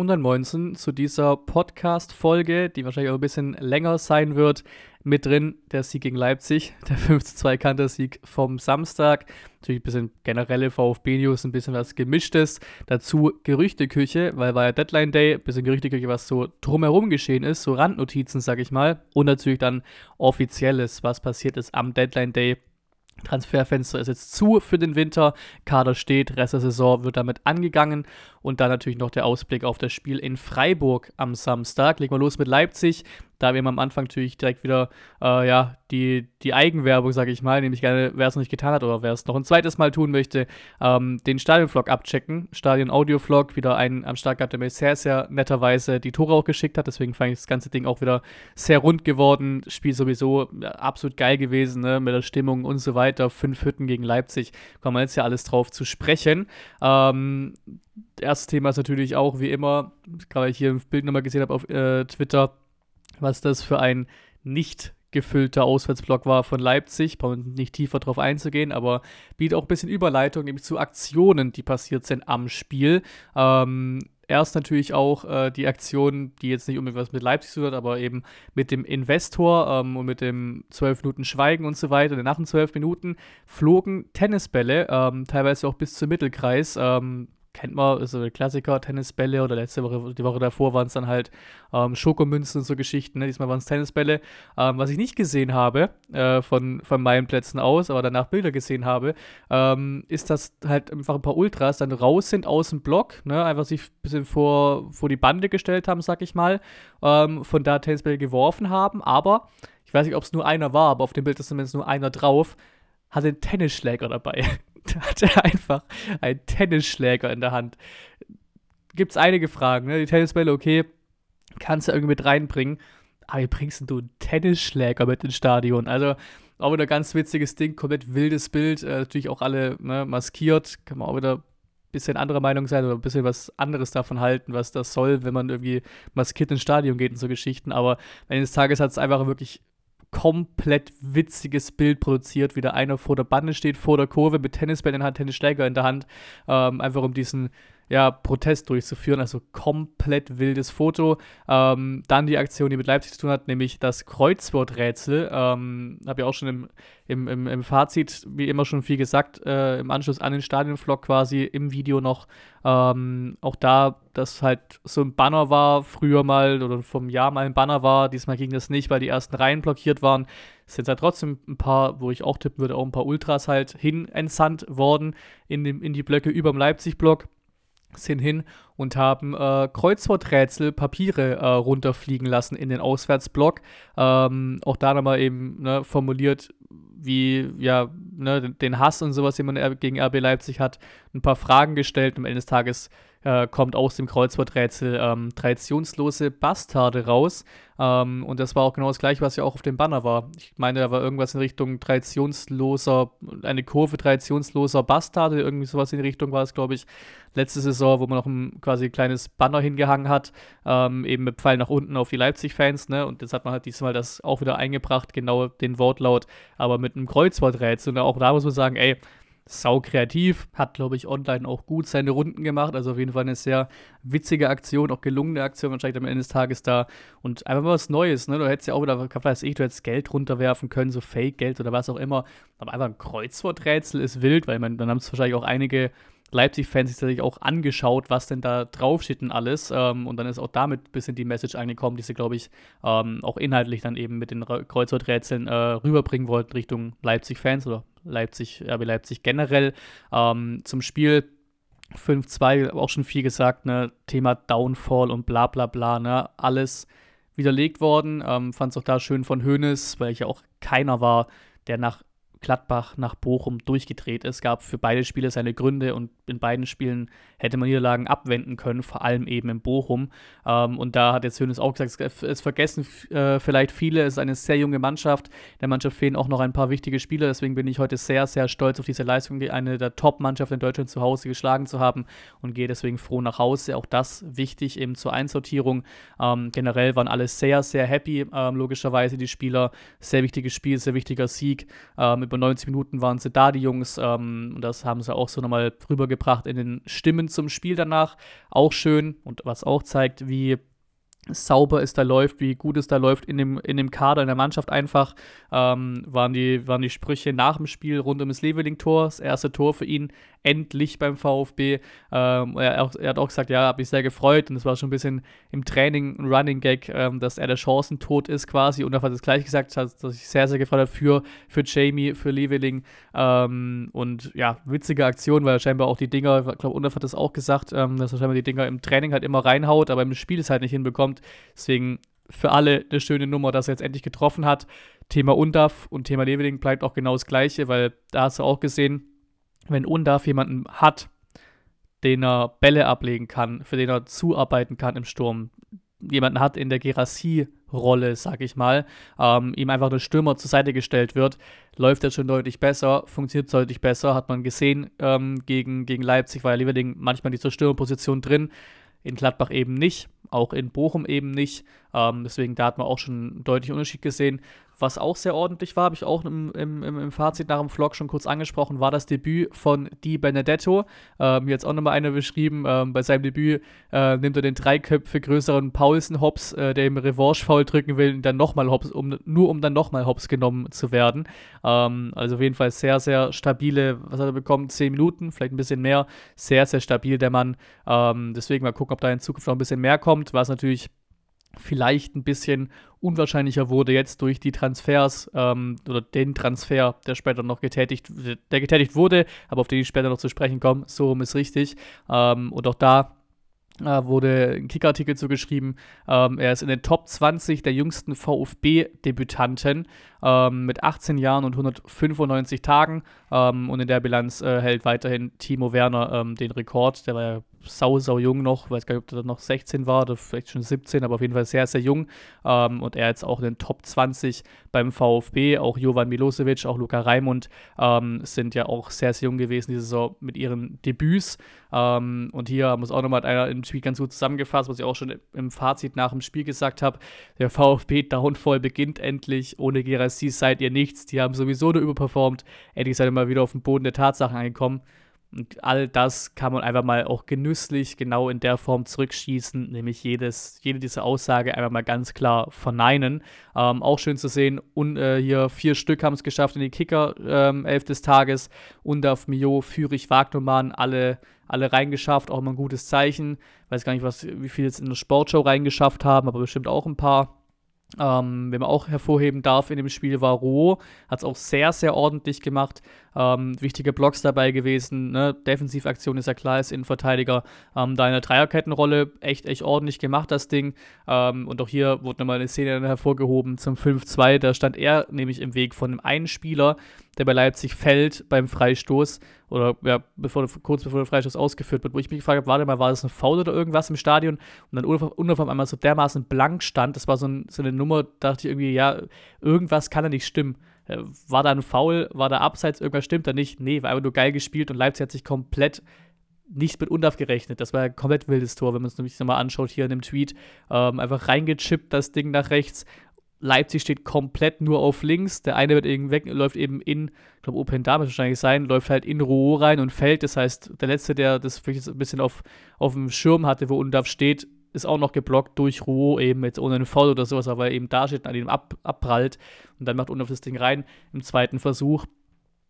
und dann Moinsen zu dieser Podcast-Folge, die wahrscheinlich auch ein bisschen länger sein wird. Mit drin der Sieg gegen Leipzig, der 5-2-Kanter-Sieg vom Samstag. Natürlich ein bisschen generelle VfB-News, ein bisschen was Gemischtes. Dazu Gerüchteküche, weil war ja Deadline Day, ein bisschen Gerüchteküche, was so drumherum geschehen ist, so Randnotizen, sag ich mal. Und natürlich dann Offizielles, was passiert ist am Deadline Day Transferfenster ist jetzt zu für den Winter. Kader steht, Rest der Saison wird damit angegangen. Und dann natürlich noch der Ausblick auf das Spiel in Freiburg am Samstag. Legen wir los mit Leipzig. Da wir am Anfang natürlich direkt wieder äh, ja, die, die Eigenwerbung, sage ich mal, nämlich gerne, wer es noch nicht getan hat oder wer es noch ein zweites Mal tun möchte, ähm, den Stadionvlog abchecken. Stadion-Audio-Vlog, wieder einen am Start gehabt, der mir sehr, sehr netterweise die Tore auch geschickt hat. Deswegen fand ich das ganze Ding auch wieder sehr rund geworden. Spiel sowieso ja, absolut geil gewesen, ne? mit der Stimmung und so weiter. Fünf Hütten gegen Leipzig. Kommen wir jetzt ja alles drauf zu sprechen. Ähm, erstes Thema ist natürlich auch, wie immer, gerade ich hier ein Bild nochmal gesehen habe auf äh, Twitter, was das für ein nicht gefüllter Auswärtsblock war von Leipzig. Brauchen nicht tiefer drauf einzugehen, aber bietet auch ein bisschen Überleitung nämlich zu Aktionen, die passiert sind am Spiel. Ähm, erst natürlich auch äh, die Aktion, die jetzt nicht unbedingt was mit Leipzig zu tun hat, aber eben mit dem Investor ähm, und mit dem 12 Minuten Schweigen und so weiter. Und nach den 12 Minuten flogen Tennisbälle, ähm, teilweise auch bis zum Mittelkreis. Ähm, kennt man, also Klassiker, Tennisbälle oder letzte Woche, die Woche davor waren es dann halt ähm, Schokomünzen und so Geschichten, ne? diesmal waren es Tennisbälle. Ähm, was ich nicht gesehen habe, äh, von, von meinen Plätzen aus, aber danach Bilder gesehen habe, ähm, ist, dass halt einfach ein paar Ultras dann raus sind aus dem Block, ne? einfach sich ein bisschen vor, vor die Bande gestellt haben, sag ich mal, ähm, von da Tennisbälle geworfen haben, aber ich weiß nicht, ob es nur einer war, aber auf dem Bild ist zumindest nur einer drauf, hatte einen Tennisschläger dabei. Hat er einfach einen Tennisschläger in der Hand. Gibt es einige Fragen, ne? Die Tennisbälle, okay, kannst du irgendwie mit reinbringen. Aber wie bringst du einen Tennisschläger mit ins Stadion? Also, auch wieder ganz witziges Ding, komplett wildes Bild. Äh, natürlich auch alle ne, maskiert. Kann man auch wieder ein bisschen anderer Meinung sein oder ein bisschen was anderes davon halten, was das soll, wenn man irgendwie maskiert ins Stadion geht und so Geschichten. Aber am Ende des Tages hat es einfach wirklich komplett witziges Bild produziert, wie da einer vor der Bande steht, vor der Kurve mit Tennisbällen in der Hand, Tennisschläger in der Hand, ähm, einfach um diesen ja, Protest durchzuführen. Also komplett wildes Foto. Ähm, dann die Aktion, die mit Leipzig zu tun hat, nämlich das Kreuzworträtsel. Ähm, Habe ja auch schon im, im, im, im, Fazit, wie immer schon viel gesagt, äh, im Anschluss an den Stadionvlog quasi im Video noch. Ähm, auch da, dass halt so ein Banner war, früher mal oder vom Jahr mal ein Banner war. Diesmal ging das nicht, weil die ersten Reihen blockiert waren. Es sind halt trotzdem ein paar, wo ich auch tippen würde, auch ein paar Ultras halt hin entsandt worden in, dem, in die Blöcke über dem Leipzig-Block hin und haben äh, Kreuzworträtsel, Papiere äh, runterfliegen lassen in den Auswärtsblock. Ähm, auch da nochmal eben ne, formuliert, wie ja, ne, den Hass und sowas, den man gegen RB Leipzig hat, ein paar Fragen gestellt. Am Ende des Tages äh, kommt aus dem Kreuzworträtsel ähm, traditionslose Bastarde raus. Ähm, und das war auch genau das gleiche, was ja auch auf dem Banner war. Ich meine, da war irgendwas in Richtung traditionsloser, eine Kurve traditionsloser Bastarde, irgendwie sowas in die Richtung war es, glaube ich, letzte Saison, wo man noch ein quasi kleines Banner hingehangen hat, ähm, eben mit Pfeil nach unten auf die Leipzig-Fans, ne? Und jetzt hat man halt diesmal das auch wieder eingebracht, genau den Wortlaut, aber mit einem Kreuzworträtsel. Und auch da muss man sagen, ey, sau kreativ, hat, glaube ich, online auch gut seine Runden gemacht. Also auf jeden Fall eine sehr witzige Aktion, auch gelungene Aktion wahrscheinlich am Ende des Tages da. Und einfach mal was Neues, ne? Du hättest ja auch wieder, weiß ich, du hättest Geld runterwerfen können, so Fake-Geld oder was auch immer. Aber einfach ein Kreuzworträtsel ist wild, weil man, dann haben es wahrscheinlich auch einige Leipzig-Fans sich tatsächlich auch angeschaut, was denn da draufsteht und alles. Ähm, und dann ist auch damit ein bisschen die Message angekommen, die sie, glaube ich, ähm, auch inhaltlich dann eben mit den Kreuzworträtseln äh, rüberbringen wollten Richtung Leipzig-Fans oder Leipzig, RB Leipzig generell. Ähm, zum Spiel 5-2, auch schon viel gesagt, ne? Thema Downfall und bla bla bla, ne? Alles widerlegt worden. Ähm, Fand es auch da schön von Hoeneß, weil ich ja auch keiner war, der nach Gladbach nach Bochum durchgedreht ist. Es gab für beide Spiele seine Gründe und in beiden Spielen hätte man Niederlagen abwenden können, vor allem eben in Bochum. Ähm, und da hat jetzt Hönes auch gesagt, es, es vergessen äh, vielleicht viele, es ist eine sehr junge Mannschaft. Der Mannschaft fehlen auch noch ein paar wichtige Spieler, deswegen bin ich heute sehr, sehr stolz auf diese Leistung, eine der Top-Mannschaften in Deutschland zu Hause geschlagen zu haben und gehe deswegen froh nach Hause. Auch das wichtig eben zur Einsortierung. Ähm, generell waren alle sehr, sehr happy, ähm, logischerweise die Spieler. Sehr wichtiges Spiel, sehr wichtiger Sieg. Ähm, über 90 Minuten waren sie da, die Jungs. Ähm, und das haben sie auch so nochmal rübergebracht in den Stimmen zum Spiel danach. Auch schön und was auch zeigt, wie sauber es da läuft, wie gut es da läuft in dem, in dem Kader, in der Mannschaft einfach, ähm, waren, die, waren die Sprüche nach dem Spiel rund um das Leveling-Tor, das erste Tor für ihn, endlich beim VfB. Ähm, er, er, hat auch gesagt, ja, habe mich sehr gefreut und es war schon ein bisschen im Training ein Running Gag, ähm, dass er der Chancentod ist quasi und er hat es gleich gesagt, dass sich sehr, sehr gefreut hat für, für Jamie, für Leveling ähm, und ja, witzige Aktion, weil er scheinbar auch die Dinger, ich glaube, Unaf hat das auch gesagt, ähm, dass er scheinbar die Dinger im Training halt immer reinhaut, aber im Spiel es halt nicht hinbekommt. Deswegen für alle eine schöne Nummer, dass er jetzt endlich getroffen hat. Thema Undaf und Thema Leveling bleibt auch genau das gleiche, weil da hast du auch gesehen, wenn Undaf jemanden hat, den er Bälle ablegen kann, für den er zuarbeiten kann im Sturm, jemanden hat in der Gerassie-Rolle, sag ich mal, ähm, ihm einfach der Stürmer zur Seite gestellt wird, läuft er schon deutlich besser, funktioniert deutlich besser, hat man gesehen ähm, gegen, gegen Leipzig, war ja Lieverding manchmal die zur Stürmerposition drin, in Gladbach eben nicht, auch in Bochum eben nicht. Ähm, deswegen da hat man auch schon einen deutlichen Unterschied gesehen. Was auch sehr ordentlich war, habe ich auch im, im, im, Fazit nach dem Vlog schon kurz angesprochen, war das Debüt von Di Benedetto. Ähm, jetzt auch nochmal einer beschrieben. Ähm, bei seinem Debüt äh, nimmt er den drei Köpfe größeren Paulsen Hops, äh, der ihm Revanche-Foul drücken will, und dann nochmal Hops, um, nur um dann nochmal Hops genommen zu werden. Ähm, also auf jeden Fall sehr, sehr stabile, was hat er bekommen? Zehn Minuten, vielleicht ein bisschen mehr. Sehr, sehr stabil der Mann. Ähm, deswegen mal gucken, ob da in Zukunft noch ein bisschen mehr kommt, was natürlich vielleicht ein bisschen unwahrscheinlicher wurde jetzt durch die Transfers ähm, oder den Transfer, der später noch getätigt, der getätigt wurde, aber auf den ich später noch zu sprechen komme. So rum ist richtig. Ähm, und auch da äh, wurde ein Kickartikel zugeschrieben. Ähm, er ist in den Top 20 der jüngsten VfB-Debütanten ähm, mit 18 Jahren und 195 Tagen. Ähm, und in der Bilanz äh, hält weiterhin Timo Werner ähm, den Rekord. Der war ja sau, sau jung noch, weiß gar nicht, ob er noch 16 war oder vielleicht schon 17, aber auf jeden Fall sehr, sehr jung. Ähm, und er jetzt auch in den Top 20 beim VfB. Auch Jovan Milosevic, auch Luca Raimund ähm, sind ja auch sehr, sehr jung gewesen diese Saison mit ihren Debüts. Ähm, und hier muss auch nochmal einer im Spiel ganz gut zusammengefasst, was ich auch schon im Fazit nach dem Spiel gesagt habe. Der VfB Downfall beginnt endlich. Ohne Gerassi seid ihr nichts. Die haben sowieso nur überperformt. Endlich seid ihr mal wieder auf den Boden der Tatsachen angekommen. Und all das kann man einfach mal auch genüsslich genau in der Form zurückschießen, nämlich jedes, jede dieser Aussage einfach mal ganz klar verneinen. Ähm, auch schön zu sehen, und äh, hier vier Stück haben es geschafft in die Kicker, ähm, elf des Tages. Undaf, Mio, Fürich, Wagnermann, alle, alle reingeschafft, auch immer ein gutes Zeichen. Weiß gar nicht, was, wie viele jetzt in der Sportshow reingeschafft haben, aber bestimmt auch ein paar. Ähm, wenn man auch hervorheben darf in dem Spiel war Roh, hat es auch sehr, sehr ordentlich gemacht. Ähm, wichtige Blocks dabei gewesen. Ne? Defensivaktion ist ja klar, ist Innenverteidiger. Ähm, da in der Dreierkettenrolle echt, echt ordentlich gemacht, das Ding. Ähm, und auch hier wurde nochmal eine Szene hervorgehoben zum 5-2. Da stand er nämlich im Weg von einem einen Spieler, der bei Leipzig fällt beim Freistoß oder ja, bevor, kurz bevor der Freistoß ausgeführt wird, wo ich mich gefragt habe, warte mal, war das ein Foul oder irgendwas im Stadion? Und dann auf einmal so dermaßen blank stand. Das war so, ein, so eine Nummer, dachte ich irgendwie, ja, irgendwas kann da nicht stimmen. Äh, war da ein Foul, war da abseits, irgendwas stimmt da nicht? Nee, war einfach nur geil gespielt und Leipzig hat sich komplett nicht mit Undaf gerechnet. Das war ein komplett wildes Tor, wenn man es nämlich nochmal anschaut hier in dem Tweet. Ähm, einfach reingechippt, das Ding nach rechts. Leipzig steht komplett nur auf links. Der eine wird eben weg, läuft eben in, ich glaube, Open Dame wahrscheinlich sein, läuft halt in Rouault rein und fällt. Das heißt, der Letzte, der das vielleicht ein bisschen auf, auf dem Schirm hatte, wo Undaf steht, ist auch noch geblockt durch Rouault, eben jetzt ohne einen Foul oder sowas, aber eben da steht an ihm ab, abprallt. Und dann macht Undaf das Ding rein im zweiten Versuch.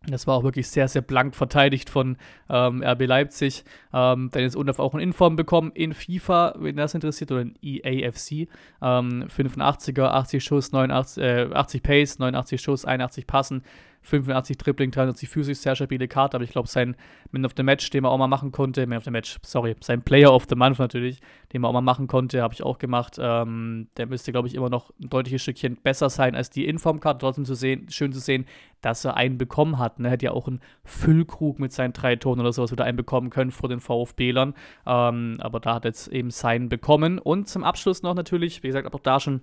Das war auch wirklich sehr, sehr blank verteidigt von ähm, RB Leipzig. Ähm, dann ist Undaf auch eine Inform bekommen in FIFA, wenn das interessiert, oder in EAFC. Ähm, 85er, 80 Schuss, 89, äh, 80 Pace, 89 Schuss, 81 Passen. 85 Dribbling, 83 physisch, sehr stabile Karte, aber ich glaube, sein Man of the Match, den man auch mal machen konnte, Man of the Match, sorry, sein Player of the Month natürlich, den man auch mal machen konnte, habe ich auch gemacht. Ähm, der müsste, glaube ich, immer noch ein deutliches Stückchen besser sein als die Inform-Karte. Trotzdem zu sehen, schön zu sehen, dass er einen bekommen hat. Ne? Er hätte ja auch einen Füllkrug mit seinen drei Tonen oder sowas wieder einen bekommen können vor den VfB-Lern. Ähm, aber da hat jetzt eben seinen bekommen. Und zum Abschluss noch natürlich, wie gesagt, auch da schon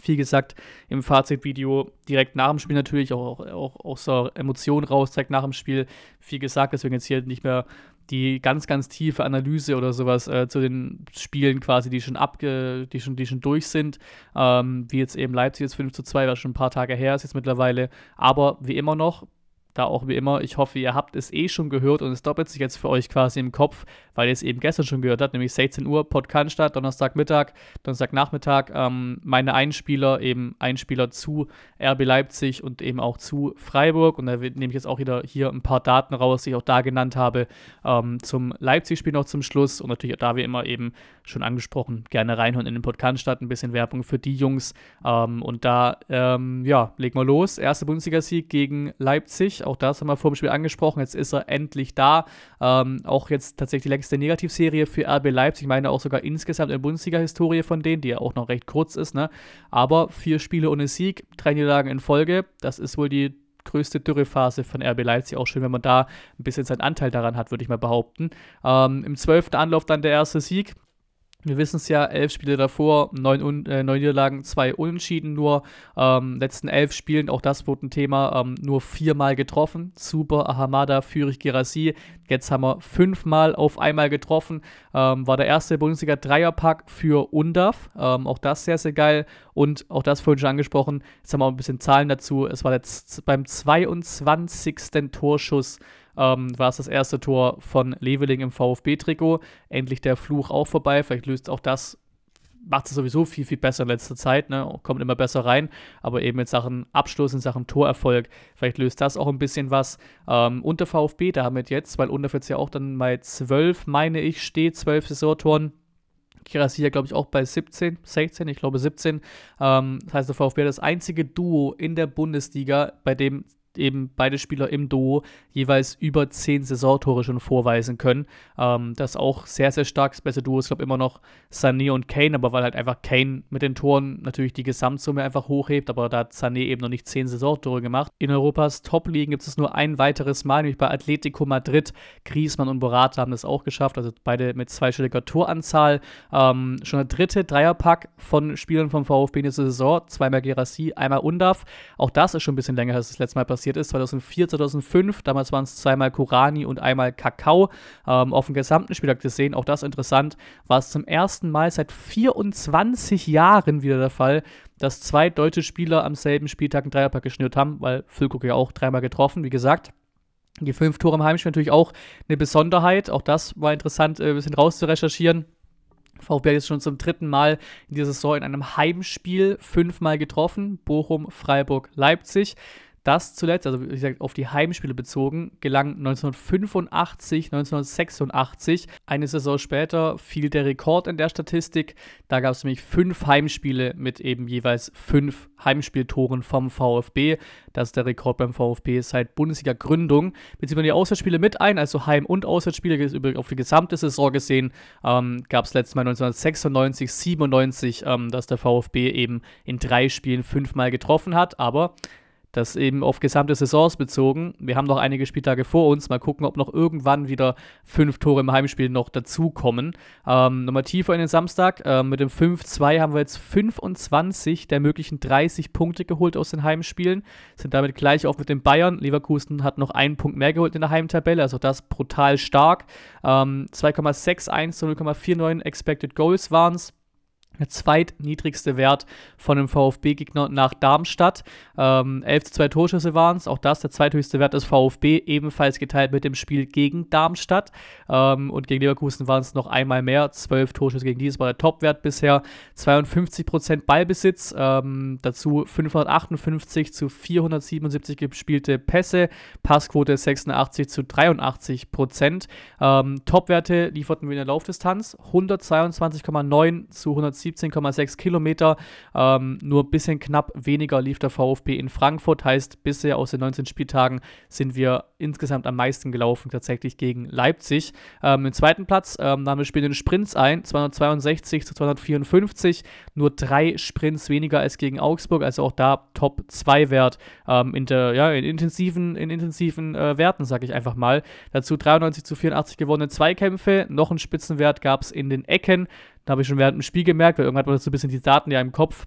viel gesagt im Fazitvideo, direkt nach dem Spiel natürlich, auch, auch, auch so Emotionen raus, direkt nach dem Spiel. Viel gesagt, deswegen jetzt hier nicht mehr die ganz, ganz tiefe Analyse oder sowas äh, zu den Spielen quasi, die schon abge, die schon, die schon durch sind, ähm, wie jetzt eben Leipzig jetzt 5 zu 2, was schon ein paar Tage her ist jetzt mittlerweile, aber wie immer noch, da auch wie immer, ich hoffe, ihr habt es eh schon gehört und es doppelt sich jetzt für euch quasi im Kopf, weil ihr es eben gestern schon gehört habt, nämlich 16 Uhr, Podcast statt, Donnerstagmittag, Donnerstagnachmittag, ähm, meine Einspieler, eben Einspieler zu RB Leipzig und eben auch zu Freiburg. Und da nehme ich jetzt auch wieder hier ein paar Daten raus, die ich auch da genannt habe, ähm, zum Leipzig-Spiel noch zum Schluss. Und natürlich da wie immer eben schon angesprochen, gerne reinhören in den Podcast statt, ein bisschen Werbung für die Jungs. Ähm, und da, ähm, ja, legen wir los, erste Bundesliga-Sieg gegen Leipzig, auch das haben wir vor dem Spiel angesprochen. Jetzt ist er endlich da. Ähm, auch jetzt tatsächlich die längste Negativserie für RB Leipzig. Ich meine auch sogar insgesamt in der Bundesliga-Historie von denen, die ja auch noch recht kurz ist. Ne? Aber vier Spiele ohne Sieg, drei Niederlagen in Folge. Das ist wohl die größte Dürrephase von RB Leipzig. Auch schön, wenn man da ein bisschen seinen Anteil daran hat, würde ich mal behaupten. Ähm, Im zwölften Anlauf dann der erste Sieg. Wir wissen es ja, elf Spiele davor, neun, äh, neun Niederlagen, zwei Unentschieden nur. Ähm, letzten elf Spielen, auch das wurde ein Thema, ähm, nur viermal getroffen. Super, Ahamada, Fürich, Gerassi. Jetzt haben wir fünfmal auf einmal getroffen. Ähm, war der erste Bundesliga-Dreierpack für UNDAF. Ähm, auch das sehr, sehr geil. Und auch das vorhin schon angesprochen. Jetzt haben wir auch ein bisschen Zahlen dazu. Es war jetzt beim 22. Torschuss ähm, war es das erste Tor von Leveling im VfB-Trikot. Endlich der Fluch auch vorbei. Vielleicht löst auch das, macht es sowieso viel, viel besser in letzter Zeit, ne? kommt immer besser rein. Aber eben in Sachen Abschluss, in Sachen Torerfolg, vielleicht löst das auch ein bisschen was. Ähm, unter VfB damit jetzt, weil unter jetzt ja auch dann mal 12, meine ich, steht, 12 Saisontoren. Kirasi ja, glaube ich, auch bei 17, 16, ich glaube 17. Ähm, das heißt, der VfB das einzige Duo in der Bundesliga, bei dem eben beide Spieler im Duo jeweils über zehn Saisontore schon vorweisen können. Ähm, das auch sehr, sehr stark. Das beste Duo ist, glaube ich, immer noch Sané und Kane, aber weil halt einfach Kane mit den Toren natürlich die Gesamtsumme einfach hochhebt, aber da hat Sané eben noch nicht zehn Saisontore gemacht. In Europas Top-Ligen gibt es nur ein weiteres Mal, nämlich bei Atletico Madrid. Griezmann und Borata haben das auch geschafft, also beide mit zweistelliger Toranzahl. Ähm, schon der dritte Dreierpack von Spielern vom VfB in der Saison. Zweimal Gerassi, einmal Undaf. Auch das ist schon ein bisschen länger als das letzte Mal passiert passiert ist, 2004, 2005. Damals waren es zweimal Kurani und einmal Kakao. Ähm, auf dem gesamten Spieltag gesehen, auch das interessant, war es zum ersten Mal seit 24 Jahren wieder der Fall, dass zwei deutsche Spieler am selben Spieltag einen Dreierpack geschnürt haben, weil Füllkrug ja auch dreimal getroffen, wie gesagt. Die fünf Tore im Heimspiel natürlich auch eine Besonderheit. Auch das war interessant, äh, ein bisschen rauszurecherchieren. VfB hat jetzt schon zum dritten Mal in dieser Saison in einem Heimspiel fünfmal getroffen. Bochum, Freiburg, Leipzig. Das zuletzt, also wie gesagt, auf die Heimspiele bezogen, gelang 1985, 1986. Eine Saison später fiel der Rekord in der Statistik. Da gab es nämlich fünf Heimspiele mit eben jeweils fünf Heimspieltoren vom VfB. Das ist der Rekord beim VfB seit Bundesliga-Gründung. Bezieht man die Auswärtsspiele mit ein, also Heim- und Auswärtsspiele auf die gesamte Saison gesehen, ähm, gab es letztes Mal 1996, 97, ähm, dass der VfB eben in drei Spielen fünfmal getroffen hat. Aber das eben auf gesamte Saisons bezogen. Wir haben noch einige Spieltage vor uns. Mal gucken, ob noch irgendwann wieder fünf Tore im Heimspiel noch dazukommen. Ähm, nochmal tiefer in den Samstag. Ähm, mit dem 5-2 haben wir jetzt 25 der möglichen 30 Punkte geholt aus den Heimspielen. Sind damit gleich auf mit den Bayern. Leverkusen hat noch einen Punkt mehr geholt in der Heimtabelle. Also das brutal stark. Ähm, 2,61 zu 0,49 Expected Goals waren es der zweitniedrigste Wert von einem VfB-Gegner nach Darmstadt. Ähm, 11 zu 2 Torschüsse waren es. Auch das der zweithöchste Wert des VfB, ebenfalls geteilt mit dem Spiel gegen Darmstadt. Ähm, und gegen Leverkusen waren es noch einmal mehr. 12 Torschüsse gegen dieses war der Topwert bisher. 52% Ballbesitz, ähm, dazu 558 zu 477 gespielte Pässe. Passquote 86 zu 83% Ähm, Topwerte lieferten wir in der Laufdistanz. 122,9 zu 107 17,6 Kilometer. Ähm, nur ein bisschen knapp weniger lief der VfB in Frankfurt. Heißt, bisher aus den 19 Spieltagen sind wir insgesamt am meisten gelaufen, tatsächlich gegen Leipzig. Ähm, Im zweiten Platz ähm, nahmen wir Spiel in Sprints ein, 262 zu 254. Nur drei Sprints weniger als gegen Augsburg, also auch da Top 2 Wert ähm, in, der, ja, in intensiven, in intensiven äh, Werten, sage ich einfach mal. Dazu 93 zu 84 gewonnene Zweikämpfe. Noch einen Spitzenwert gab es in den Ecken. Da habe ich schon während dem Spiel gemerkt, weil irgendwann hat man so ein bisschen die Daten ja im Kopf.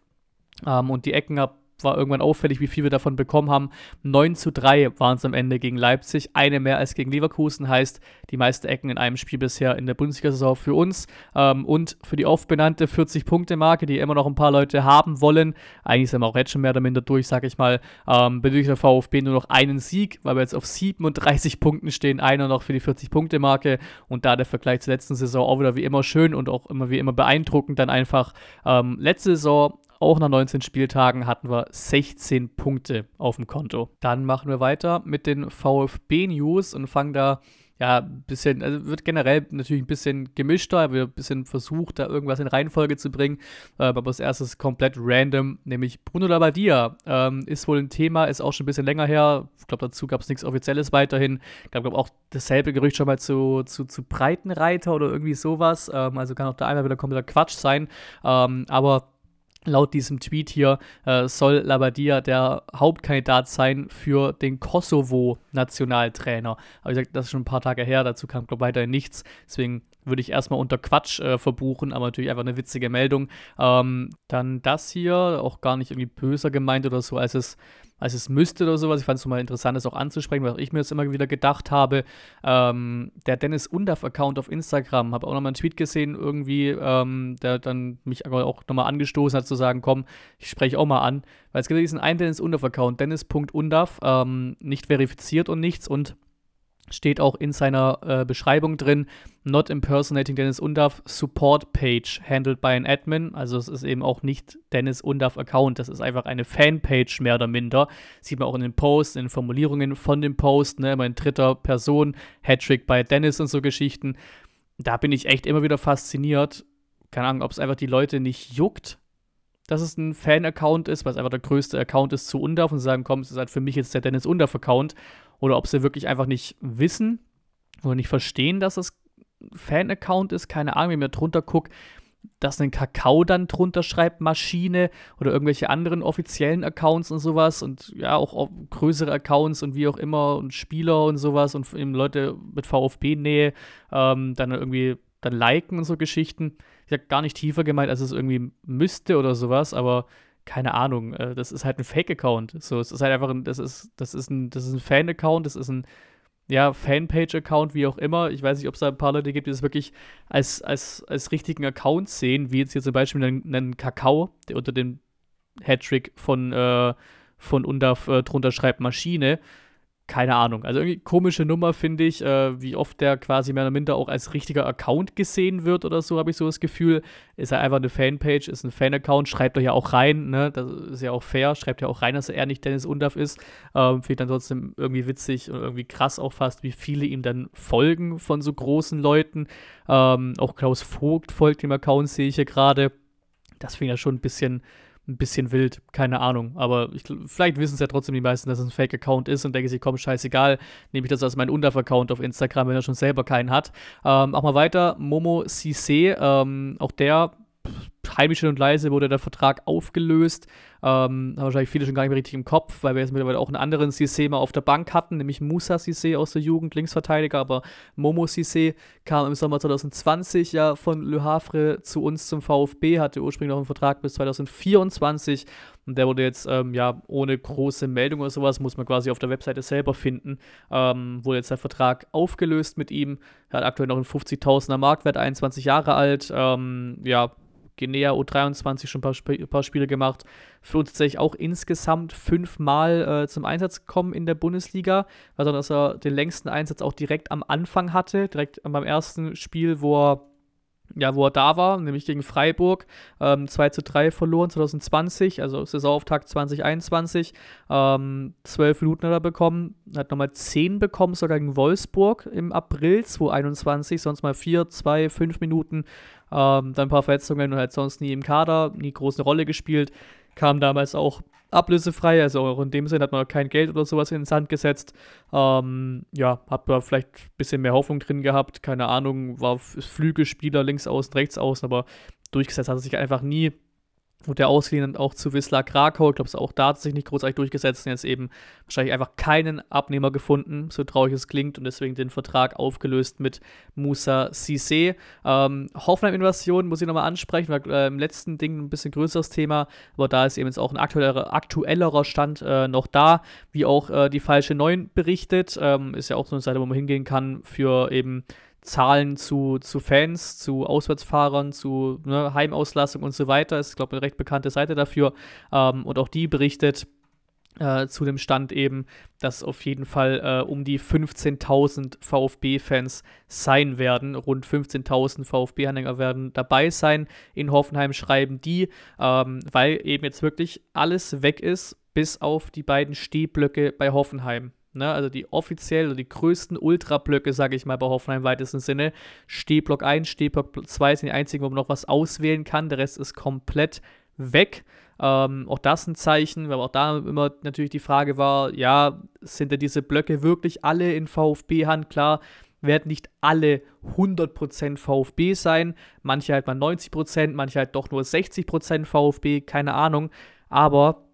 Ähm, und die Ecken war irgendwann auffällig, wie viel wir davon bekommen haben. 9 zu 3 waren es am Ende gegen Leipzig, eine mehr als gegen Leverkusen, heißt die meisten Ecken in einem Spiel bisher in der Bundesliga-Saison für uns ähm, und für die oft benannte 40-Punkte-Marke, die immer noch ein paar Leute haben wollen. Eigentlich sind wir auch jetzt schon mehr oder minder durch, sag ich mal. Ähm, benötigt der VfB nur noch einen Sieg, weil wir jetzt auf 37 Punkten stehen, einer noch für die 40-Punkte-Marke und da der Vergleich zur letzten Saison auch wieder wie immer schön und auch immer wie immer beeindruckend dann einfach. Ähm, letzte Saison auch nach 19 Spieltagen hatten wir 16 Punkte auf dem Konto. Dann machen wir weiter mit den VfB-News und fangen da ja, ein bisschen, also wird generell natürlich ein bisschen gemischter, wird ein bisschen versucht, da irgendwas in Reihenfolge zu bringen. Äh, aber als erstes komplett random, nämlich Bruno Labbadia. Ähm, ist wohl ein Thema, ist auch schon ein bisschen länger her. Ich glaube, dazu gab es nichts Offizielles weiterhin. Ich glaube auch dasselbe Gerücht schon mal zu, zu, zu Breitenreiter oder irgendwie sowas. Ähm, also kann auch da einmal wieder kompletter Quatsch sein. Ähm, aber Laut diesem Tweet hier äh, soll Labadia der Hauptkandidat sein für den Kosovo-Nationaltrainer. Aber ich gesagt, das ist schon ein paar Tage her, dazu kam, glaube ich, weiterhin nichts. Deswegen würde ich erstmal unter Quatsch äh, verbuchen, aber natürlich einfach eine witzige Meldung. Ähm, dann das hier, auch gar nicht irgendwie böser gemeint oder so, als es als es müsste oder sowas. Ich fand es mal interessant, das auch anzusprechen, weil ich mir das immer wieder gedacht habe. Ähm, der Dennis Undaf-Account auf Instagram, habe auch nochmal einen Tweet gesehen, irgendwie, ähm, der dann mich auch nochmal angestoßen hat, zu sagen: Komm, ich spreche auch mal an. Weil es gibt diesen einen Dennis Undaf-Account, Dennis.undaf, ähm, nicht verifiziert und nichts und steht auch in seiner äh, Beschreibung drin, not impersonating Dennis Undav, Support Page handled by an Admin. Also es ist eben auch nicht Dennis Undav Account, das ist einfach eine Fanpage mehr oder minder. Sieht man auch in den Posts, in den Formulierungen von dem Post, ne, immer in dritter Person, Hattrick bei Dennis und so Geschichten. Da bin ich echt immer wieder fasziniert. Keine Ahnung, ob es einfach die Leute nicht juckt, dass es ein Fan-Account ist, weil es einfach der größte Account ist zu Undav und sagen, komm, es ist halt für mich jetzt der Dennis Undav-Account oder ob sie wirklich einfach nicht wissen oder nicht verstehen, dass es Fan-Account ist. Keine Ahnung, wenn ich mir drunter gucke, dass ein Kakao dann drunter schreibt, Maschine oder irgendwelche anderen offiziellen Accounts und sowas und ja, auch größere Accounts und wie auch immer und Spieler und sowas und eben Leute mit VfB-Nähe ähm, dann irgendwie dann liken und so Geschichten. Ich habe gar nicht tiefer gemeint, als es irgendwie müsste oder sowas, aber keine Ahnung, äh, das ist halt ein Fake-Account. So, es ist halt einfach ein, das ist, das ist ein, das ist ein Fan-Account, das ist ein, ja, Fanpage-Account, wie auch immer. Ich weiß nicht, ob es da ein paar Leute gibt, die das wirklich als, als, als richtigen Account sehen, wie jetzt hier zum Beispiel einen, einen Kakao, der unter dem Hattrick von, äh, von Undaf äh, drunter schreibt Maschine keine Ahnung. Also irgendwie komische Nummer, finde ich, äh, wie oft der quasi mehr oder minder auch als richtiger Account gesehen wird oder so, habe ich so das Gefühl. Ist er einfach eine Fanpage, ist ein Fan-Account, schreibt er ja auch rein, ne? Das ist ja auch fair, schreibt ja auch rein, dass er nicht Dennis Undaff ist. Ähm, finde ich dann trotzdem irgendwie witzig und irgendwie krass auch fast, wie viele ihm dann folgen von so großen Leuten. Ähm, auch Klaus Vogt folgt dem Account, sehe ich hier gerade. Das finde ich ja schon ein bisschen ein bisschen wild, keine Ahnung. Aber ich, vielleicht wissen es ja trotzdem die meisten, dass es ein Fake-Account ist und denken sich, komm, scheißegal, nehme ich das als meinen Undaf-Account auf Instagram, wenn er schon selber keinen hat. Ähm, auch mal weiter, Momo Cissé, ähm, auch der heimisch und leise wurde der Vertrag aufgelöst. Ähm, haben wahrscheinlich viele schon gar nicht mehr richtig im Kopf, weil wir jetzt mittlerweile auch einen anderen Cissé mal auf der Bank hatten, nämlich Musa Cissé aus der Jugend, Linksverteidiger, aber Momo Cissé kam im Sommer 2020 ja von Le Havre zu uns zum VfB, hatte ursprünglich noch einen Vertrag bis 2024 und der wurde jetzt ähm, ja ohne große Meldung oder sowas, muss man quasi auf der Webseite selber finden, ähm, wurde jetzt der Vertrag aufgelöst mit ihm. Er hat aktuell noch einen 50.000er Marktwert, 21 Jahre alt, ähm, ja, Guinea U23 schon ein paar, Sp paar, Spiele gemacht. Für uns tatsächlich auch insgesamt fünfmal äh, zum Einsatz gekommen in der Bundesliga. Also, dass er den längsten Einsatz auch direkt am Anfang hatte, direkt beim ersten Spiel, wo er ja, wo er da war, nämlich gegen Freiburg, ähm, 2 zu 3 verloren 2020, also Saisonauftakt 2021. Ähm, 12 Minuten hat er bekommen, hat nochmal 10 bekommen, sogar gegen Wolfsburg im April 2021, sonst mal 4, 2, 5 Minuten. Ähm, dann ein paar Verletzungen und halt sonst nie im Kader, nie große Rolle gespielt. Kam damals auch ablösefrei, also auch in dem Sinne hat man kein Geld oder sowas ins Hand gesetzt. Ähm, ja, hat man vielleicht ein bisschen mehr Hoffnung drin gehabt, keine Ahnung, war Flügelspieler links außen, rechts außen, aber durchgesetzt hat er sich einfach nie. Und der ausgeliehen auch zu Wisla Krakau. Ich glaube, auch da hat sich nicht großartig durchgesetzt und jetzt eben wahrscheinlich einfach keinen Abnehmer gefunden, so traurig es klingt, und deswegen den Vertrag aufgelöst mit Musa Cissé. Ähm, Hoffenheim-Invasion muss ich nochmal ansprechen, weil äh, im letzten Ding ein bisschen größeres Thema, aber da ist eben jetzt auch ein aktuellerer, aktuellerer Stand äh, noch da, wie auch äh, die falsche Neun berichtet. Ähm, ist ja auch so eine Seite, wo man hingehen kann für eben Zahlen zu, zu Fans, zu Auswärtsfahrern, zu ne, Heimauslassung und so weiter. Ist, glaube ich, eine recht bekannte Seite dafür. Ähm, und auch die berichtet äh, zu dem Stand eben, dass auf jeden Fall äh, um die 15.000 VfB-Fans sein werden. Rund 15.000 VfB-Anhänger werden dabei sein. In Hoffenheim schreiben die, ähm, weil eben jetzt wirklich alles weg ist, bis auf die beiden Stehblöcke bei Hoffenheim. Ne, also die offiziell die größten Ultrablöcke, sage ich mal, bei Hoffenheim im weitesten Sinne. Stehblock 1, Stehblock 2 sind die einzigen, wo man noch was auswählen kann. Der Rest ist komplett weg. Ähm, auch das ein Zeichen, weil auch da immer natürlich die Frage war, ja, sind denn diese Blöcke wirklich alle in VfB-Hand? Klar, werden nicht alle 100% VfB sein. Manche halt mal 90%, manche halt doch nur 60% VfB, keine Ahnung. Aber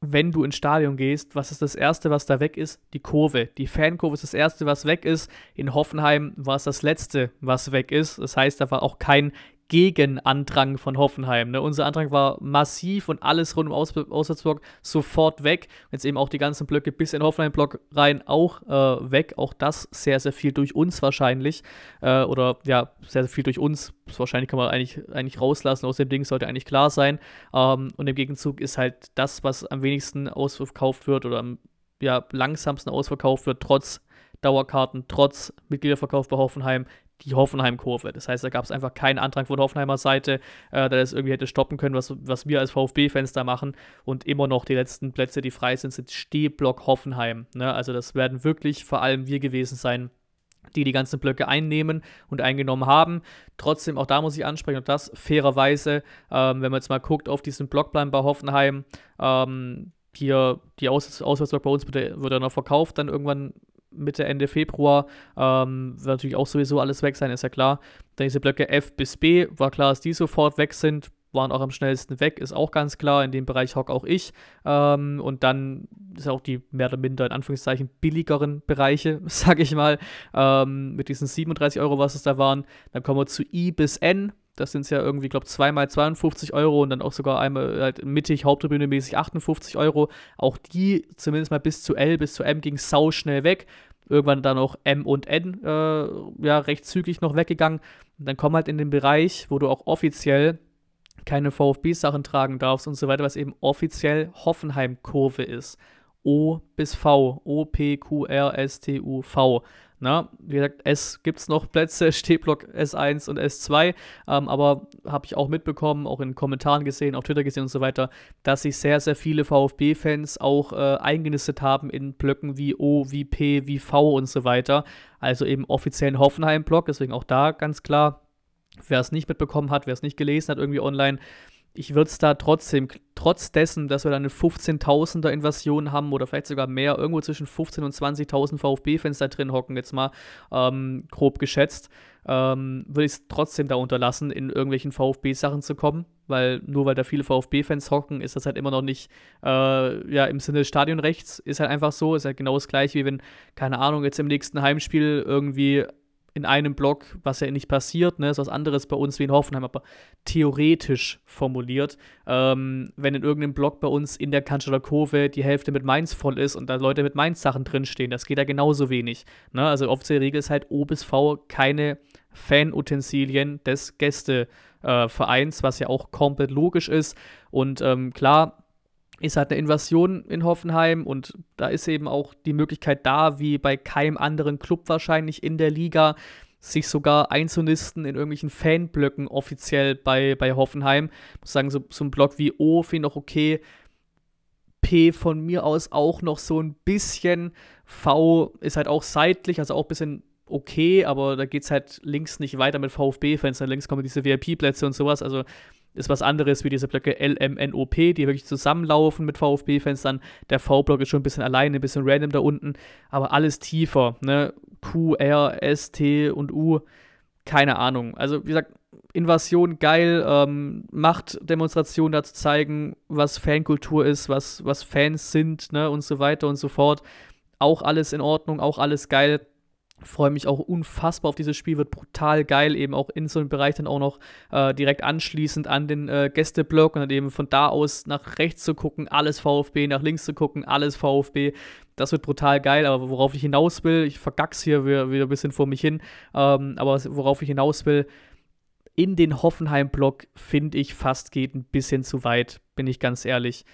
wenn du ins Stadion gehst, was ist das Erste, was da weg ist? Die Kurve. Die Fankurve ist das Erste, was weg ist. In Hoffenheim war es das Letzte, was weg ist. Das heißt, da war auch kein Gegenandrang von Hoffenheim. Ne? Unser Andrang war massiv und alles rund um Aus Auswärtsblock sofort weg. Jetzt eben auch die ganzen Blöcke bis in Hoffenheim-Block rein auch äh, weg. Auch das sehr, sehr viel durch uns wahrscheinlich. Äh, oder ja, sehr, sehr viel durch uns. Das wahrscheinlich kann man eigentlich, eigentlich rauslassen. Aus dem Ding sollte eigentlich klar sein. Ähm, und im Gegenzug ist halt das, was am wenigsten ausverkauft wird oder am ja, langsamsten ausverkauft wird, trotz Dauerkarten, trotz Mitgliederverkauf bei Hoffenheim, die Hoffenheim-Kurve. Das heißt, da gab es einfach keinen Antrag von Hoffenheimer Seite, äh, der das irgendwie hätte stoppen können, was, was wir als VfB-Fans da machen. Und immer noch die letzten Plätze, die frei sind, sind Stehblock Hoffenheim. Ne? Also das werden wirklich vor allem wir gewesen sein, die die ganzen Blöcke einnehmen und eingenommen haben. Trotzdem, auch da muss ich ansprechen, und das fairerweise, ähm, wenn man jetzt mal guckt auf diesen Blockplan bei Hoffenheim, ähm, hier die Aus Auswärtsblock bei uns wird ja noch verkauft, dann irgendwann Mitte, Ende Februar. Ähm, wird natürlich auch sowieso alles weg sein, ist ja klar. Dann diese Blöcke F bis B, war klar, dass die sofort weg sind, waren auch am schnellsten weg, ist auch ganz klar. In dem Bereich hock auch ich. Ähm, und dann ist auch die mehr oder minder in Anführungszeichen billigeren Bereiche, sag ich mal, ähm, mit diesen 37 Euro, was es da waren. Dann kommen wir zu I bis N. Das sind es ja irgendwie, glaube ich, zweimal 52 Euro und dann auch sogar einmal halt mittig, Haupttribüne mäßig 58 Euro. Auch die, zumindest mal bis zu L, bis zu M, ging sau schnell weg. Irgendwann dann auch M und N, äh, ja, recht zügig noch weggegangen. Und dann komm halt in den Bereich, wo du auch offiziell keine VfB-Sachen tragen darfst und so weiter, was eben offiziell Hoffenheim-Kurve ist. O bis V. O, P, Q, R, S, T, U, V. Na, wie gesagt, es gibt noch Plätze, Stehblock S1 und S2, ähm, aber habe ich auch mitbekommen, auch in Kommentaren gesehen, auf Twitter gesehen und so weiter, dass sich sehr, sehr viele VfB-Fans auch äh, eingenistet haben in Blöcken wie O, wie P, wie V und so weiter. Also eben offiziellen Hoffenheim-Block, deswegen auch da ganz klar, wer es nicht mitbekommen hat, wer es nicht gelesen hat, irgendwie online, ich würde es da trotzdem, trotz dessen, dass wir da eine 15.000er Invasion haben oder vielleicht sogar mehr, irgendwo zwischen 15.000 und 20.000 VfB-Fans da drin hocken, jetzt mal ähm, grob geschätzt, ähm, würde ich es trotzdem da unterlassen, in irgendwelchen VfB-Sachen zu kommen, weil nur weil da viele VfB-Fans hocken, ist das halt immer noch nicht äh, ja, im Sinne des Stadionrechts, ist halt einfach so, ist halt genau das gleiche, wie wenn, keine Ahnung, jetzt im nächsten Heimspiel irgendwie in einem Block, was ja nicht passiert, ne, ist was anderes bei uns wie in Hoffenheim, aber theoretisch formuliert, ähm, wenn in irgendeinem Block bei uns in der Cannstatter Kurve die Hälfte mit Mainz voll ist und da Leute mit Mainz Sachen drinstehen, das geht ja genauso wenig. Ne? Also offizielle Regel ist halt O bis V keine Fanutensilien des Gästevereins, äh, was ja auch komplett logisch ist und ähm, klar, ist halt eine Invasion in Hoffenheim und da ist eben auch die Möglichkeit da, wie bei keinem anderen Club wahrscheinlich in der Liga, sich sogar einzunisten in irgendwelchen Fanblöcken offiziell bei, bei Hoffenheim. Ich muss sagen, so, so ein Block wie O finde ich noch okay. P von mir aus auch noch so ein bisschen. V ist halt auch seitlich, also auch ein bisschen okay, aber da geht es halt links nicht weiter mit VfB-Fans. Links kommen diese VIP-Plätze und sowas. Also ist was anderes wie diese Blöcke LMNOP, die wirklich zusammenlaufen mit VfB-Fans. Dann der V-Block ist schon ein bisschen alleine, ein bisschen random da unten, aber alles tiefer. Ne? Q, R, S, T und U, keine Ahnung. Also, wie gesagt, Invasion geil, ähm, Machtdemonstrationen dazu zeigen, was Fankultur ist, was, was Fans sind, ne, und so weiter und so fort. Auch alles in Ordnung, auch alles geil. Freue mich auch unfassbar auf dieses Spiel, wird brutal geil, eben auch in so einem Bereich dann auch noch äh, direkt anschließend an den äh, Gästeblock und dann eben von da aus nach rechts zu gucken, alles VfB, nach links zu gucken, alles VfB. Das wird brutal geil, aber worauf ich hinaus will, ich vergack's hier wieder, wieder ein bisschen vor mich hin, ähm, aber worauf ich hinaus will, in den Hoffenheim-Block finde ich fast geht ein bisschen zu weit, bin ich ganz ehrlich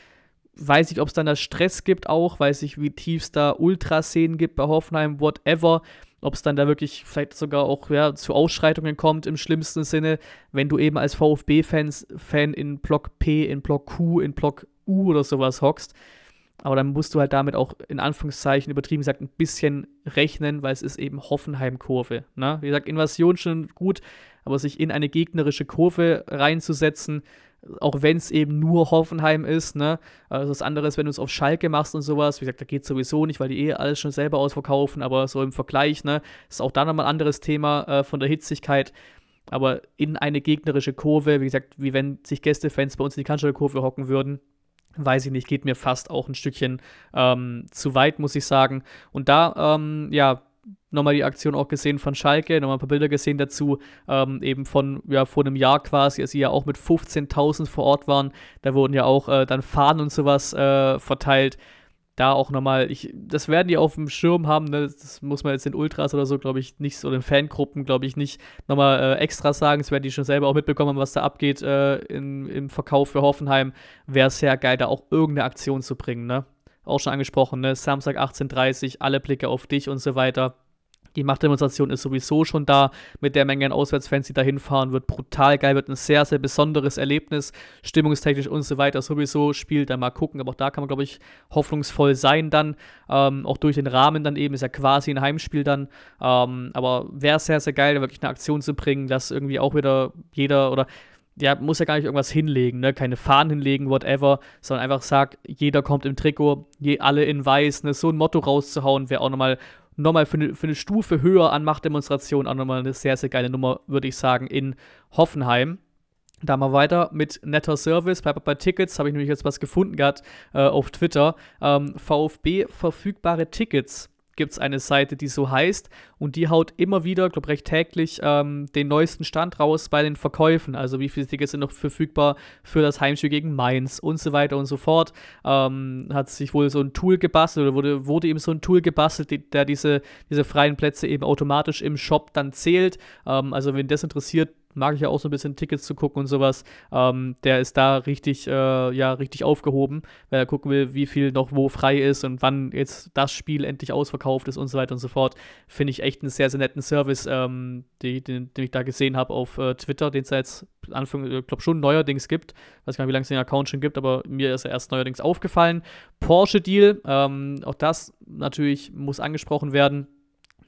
weiß ich, ob es dann da Stress gibt auch, weiß ich, wie tief es da Ultraszenen gibt bei Hoffenheim, whatever ob es dann da wirklich vielleicht sogar auch ja, zu Ausschreitungen kommt im schlimmsten Sinne, wenn du eben als VfB-Fan in Block P, in Block Q, in Block U oder sowas hockst. Aber dann musst du halt damit auch in Anführungszeichen übertrieben gesagt ein bisschen rechnen, weil es ist eben Hoffenheim-Kurve. Ne? Wie gesagt, Invasion schon gut, aber sich in eine gegnerische Kurve reinzusetzen, auch wenn es eben nur Hoffenheim ist, ne? Also das andere ist, wenn du es auf Schalke machst und sowas, wie gesagt, da geht sowieso nicht, weil die eh alles schon selber ausverkaufen, aber so im Vergleich, ne, ist auch da nochmal ein anderes Thema äh, von der Hitzigkeit. Aber in eine gegnerische Kurve, wie gesagt, wie wenn sich Gästefans bei uns in die Cannstatter Kurve hocken würden, weiß ich nicht, geht mir fast auch ein Stückchen ähm, zu weit, muss ich sagen. Und da, ähm, ja, nochmal die Aktion auch gesehen von Schalke, nochmal ein paar Bilder gesehen dazu, ähm, eben von ja, vor einem Jahr quasi, als sie ja auch mit 15.000 vor Ort waren. Da wurden ja auch äh, dann Fahnen und sowas äh, verteilt. Da auch nochmal, ich, das werden die auf dem Schirm haben, ne? das muss man jetzt in Ultras oder so, glaube ich, nicht, so in Fangruppen, glaube ich, nicht nochmal äh, extra sagen. Das werden die schon selber auch mitbekommen was da abgeht äh, in, im Verkauf für Hoffenheim. Wäre sehr geil, da auch irgendeine Aktion zu bringen, ne? Auch schon angesprochen, ne? Samstag 18.30 alle Blicke auf dich und so weiter die Machtdemonstration ist sowieso schon da mit der Menge an Auswärtsfans, die da hinfahren. Wird brutal geil, wird ein sehr, sehr besonderes Erlebnis. Stimmungstechnisch und so weiter sowieso spielt. Dann mal gucken. Aber auch da kann man, glaube ich, hoffnungsvoll sein dann. Ähm, auch durch den Rahmen dann eben. Ist ja quasi ein Heimspiel dann. Ähm, aber wäre sehr, sehr geil, wirklich eine Aktion zu bringen, dass irgendwie auch wieder jeder oder ja, muss ja gar nicht irgendwas hinlegen, ne? Keine Fahnen hinlegen, whatever, sondern einfach sagt, jeder kommt im Trikot, je, alle in weiß, ne? So ein Motto rauszuhauen, wäre auch nochmal nochmal für eine, für eine Stufe höher an Machtdemonstrationen auch nochmal eine sehr, sehr geile Nummer, würde ich sagen, in Hoffenheim. Da mal weiter mit netter Service. Bei, bei Tickets habe ich nämlich jetzt was gefunden gehabt äh, auf Twitter. Ähm, VfB verfügbare Tickets gibt es eine Seite, die so heißt und die haut immer wieder, glaube recht täglich, ähm, den neuesten Stand raus bei den Verkäufen. Also wie viele Tickets sind noch verfügbar für das Heimspiel gegen Mainz und so weiter und so fort. Ähm, hat sich wohl so ein Tool gebastelt oder wurde, wurde eben so ein Tool gebastelt, die, der diese, diese freien Plätze eben automatisch im Shop dann zählt. Ähm, also wenn das interessiert, mag ich ja auch so ein bisschen Tickets zu gucken und sowas. Ähm, der ist da richtig, äh, ja, richtig aufgehoben, weil er gucken will, wie viel noch wo frei ist und wann jetzt das Spiel endlich ausverkauft ist und so weiter und so fort. Finde ich echt einen sehr, sehr netten Service, ähm, die, den, den, ich da gesehen habe auf äh, Twitter, den es ja jetzt Anfang, ich glaube schon neuerdings gibt. Weiß gar nicht, wie lange es den Account schon gibt, aber mir ist er erst neuerdings aufgefallen. Porsche Deal, ähm, auch das natürlich muss angesprochen werden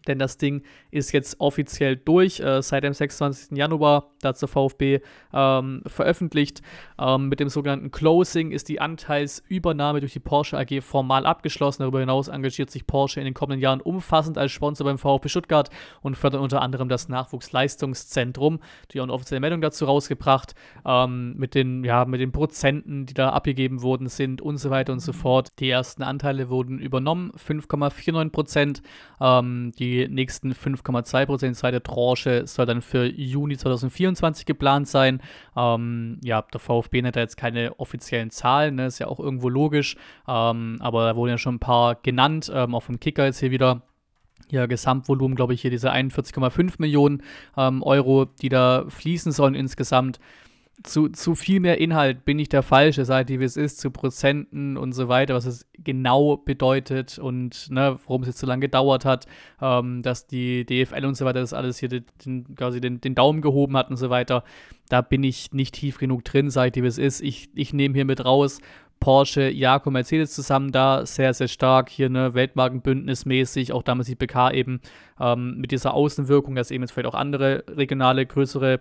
denn das Ding ist jetzt offiziell durch, äh, seit dem 26. Januar, da hat der VfB ähm, veröffentlicht. Ähm, mit dem sogenannten Closing ist die Anteilsübernahme durch die Porsche AG formal abgeschlossen. Darüber hinaus engagiert sich Porsche in den kommenden Jahren umfassend als Sponsor beim VfB Stuttgart und fördert unter anderem das Nachwuchsleistungszentrum. Die haben eine offizielle Meldung dazu rausgebracht, ähm, mit, den, ja, mit den Prozenten, die da abgegeben worden sind und so weiter und so fort. Die ersten Anteile wurden übernommen, 5,49 Prozent. Ähm, die die nächsten 5,2% zweite Tranche soll dann für Juni 2024 geplant sein. Ähm, ja, der VfB nennt da jetzt keine offiziellen Zahlen, ne? ist ja auch irgendwo logisch, ähm, aber da wurden ja schon ein paar genannt, ähm, auch vom Kicker jetzt hier wieder. Ja, Gesamtvolumen, glaube ich, hier diese 41,5 Millionen ähm, Euro, die da fließen sollen insgesamt zu, zu viel mehr Inhalt bin ich der falsche, Seite wie es ist, zu Prozenten und so weiter, was es genau bedeutet und ne, warum es jetzt so lange gedauert hat, ähm, dass die DFL und so weiter das alles hier den, quasi den, den Daumen gehoben hat und so weiter. Da bin ich nicht tief genug drin, Seite wie es ist. Ich, ich nehme hier mit raus, Porsche, Jaco, Mercedes zusammen da, sehr, sehr stark, hier ne, Weltmarkenbündnismäßig, auch damals die PK eben ähm, mit dieser Außenwirkung, dass eben jetzt vielleicht auch andere regionale, größere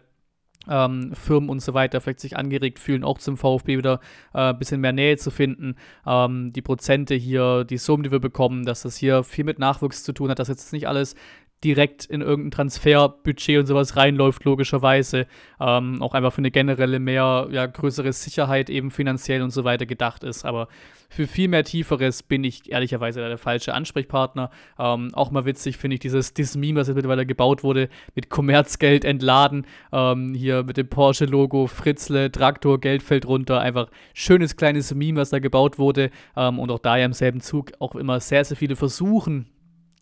ähm, Firmen und so weiter vielleicht sich angeregt fühlen, auch zum VfB wieder ein äh, bisschen mehr Nähe zu finden. Ähm, die Prozente hier, die Summen, die wir bekommen, dass das hier viel mit Nachwuchs zu tun hat, dass jetzt nicht alles direkt in irgendein Transferbudget und sowas reinläuft, logischerweise. Ähm, auch einfach für eine generelle mehr, ja, größere Sicherheit eben finanziell und so weiter gedacht ist. Aber für viel mehr Tieferes bin ich ehrlicherweise der falsche Ansprechpartner. Ähm, auch mal witzig finde ich dieses, dieses Meme, das jetzt mittlerweile gebaut wurde, mit Kommerzgeld entladen. Ähm, hier mit dem Porsche-Logo, Fritzle, Traktor, Geld fällt runter. Einfach schönes kleines Meme, was da gebaut wurde. Ähm, und auch da ja im selben Zug auch immer sehr, sehr viele versuchen,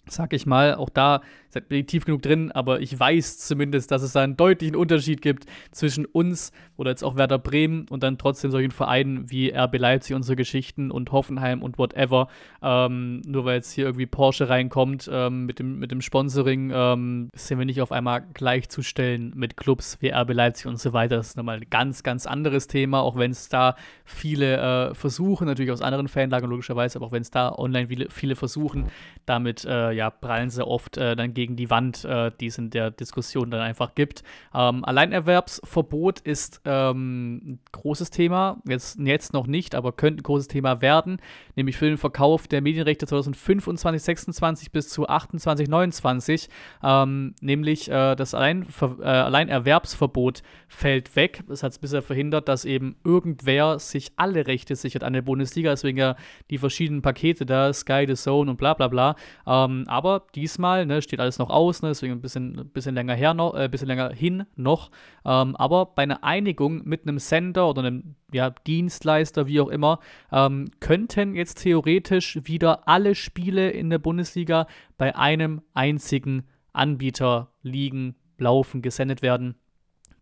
sag ich mal, auch da bin ich tief genug drin, aber ich weiß zumindest, dass es da einen deutlichen Unterschied gibt zwischen uns oder jetzt auch Werder Bremen und dann trotzdem solchen Vereinen wie RB Leipzig so Geschichten und Hoffenheim und whatever. Ähm, nur weil jetzt hier irgendwie Porsche reinkommt ähm, mit, dem, mit dem Sponsoring, ähm, sind wir nicht auf einmal gleichzustellen mit Clubs wie RB Leipzig und so weiter. Das ist nochmal ein ganz, ganz anderes Thema, auch wenn es da viele äh, versuchen, natürlich aus anderen Fanlagen logischerweise, aber auch wenn es da online viele, viele versuchen, damit äh, ja, prallen sie oft äh, dann gegen die Wand, äh, die es in der Diskussion dann einfach gibt. Ähm, Alleinerwerbsverbot ist ähm, ein großes Thema, jetzt, jetzt noch nicht, aber könnte ein großes Thema werden, nämlich für den Verkauf der Medienrechte 2025, 26 bis zu 28, 29, ähm, nämlich äh, das Alleinver äh, Alleinerwerbsverbot fällt weg. Das hat es bisher verhindert, dass eben irgendwer sich alle Rechte sichert an der Bundesliga, deswegen ja die verschiedenen Pakete da, Sky, The Zone und bla bla bla. Ähm, aber diesmal ne, steht alles noch aus, ne, deswegen ein bisschen, bisschen länger her noch, äh, bisschen länger hin noch. Ähm, aber bei einer Einigung mit einem Sender oder einem ja, Dienstleister, wie auch immer, ähm, könnten jetzt theoretisch wieder alle Spiele in der Bundesliga bei einem einzigen Anbieter liegen, laufen, gesendet werden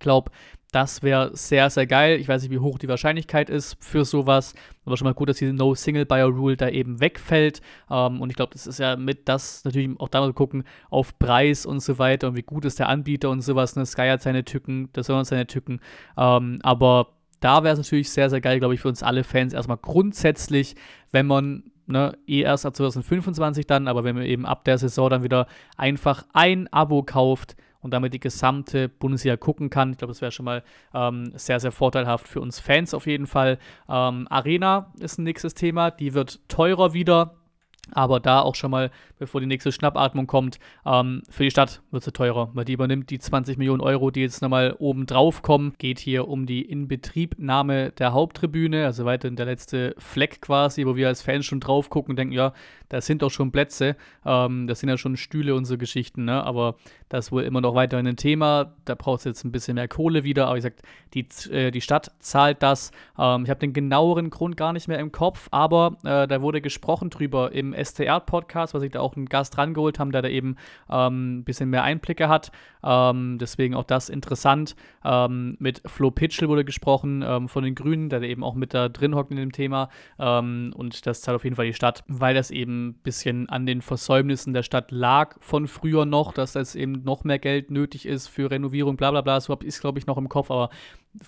glaube, das wäre sehr, sehr geil. Ich weiß nicht, wie hoch die Wahrscheinlichkeit ist für sowas. Aber schon mal gut, dass diese No-Single-Buyer-Rule da eben wegfällt. Ähm, und ich glaube, das ist ja mit das natürlich auch da mal gucken auf Preis und so weiter und wie gut ist der Anbieter und sowas. Ne? Sky hat seine Tücken, das soll seine Tücken. Ähm, aber da wäre es natürlich sehr, sehr geil, glaube ich, für uns alle Fans erstmal grundsätzlich, wenn man ne, eh erst ab 2025 dann, aber wenn man eben ab der Saison dann wieder einfach ein Abo kauft, und damit die gesamte Bundesliga gucken kann. Ich glaube, das wäre schon mal ähm, sehr, sehr vorteilhaft für uns Fans auf jeden Fall. Ähm, Arena ist ein nächstes Thema, die wird teurer wieder. Aber da auch schon mal, bevor die nächste Schnappatmung kommt, ähm, für die Stadt wird sie teurer, weil die übernimmt die 20 Millionen Euro, die jetzt nochmal oben drauf kommen. Geht hier um die Inbetriebnahme der Haupttribüne, also weiterhin der letzte Fleck quasi, wo wir als Fans schon drauf gucken und denken, ja, da sind doch schon Plätze, ähm, das sind ja schon Stühle und so Geschichten, ne? aber das ist wohl immer noch weiterhin ein Thema. Da braucht es jetzt ein bisschen mehr Kohle wieder, aber wie gesagt, die, äh, die Stadt zahlt das. Ähm, ich habe den genaueren Grund gar nicht mehr im Kopf, aber äh, da wurde gesprochen drüber im STR-Podcast, was ich da auch einen Gast rangeholt haben, der da eben ähm, ein bisschen mehr Einblicke hat. Ähm, deswegen auch das interessant. Ähm, mit Flo Pitchell wurde gesprochen ähm, von den Grünen, der da eben auch mit da drin hockt in dem Thema. Ähm, und das zahlt auf jeden Fall die Stadt, weil das eben ein bisschen an den Versäumnissen der Stadt lag von früher noch, dass das eben noch mehr Geld nötig ist für Renovierung, bla bla bla. So ist, glaube ich, noch im Kopf, aber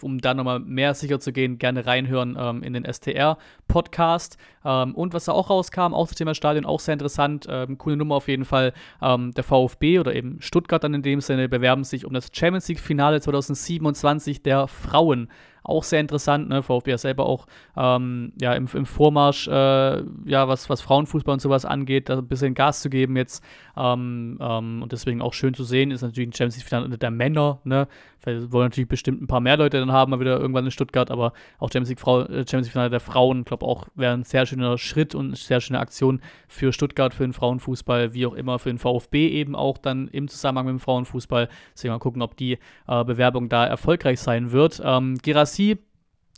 um da nochmal mehr sicher zu gehen, gerne reinhören ähm, in den STR-Podcast. Ähm, und was da auch rauskam, auch das Thema Stadion, auch sehr interessant, ähm, coole Nummer auf jeden Fall. Ähm, der VfB oder eben Stuttgart dann in dem Sinne bewerben sich um das Champions League-Finale 2027 der Frauen auch sehr interessant. Ne? VfB ja selber auch ähm, ja, im, im Vormarsch, äh, ja, was, was Frauenfußball und sowas angeht, da ein bisschen Gas zu geben jetzt. Ähm, ähm, und deswegen auch schön zu sehen, ist natürlich ein Champions League-Finale der Männer. Ne? Weil wollen natürlich bestimmt ein paar mehr Leute dann haben, mal wieder irgendwann in Stuttgart, aber auch Champions League-Finale äh, League der Frauen, glaube auch, wäre ein sehr schöner Schritt und eine sehr schöne Aktion für Stuttgart, für den Frauenfußball, wie auch immer für den VfB eben auch dann im Zusammenhang mit dem Frauenfußball. Deswegen mal gucken, ob die äh, Bewerbung da erfolgreich sein wird. Ähm, Girassi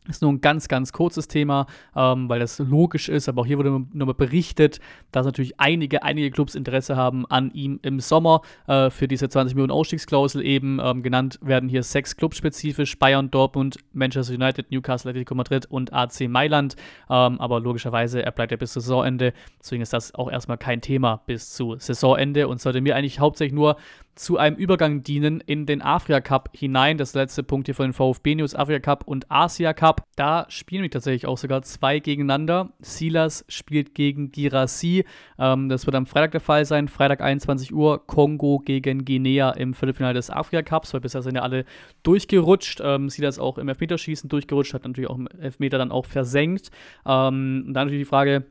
ist nur ein ganz, ganz kurzes Thema, ähm, weil das logisch ist, aber auch hier wurde nochmal berichtet, dass natürlich einige, einige Clubs Interesse haben an ihm im Sommer äh, für diese 20 Millionen Ausstiegsklausel eben. Ähm, genannt werden hier sechs Clubs spezifisch: Bayern, Dortmund, Manchester United, Newcastle, Atletico Madrid und AC Mailand. Ähm, aber logischerweise, er bleibt ja bis Saisonende, deswegen ist das auch erstmal kein Thema bis zu Saisonende und sollte mir eigentlich hauptsächlich nur zu einem Übergang dienen in den Afrika Cup hinein. Das letzte Punkt hier von den VfB News, Afrika Cup und Asia Cup. Da spielen wir tatsächlich auch sogar zwei gegeneinander. Silas spielt gegen Girassi. Ähm, das wird am Freitag der Fall sein. Freitag 21 Uhr, Kongo gegen Guinea im Viertelfinale des Afrika Cups, weil bisher sind ja alle durchgerutscht. Ähm, Silas auch im Elfmeterschießen durchgerutscht, hat natürlich auch im Elfmeter dann auch versenkt. Ähm, und dann natürlich die Frage,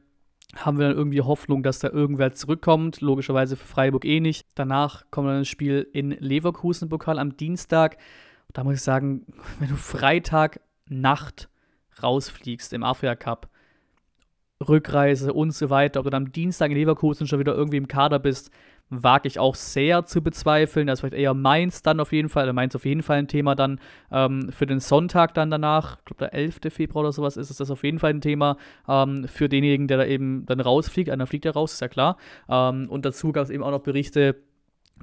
haben wir dann irgendwie Hoffnung, dass da irgendwer zurückkommt. Logischerweise für Freiburg eh nicht. Danach kommt dann das Spiel in Leverkusen-Pokal am Dienstag. Da muss ich sagen, wenn du Freitag Nacht rausfliegst im Afrika Cup, Rückreise und so weiter, ob du dann am Dienstag in Leverkusen schon wieder irgendwie im Kader bist, wage ich auch sehr zu bezweifeln. Das ist vielleicht eher Mainz dann auf jeden Fall, oder Mainz auf jeden Fall ein Thema dann ähm, für den Sonntag dann danach. Ich glaube, der 11. Februar oder sowas ist, ist das auf jeden Fall ein Thema ähm, für denjenigen, der da eben dann rausfliegt. Einer fliegt ja raus, ist ja klar. Ähm, und dazu gab es eben auch noch Berichte,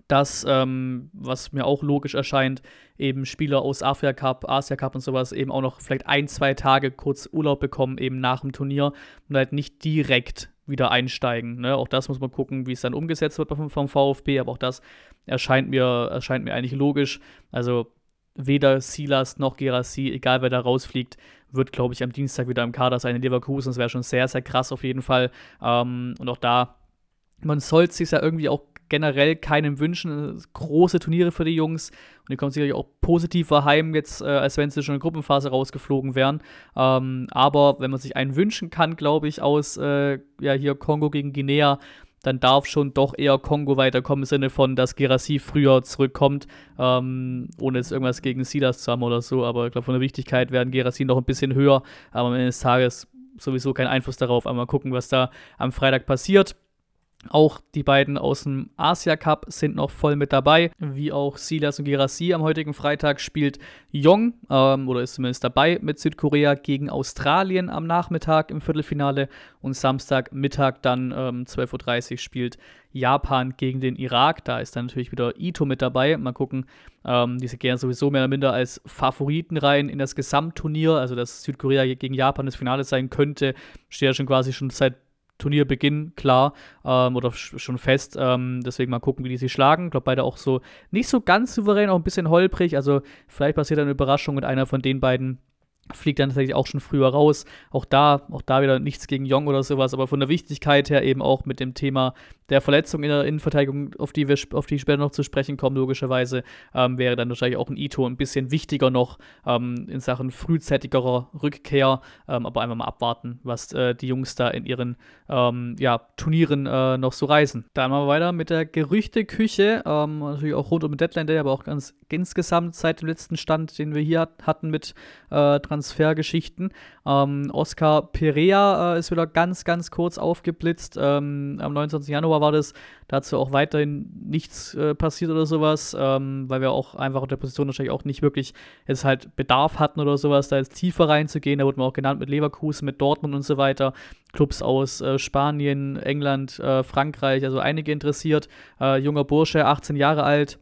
dass, ähm, was mir auch logisch erscheint, eben Spieler aus Afrika Cup, Asia Cup und sowas eben auch noch vielleicht ein, zwei Tage kurz Urlaub bekommen, eben nach dem Turnier und halt nicht direkt wieder einsteigen. Ne? Auch das muss man gucken, wie es dann umgesetzt wird vom, vom VfB, aber auch das erscheint mir, erscheint mir eigentlich logisch. Also weder Silas noch Gerassi, egal wer da rausfliegt, wird, glaube ich, am Dienstag wieder im Kader sein in Leverkusen. Das wäre schon sehr, sehr krass auf jeden Fall. Ähm, und auch da, man sollte sich ja irgendwie auch generell keinem wünschen. Große Turniere für die Jungs und die kommen sicherlich auch positiver heim, jetzt, äh, als wenn sie schon in der Gruppenphase rausgeflogen wären. Ähm, aber wenn man sich einen wünschen kann, glaube ich, aus äh, ja, hier Kongo gegen Guinea, dann darf schon doch eher Kongo weiterkommen im Sinne von, dass Gerassi früher zurückkommt, ähm, ohne jetzt irgendwas gegen Silas zu haben oder so. Aber ich glaube, von der Wichtigkeit werden Gerassi noch ein bisschen höher. Aber am Ende des Tages sowieso kein Einfluss darauf. Einmal gucken, was da am Freitag passiert. Auch die beiden aus dem Asia Cup sind noch voll mit dabei, wie auch Silas und Girassi. Am heutigen Freitag spielt Jong, ähm, oder ist zumindest dabei, mit Südkorea gegen Australien am Nachmittag im Viertelfinale und Samstagmittag dann ähm, 12.30 Uhr spielt Japan gegen den Irak. Da ist dann natürlich wieder Ito mit dabei. Mal gucken, ähm, diese gehen sowieso mehr oder minder als Favoriten rein in das Gesamtturnier. Also, dass Südkorea gegen Japan das Finale sein könnte, steht ja schon quasi schon seit Turnierbeginn klar ähm, oder schon fest. Ähm, deswegen mal gucken, wie die sich schlagen. Ich glaube, beide auch so nicht so ganz souverän, auch ein bisschen holprig. Also vielleicht passiert eine Überraschung und einer von den beiden fliegt dann tatsächlich auch schon früher raus. Auch da, auch da wieder nichts gegen Jong oder sowas, aber von der Wichtigkeit her eben auch mit dem Thema der Verletzung in der Innenverteidigung, auf die wir auf die später noch zu sprechen kommen, logischerweise, ähm, wäre dann wahrscheinlich auch ein Ito ein bisschen wichtiger noch ähm, in Sachen frühzeitigerer Rückkehr. Ähm, aber einfach mal abwarten, was äh, die Jungs da in ihren ähm, ja, Turnieren äh, noch so reisen. Dann machen wir weiter mit der Gerüchteküche. Ähm, natürlich auch rund um Deadline Day, aber auch ganz insgesamt seit dem letzten Stand, den wir hier hatten mit äh, Transfergeschichten. Ähm, Oscar Perea äh, ist wieder ganz, ganz kurz aufgeblitzt. Ähm, am 29. Januar war das. Dazu auch weiterhin nichts äh, passiert oder sowas, ähm, weil wir auch einfach auf der Position wahrscheinlich auch nicht wirklich jetzt halt Bedarf hatten oder sowas, da jetzt tiefer reinzugehen. Da wurde man auch genannt mit Leverkusen, mit Dortmund und so weiter. Clubs aus äh, Spanien, England, äh, Frankreich, also einige interessiert. Äh, junger Bursche, 18 Jahre alt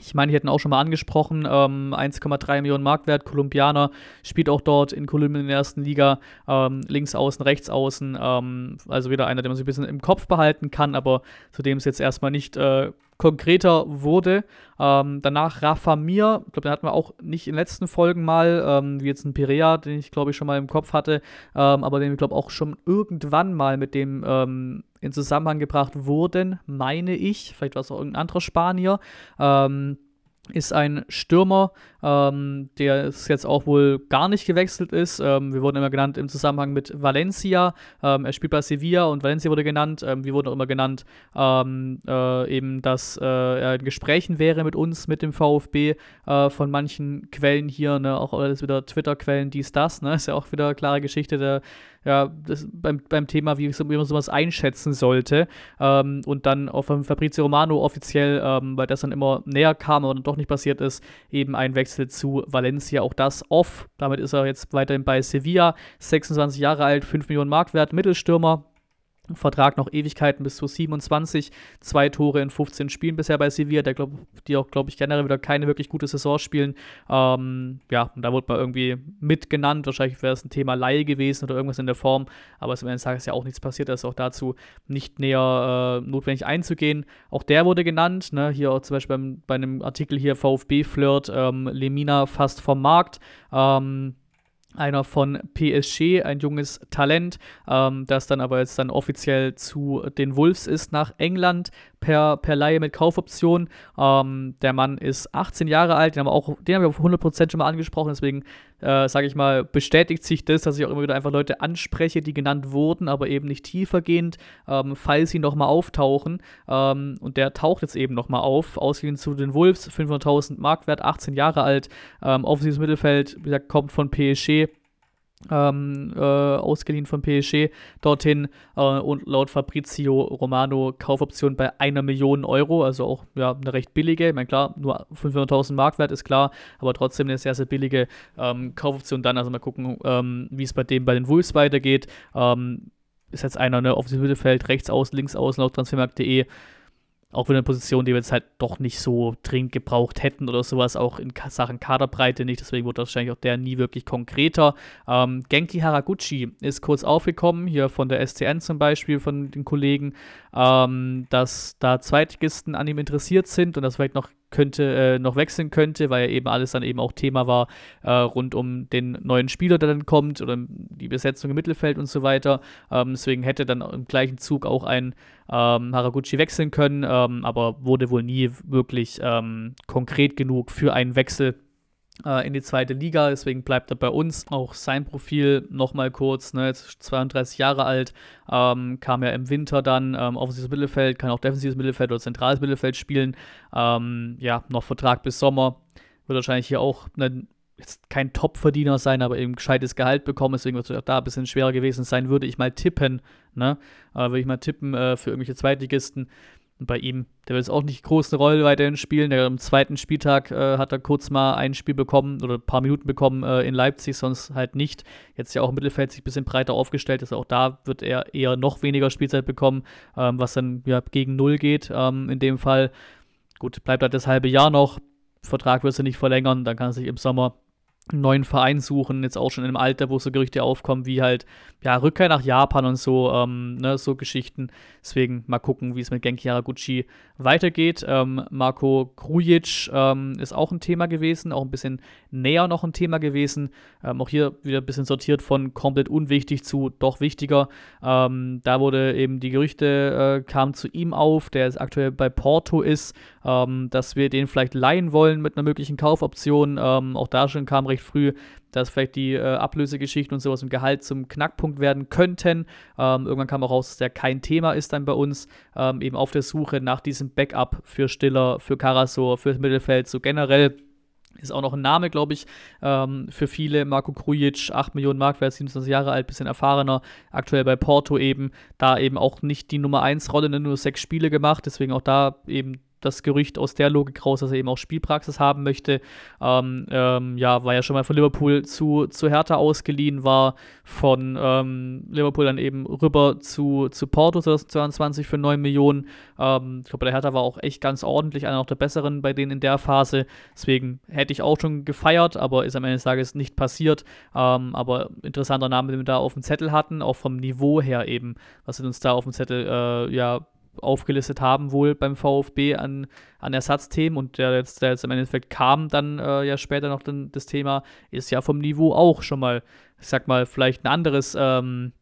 ich meine, die hätten auch schon mal angesprochen, ähm, 1,3 Millionen Marktwert, Kolumbianer, spielt auch dort in Kolumbien in der ersten Liga, ähm, links außen, rechts außen, ähm, also wieder einer, den man sich ein bisschen im Kopf behalten kann, aber zu dem es jetzt erstmal nicht äh, konkreter wurde. Ähm, danach Rafa Mir, ich glaube, den hatten wir auch nicht in den letzten Folgen mal, ähm, wie jetzt ein Perea, den ich glaube ich schon mal im Kopf hatte, ähm, aber den wir glaube auch schon irgendwann mal mit dem ähm, in Zusammenhang gebracht wurden, meine ich. Vielleicht war es auch irgendein anderer Spanier. Ähm, ist ein Stürmer, ähm, der jetzt auch wohl gar nicht gewechselt ist. Ähm, wir wurden immer genannt im Zusammenhang mit Valencia. Ähm, er spielt bei Sevilla und Valencia wurde genannt. Ähm, wir wurden auch immer genannt, ähm, äh, eben, dass äh, er in Gesprächen wäre mit uns, mit dem VfB, äh, von manchen Quellen hier, ne? auch alles wieder Twitter-Quellen, dies, das. Ne? Ist ja auch wieder eine klare Geschichte. Der ja, das, beim, beim Thema, wie, wie man sowas einschätzen sollte. Ähm, und dann auf Fabrizio Romano offiziell, ähm, weil das dann immer näher kam, dann doch nicht passiert ist, eben ein Wechsel zu Valencia. Auch das off. Damit ist er jetzt weiterhin bei Sevilla. 26 Jahre alt, 5 Millionen Marktwert, Mittelstürmer. Vertrag noch Ewigkeiten bis zu 27, zwei Tore in 15 Spielen bisher bei Sevilla, der glaub, die auch, glaube ich, generell wieder keine wirklich gute Saison spielen. Ähm, ja, und da wurde man irgendwie mitgenannt. Wahrscheinlich wäre es ein Thema Laie gewesen oder irgendwas in der Form, aber es am Ende des Tages ja auch nichts passiert, da ist auch dazu nicht näher äh, notwendig einzugehen. Auch der wurde genannt, ne? hier auch zum Beispiel beim, bei einem Artikel hier VfB-Flirt, ähm, Lemina fast vom Markt. Ähm, einer von PSG, ein junges Talent, ähm, das dann aber jetzt dann offiziell zu den Wolves ist nach England. Per, per Laie mit Kaufoption. Ähm, der Mann ist 18 Jahre alt, den haben wir auch, den haben wir auf 100% schon mal angesprochen, deswegen äh, sage ich mal, bestätigt sich das, dass ich auch immer wieder einfach Leute anspreche, die genannt wurden, aber eben nicht tiefergehend, ähm, falls sie nochmal auftauchen. Ähm, und der taucht jetzt eben nochmal auf, ausgehend zu den Wolves, 500.000 Marktwert, 18 Jahre alt, ähm, offensives Mittelfeld, wie gesagt, kommt von PSG ähm, äh, ausgeliehen von PSG dorthin äh, und laut Fabrizio Romano Kaufoption bei einer Million Euro, also auch ja, eine recht billige. Ich meine, klar, nur 500.000 Marktwert ist klar, aber trotzdem eine sehr, sehr billige ähm, Kaufoption dann. Also mal gucken, ähm, wie es bei dem bei den Wolves weitergeht. Ähm, ist jetzt einer ne, auf dem Mittelfeld, rechts aus, links aus, laut transfermarkt.de auch wieder eine Position, die wir jetzt halt doch nicht so dringend gebraucht hätten oder sowas, auch in Sachen Kaderbreite nicht. Deswegen wurde wahrscheinlich auch der nie wirklich konkreter. Ähm, Genki Haraguchi ist kurz aufgekommen, hier von der SCN zum Beispiel, von den Kollegen, ähm, dass da Zweitligisten an ihm interessiert sind und das vielleicht noch könnte, äh, noch wechseln könnte, weil ja eben alles dann eben auch Thema war äh, rund um den neuen Spieler, der dann kommt oder die Besetzung im Mittelfeld und so weiter. Ähm, deswegen hätte dann im gleichen Zug auch ein ähm, Haraguchi wechseln können, ähm, aber wurde wohl nie wirklich ähm, konkret genug für einen Wechsel in die zweite Liga, deswegen bleibt er bei uns. Auch sein Profil nochmal kurz, ne, jetzt 32 Jahre alt, ähm, kam ja im Winter dann ähm, offensives Mittelfeld, kann auch defensives Mittelfeld oder zentrales Mittelfeld spielen. Ähm, ja, noch Vertrag bis Sommer. Wird wahrscheinlich hier auch ne, jetzt kein Top-Verdiener sein, aber eben gescheites Gehalt bekommen, deswegen wird es auch da ein bisschen schwerer gewesen sein, würde ich mal tippen, ne? Äh, würde ich mal tippen äh, für irgendwelche Zweitligisten. Bei ihm, der wird jetzt auch nicht groß eine Rolle weiterhin spielen. Der, am zweiten Spieltag äh, hat er kurz mal ein Spiel bekommen oder ein paar Minuten bekommen äh, in Leipzig, sonst halt nicht. Jetzt ja auch im Mittelfeld sich ein bisschen breiter aufgestellt ist. Also auch da wird er eher noch weniger Spielzeit bekommen, ähm, was dann ja gegen Null geht ähm, in dem Fall. Gut, bleibt halt das halbe Jahr noch. Vertrag wird er nicht verlängern, dann kann er sich im Sommer einen neuen Verein suchen, jetzt auch schon in einem Alter, wo so Gerüchte aufkommen, wie halt, ja, Rückkehr nach Japan und so, ähm, ne, so Geschichten. Deswegen mal gucken, wie es mit Genki Haraguchi weitergeht. Ähm, Marco Krujic ähm, ist auch ein Thema gewesen, auch ein bisschen näher noch ein Thema gewesen. Ähm, auch hier wieder ein bisschen sortiert von komplett unwichtig zu doch wichtiger. Ähm, da wurde eben die Gerüchte, äh, kamen zu ihm auf, der aktuell bei Porto ist, ähm, dass wir den vielleicht leihen wollen mit einer möglichen Kaufoption. auch da schon kam recht früh, dass vielleicht die äh, Ablösegeschichten und sowas im Gehalt zum Knackpunkt werden könnten. Ähm, irgendwann kam auch raus, dass der kein Thema ist dann bei uns, ähm, eben auf der Suche nach diesem Backup für Stiller, für Karasor, für das Mittelfeld, so generell. Ist auch noch ein Name, glaube ich, ähm, für viele. Marco Krujic, 8 Millionen Marktwert, 27 Jahre alt, bisschen erfahrener. Aktuell bei Porto eben. Da eben auch nicht die Nummer 1 Rolle, ne, nur sechs Spiele gemacht. Deswegen auch da eben das Gerücht aus der Logik raus, dass er eben auch Spielpraxis haben möchte. Ähm, ähm, ja, war ja schon mal von Liverpool zu, zu Hertha ausgeliehen, war von ähm, Liverpool dann eben rüber zu, zu Porto 2022 für 9 Millionen. Ähm, ich glaube, der Hertha war auch echt ganz ordentlich, einer der besseren bei denen in der Phase. Deswegen hätte ich auch schon gefeiert, aber ist am Ende des Tages nicht passiert. Ähm, aber interessanter Name, den wir da auf dem Zettel hatten, auch vom Niveau her eben, was wir uns da auf dem Zettel äh, ja aufgelistet haben, wohl beim VfB an, an Ersatzthemen und der jetzt, der jetzt im Endeffekt kam, dann äh, ja später noch dann das Thema, ist ja vom Niveau auch schon mal, ich sag mal, vielleicht ein anderes, ähm,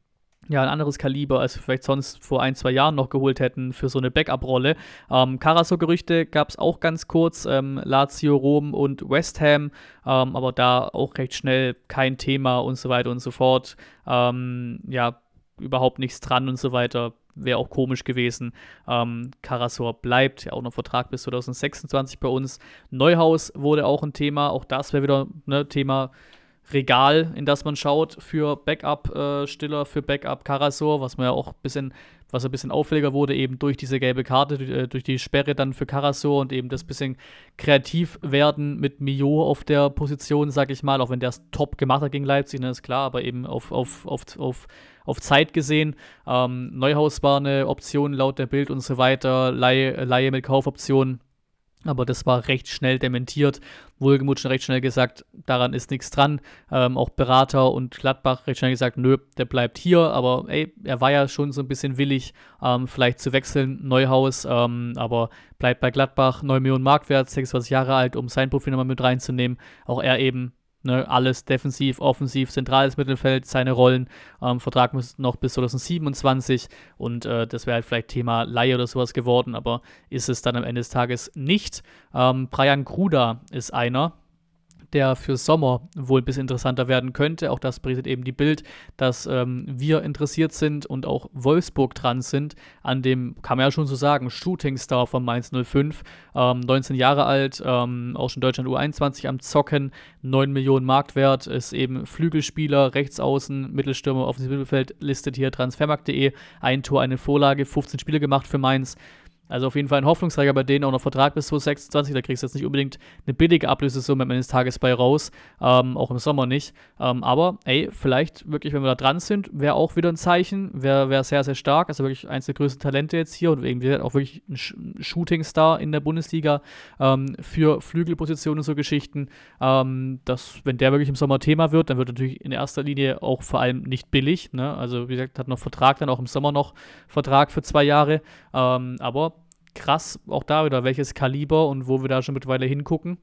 ja, ein anderes Kaliber, als wir vielleicht sonst vor ein, zwei Jahren noch geholt hätten für so eine Backup-Rolle. Ähm, Carasso-Gerüchte gab es auch ganz kurz, ähm, Lazio, Rom und West Ham, ähm, aber da auch recht schnell kein Thema und so weiter und so fort. Ähm, ja, überhaupt nichts dran und so weiter wäre auch komisch gewesen. Ähm, Karasor bleibt, ja auch noch Vertrag bis 2026 bei uns. Neuhaus wurde auch ein Thema, auch das wäre wieder ein ne, Thema Regal, in das man schaut für Backup-Stiller, äh, für Backup Karasor, was man ja auch ein bisschen, was ein bisschen auffälliger wurde, eben durch diese gelbe Karte, durch, äh, durch die Sperre dann für Karasor und eben das bisschen kreativ werden mit Mio auf der Position, sag ich mal, auch wenn der es top gemacht hat gegen Leipzig, ne, ist klar, aber eben auf, auf, auf, auf auf Zeit gesehen. Ähm, Neuhaus war eine Option laut der Bild und so weiter, Laie, Laie mit Kaufoption. Aber das war recht schnell dementiert. Wohlgemut schon recht schnell gesagt, daran ist nichts dran. Ähm, auch Berater und Gladbach recht schnell gesagt, nö, der bleibt hier. Aber ey, er war ja schon so ein bisschen willig, ähm, vielleicht zu wechseln. Neuhaus, ähm, aber bleibt bei Gladbach. 9 Millionen Marktwert, 26 Jahre alt, um sein Profil nochmal mit reinzunehmen. Auch er eben Ne, alles defensiv, offensiv, zentrales Mittelfeld, seine Rollen. Ähm, Vertrag muss noch bis 2027 und äh, das wäre halt vielleicht Thema Laie oder sowas geworden, aber ist es dann am Ende des Tages nicht. Ähm, Brian Gruda ist einer, der für Sommer wohl bisschen interessanter werden könnte. Auch das berichtet eben die Bild, dass ähm, wir interessiert sind und auch Wolfsburg dran sind an dem, kann man ja schon so sagen, Shootingstar von Mainz 05. Ähm, 19 Jahre alt, ähm, auch schon Deutschland U21 am Zocken, 9 Millionen Marktwert, ist eben Flügelspieler, Rechtsaußen, Mittelstürmer, offensives Mittelfeld, listet hier transfermarkt.de. Ein Tor, eine Vorlage, 15 Spiele gemacht für Mainz. Also auf jeden Fall ein Hoffnungsträger bei denen, auch noch Vertrag bis 2026. Da kriegst du jetzt nicht unbedingt eine billige Ablösesumme am Ende des Tages bei raus. Ähm, auch im Sommer nicht. Ähm, aber ey, vielleicht wirklich, wenn wir da dran sind, wäre auch wieder ein Zeichen. Wäre wär sehr, sehr stark. Also wirklich eins der größten Talente jetzt hier und irgendwie auch wirklich ein Sh Shooting-Star in der Bundesliga ähm, für Flügelpositionen und so Geschichten. Ähm, das, wenn der wirklich im Sommer Thema wird, dann wird natürlich in erster Linie auch vor allem nicht billig. Ne? Also wie gesagt, hat noch Vertrag, dann auch im Sommer noch Vertrag für zwei Jahre. Ähm, aber krass, auch da wieder, welches Kaliber und wo wir da schon mittlerweile hingucken.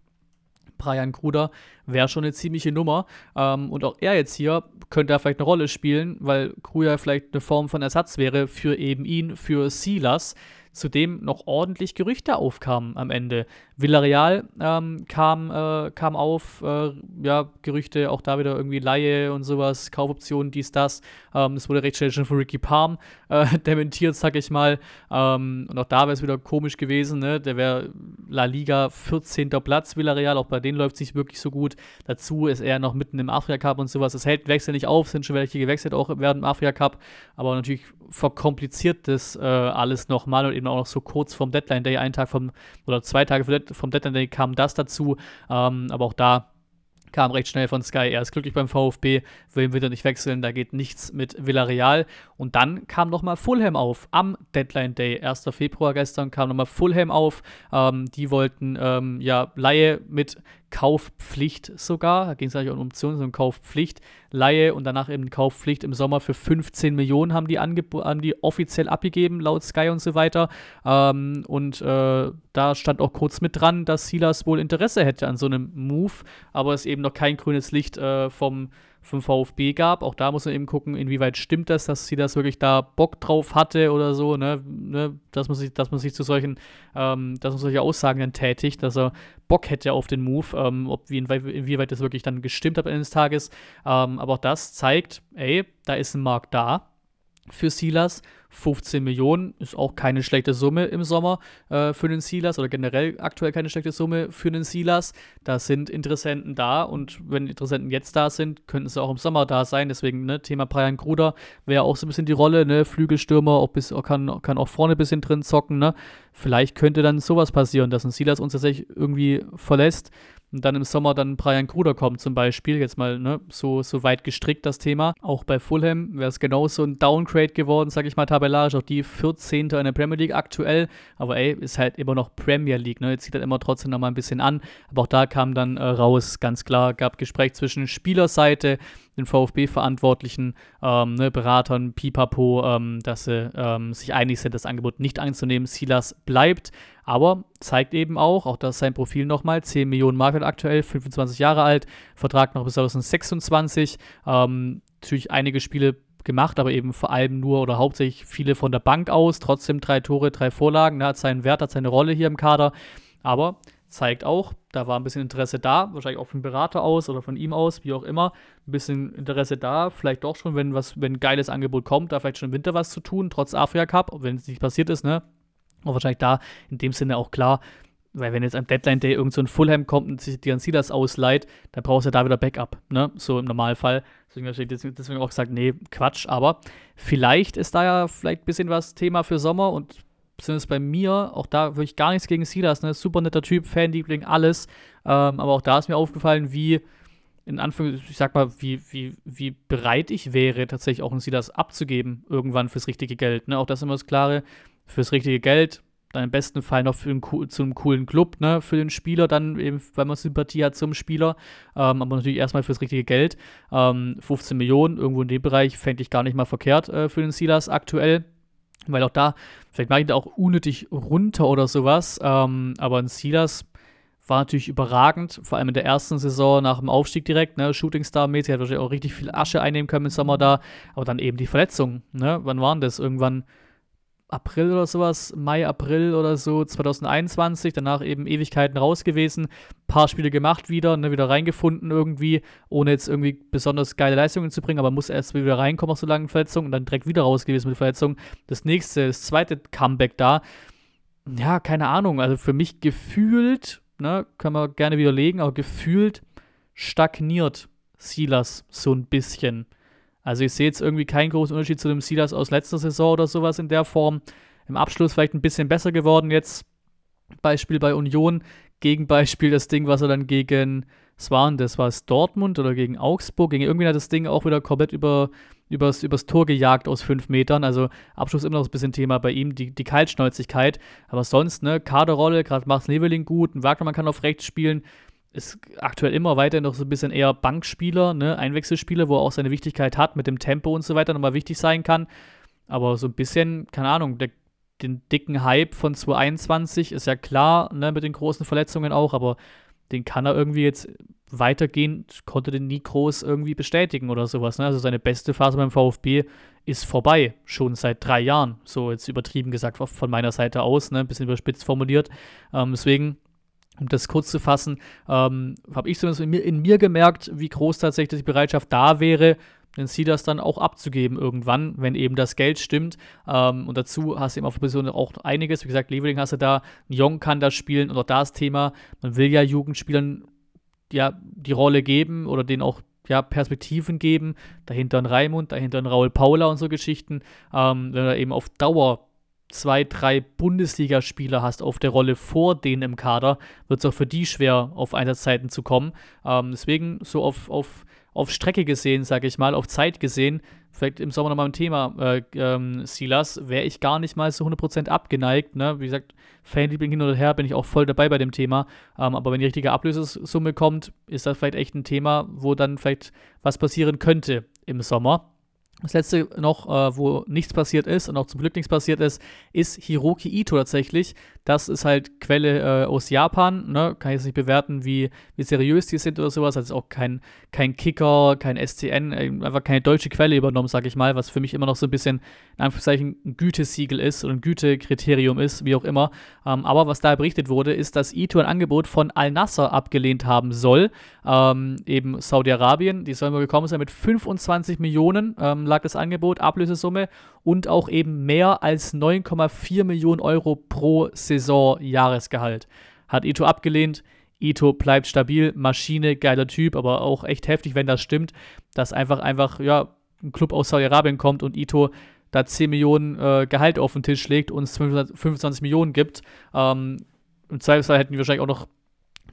Brian Kruder wäre schon eine ziemliche Nummer. Ähm, und auch er jetzt hier könnte da vielleicht eine Rolle spielen, weil Kruder vielleicht eine Form von Ersatz wäre für eben ihn, für Silas, zudem noch ordentlich Gerüchte aufkamen am Ende. Villarreal ähm, kam, äh, kam auf, äh, ja, Gerüchte, auch da wieder irgendwie Laie und sowas, Kaufoptionen, dies, das. Ähm, das wurde recht schnell schon von Ricky Palm äh, dementiert, sag ich mal. Ähm, und auch da wäre es wieder komisch gewesen, ne? Der wäre La Liga 14. Platz, Villarreal, auch bei denen läuft es nicht wirklich so gut. Dazu ist er noch mitten im Afrika Cup und sowas. Es hält Wechsel nicht auf, sind schon welche gewechselt, auch während dem Afrika Cup, aber natürlich verkompliziert das äh, alles nochmal und eben auch noch so kurz vom Deadline Day, einen Tag vom, oder zwei Tage vom Deadline Day kam das dazu. Ähm, aber auch da kam recht schnell von Sky. Er ist glücklich beim VfB, will ihn wieder nicht wechseln, da geht nichts mit Villarreal. Und dann kam nochmal Fulham auf am Deadline Day, 1. Februar gestern kam nochmal Fulham auf. Ähm, die wollten ähm, ja Laie mit Kaufpflicht sogar. Da ging es eigentlich um Optionen, sondern Kaufpflicht, Laie und danach eben Kaufpflicht im Sommer für 15 Millionen haben die, haben die offiziell abgegeben, laut Sky und so weiter. Ähm, und äh, da stand auch kurz mit dran, dass Silas wohl Interesse hätte an so einem Move, aber es eben noch kein grünes Licht äh, vom vom VfB gab. Auch da muss man eben gucken, inwieweit stimmt das, dass sie das wirklich da Bock drauf hatte oder so, ne, ne dass man sich, dass man sich zu solchen, ähm, dass man solche Aussagen dann tätigt, dass er Bock hätte auf den Move, ähm, ob wie, inwieweit das wirklich dann gestimmt hat eines Tages. Ähm, aber auch das zeigt, ey, da ist ein Markt da für Silas 15 Millionen ist auch keine schlechte Summe im Sommer äh, für den Silas oder generell aktuell keine schlechte Summe für den Silas. Da sind Interessenten da und wenn Interessenten jetzt da sind, könnten sie auch im Sommer da sein. Deswegen, ne, Thema Brian Gruder wäre auch so ein bisschen die Rolle, ne, Flügelstürmer, auch bis, kann, kann auch vorne ein bisschen drin zocken, ne. Vielleicht könnte dann sowas passieren, dass ein Silas uns tatsächlich irgendwie verlässt und dann im Sommer dann Brian Kruder kommt zum Beispiel, jetzt mal ne, so, so weit gestrickt das Thema. Auch bei Fulham wäre es genauso ein Downgrade geworden, sag ich mal tabellarisch, auch die 14. in der Premier League aktuell, aber ey, ist halt immer noch Premier League, ne, jetzt zieht halt immer trotzdem noch mal ein bisschen an, aber auch da kam dann äh, raus, ganz klar, gab Gespräch zwischen Spielerseite, den VfB-Verantwortlichen, ähm, ne, Beratern, Pipapo, ähm, dass sie ähm, sich einig sind, das Angebot nicht anzunehmen. Silas bleibt, aber zeigt eben auch, auch das ist sein Profil nochmal, 10 Millionen Mark aktuell, 25 Jahre alt, Vertrag noch bis 2026. Ähm, natürlich einige Spiele gemacht, aber eben vor allem nur oder hauptsächlich viele von der Bank aus. Trotzdem drei Tore, drei Vorlagen, ne, hat seinen Wert, hat seine Rolle hier im Kader. Aber zeigt auch, da war ein bisschen Interesse da, wahrscheinlich auch von Berater aus oder von ihm aus, wie auch immer, ein bisschen Interesse da, vielleicht doch schon, wenn was, wenn ein geiles Angebot kommt, da vielleicht schon im Winter was zu tun, trotz Afrika Cup, wenn es nicht passiert ist, ne? Und wahrscheinlich da in dem Sinne auch klar, weil wenn jetzt am Deadline Day irgend so ein Fulham kommt und sich die Silas ausleiht, dann brauchst du da wieder Backup, ne? So im Normalfall. Deswegen habe ich deswegen auch gesagt, nee, Quatsch, aber vielleicht ist da ja vielleicht ein bisschen was Thema für Sommer und zumindest bei mir, auch da würde ich gar nichts gegen Silas, ne? Super netter Typ, Fanliebling, alles. Ähm, aber auch da ist mir aufgefallen, wie, in Anführungszeichen, ich sag mal, wie, wie, wie bereit ich wäre, tatsächlich auch einen Silas abzugeben, irgendwann fürs richtige Geld. Ne? Auch das ist immer das Klare, fürs richtige Geld, dann im besten Fall noch für einen, zu einem coolen Club, ne, für den Spieler, dann eben, weil man Sympathie hat zum Spieler, ähm, aber natürlich erstmal fürs richtige Geld. Ähm, 15 Millionen, irgendwo in dem Bereich, fände ich gar nicht mal verkehrt äh, für den Silas aktuell. Weil auch da, vielleicht mache ich da auch unnötig runter oder sowas, ähm, aber ein Silas war natürlich überragend, vor allem in der ersten Saison nach dem Aufstieg direkt, ne, Shootingstar-mäßig, hat wahrscheinlich auch richtig viel Asche einnehmen können im Sommer da, aber dann eben die Verletzungen, ne, wann waren das? Irgendwann April oder sowas, Mai, April oder so 2021, danach eben Ewigkeiten raus gewesen, paar Spiele gemacht wieder, ne, wieder reingefunden irgendwie, ohne jetzt irgendwie besonders geile Leistungen zu bringen, aber muss erst wieder reinkommen aus so langen Verletzungen und dann direkt wieder raus gewesen mit Verletzungen. Das nächste, das zweite Comeback da, ja, keine Ahnung, also für mich gefühlt, ne, können wir gerne widerlegen, aber gefühlt stagniert Silas so ein bisschen. Also ich sehe jetzt irgendwie keinen großen Unterschied zu dem Silas aus letzter Saison oder sowas in der Form. Im Abschluss vielleicht ein bisschen besser geworden jetzt. Beispiel bei Union. Gegenbeispiel das Ding, was er dann gegen, was war das? War es Dortmund oder gegen Augsburg? Gegen irgendwie hat das Ding auch wieder komplett über, übers, übers Tor gejagt aus fünf Metern. Also Abschluss immer noch ein bisschen Thema bei ihm, die, die Kaltschnäuzigkeit. Aber sonst, ne, Kaderrolle, gerade macht Leveling gut, ein Wagnermann kann auf rechts spielen ist aktuell immer weiter noch so ein bisschen eher Bankspieler, ne, Einwechselspieler, wo er auch seine Wichtigkeit hat, mit dem Tempo und so weiter nochmal wichtig sein kann. Aber so ein bisschen, keine Ahnung, der, den dicken Hype von 2021 ist ja klar, ne, mit den großen Verletzungen auch, aber den kann er irgendwie jetzt weitergehend, konnte den nie groß irgendwie bestätigen oder sowas. Ne? Also seine beste Phase beim VfB ist vorbei, schon seit drei Jahren, so jetzt übertrieben gesagt von meiner Seite aus, ne? ein bisschen überspitzt formuliert. Ähm, deswegen um das kurz zu fassen, ähm, habe ich zumindest in mir, in mir, gemerkt, wie groß tatsächlich die Bereitschaft da wäre, den Silas dann auch abzugeben irgendwann, wenn eben das Geld stimmt. Ähm, und dazu hast du eben auf der Position auch einiges. Wie gesagt, Leveling hast du da, Jong kann das spielen und auch das Thema, man will ja Jugendspielern ja die Rolle geben oder denen auch ja, Perspektiven geben. Dahinter ein Raimund, dahinter ein Raul Paula und so Geschichten. Ähm, wenn du eben auf Dauer zwei, drei Bundesligaspieler hast auf der Rolle vor denen im Kader, wird es auch für die schwer, auf Einsatzzeiten zu kommen. Ähm, deswegen so auf, auf, auf Strecke gesehen, sage ich mal, auf Zeit gesehen, vielleicht im Sommer nochmal ein Thema, äh, ähm, Silas, wäre ich gar nicht mal so 100% abgeneigt. Ne? Wie gesagt, Fanliebling hin oder her bin ich auch voll dabei bei dem Thema. Ähm, aber wenn die richtige Ablösesumme kommt, ist das vielleicht echt ein Thema, wo dann vielleicht was passieren könnte im Sommer. Das letzte noch, äh, wo nichts passiert ist und auch zum Glück nichts passiert ist, ist Hiroki Ito tatsächlich. Das ist halt Quelle äh, aus Japan. Ne? Kann ich jetzt nicht bewerten, wie, wie seriös die sind oder sowas. Also auch kein, kein Kicker, kein SCN, äh, einfach keine deutsche Quelle übernommen, sag ich mal, was für mich immer noch so ein bisschen in Anführungszeichen ein Gütesiegel ist oder ein Gütekriterium ist, wie auch immer. Ähm, aber was da berichtet wurde, ist, dass Ito ein Angebot von Al-Nasser abgelehnt haben soll. Ähm, eben Saudi-Arabien. Die sollen wohl gekommen sein mit 25 Millionen. Ähm, lag das Angebot, Ablösesumme und auch eben mehr als 9,4 Millionen Euro pro Saison Jahresgehalt. Hat Ito abgelehnt. Ito bleibt stabil, Maschine, geiler Typ, aber auch echt heftig, wenn das stimmt, dass einfach, einfach, ja, ein Club aus Saudi-Arabien kommt und Ito da 10 Millionen äh, Gehalt auf den Tisch legt und es 25 Millionen gibt. Ähm, Im Zweifelsfall hätten wir wahrscheinlich auch noch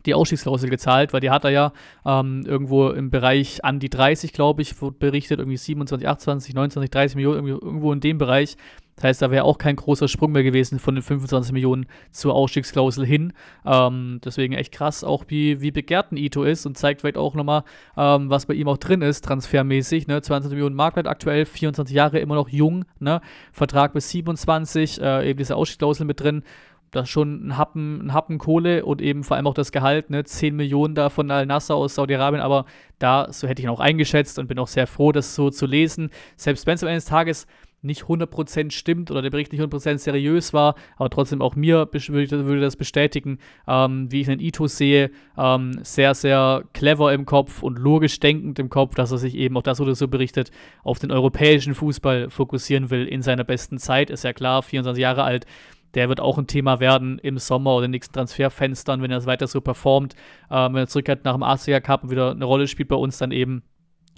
die Ausstiegsklausel gezahlt, weil die hat er ja ähm, irgendwo im Bereich an die 30, glaube ich, wurde berichtet, irgendwie 27, 28, 29, 30 Millionen, irgendwo in dem Bereich. Das heißt, da wäre auch kein großer Sprung mehr gewesen von den 25 Millionen zur Ausstiegsklausel hin. Ähm, deswegen echt krass, auch wie, wie begehrt ein Ito ist und zeigt vielleicht auch nochmal, ähm, was bei ihm auch drin ist, transfermäßig. Ne? 22 Millionen Marktwert aktuell, 24 Jahre, immer noch jung. Ne? Vertrag bis 27, äh, eben diese Ausstiegsklausel mit drin das ist schon ein Happen, ein Happen Kohle und eben vor allem auch das Gehalt, ne, 10 Millionen da von Al-Nasser aus Saudi-Arabien, aber da, so hätte ich ihn auch eingeschätzt und bin auch sehr froh, das so zu lesen. Selbst wenn es am Ende des Tages nicht 100% stimmt oder der Bericht nicht 100% seriös war, aber trotzdem auch mir würde das bestätigen, ähm, wie ich den Ito sehe, ähm, sehr, sehr clever im Kopf und logisch denkend im Kopf, dass er sich eben, auch das wurde so berichtet, auf den europäischen Fußball fokussieren will in seiner besten Zeit, ist ja klar, 24 Jahre alt, der wird auch ein Thema werden im Sommer oder in den nächsten Transferfenstern, wenn er es weiter so performt. Ähm, wenn er zurückkehrt nach dem Asia Cup und wieder eine Rolle spielt bei uns, dann eben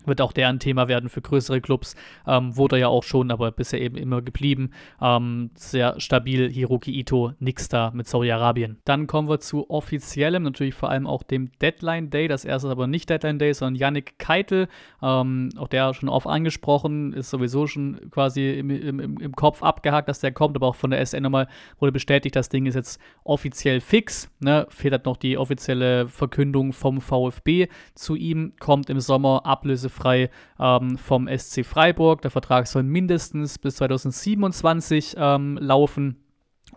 wird auch der ein Thema werden für größere Clubs. Ähm, wurde ja auch schon, aber bisher eben immer geblieben. Ähm, sehr stabil, Hiroki Ito, nix da mit Saudi-Arabien. Dann kommen wir zu offiziellem, natürlich vor allem auch dem Deadline Day. Das erste ist aber nicht Deadline Day, sondern Yannick Keitel. Ähm, auch der schon oft angesprochen, ist sowieso schon quasi im, im, im Kopf abgehakt, dass der kommt, aber auch von der SN nochmal wurde bestätigt, das Ding ist jetzt offiziell fix. Ne? Fehlt halt noch die offizielle Verkündung vom VfB zu ihm, kommt im Sommer ablösefrei ablösefrei ähm, vom SC Freiburg. Der Vertrag soll mindestens bis 2027 ähm, laufen.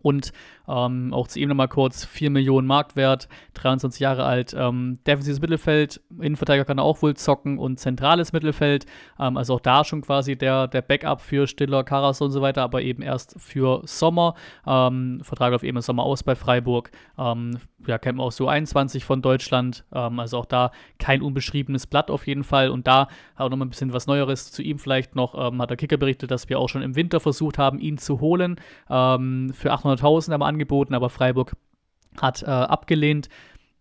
Und Ähm, auch zu ihm nochmal kurz: 4 Millionen Marktwert, 23 Jahre alt. Ähm, defensives Mittelfeld, Innenverteidiger kann er auch wohl zocken und zentrales Mittelfeld. Ähm, also auch da schon quasi der, der Backup für Stiller, Karas und so weiter, aber eben erst für Sommer. Ähm, Vertrag auf eben Sommer aus bei Freiburg. Ähm, ja, kennt man auch so 21 von Deutschland. Ähm, also auch da kein unbeschriebenes Blatt auf jeden Fall. Und da auch nochmal ein bisschen was Neueres zu ihm vielleicht noch. hat der Kicker berichtet, dass wir auch schon im Winter versucht haben, ihn zu holen. für 800.000 haben wir angeboten, aber Freiburg hat äh, abgelehnt.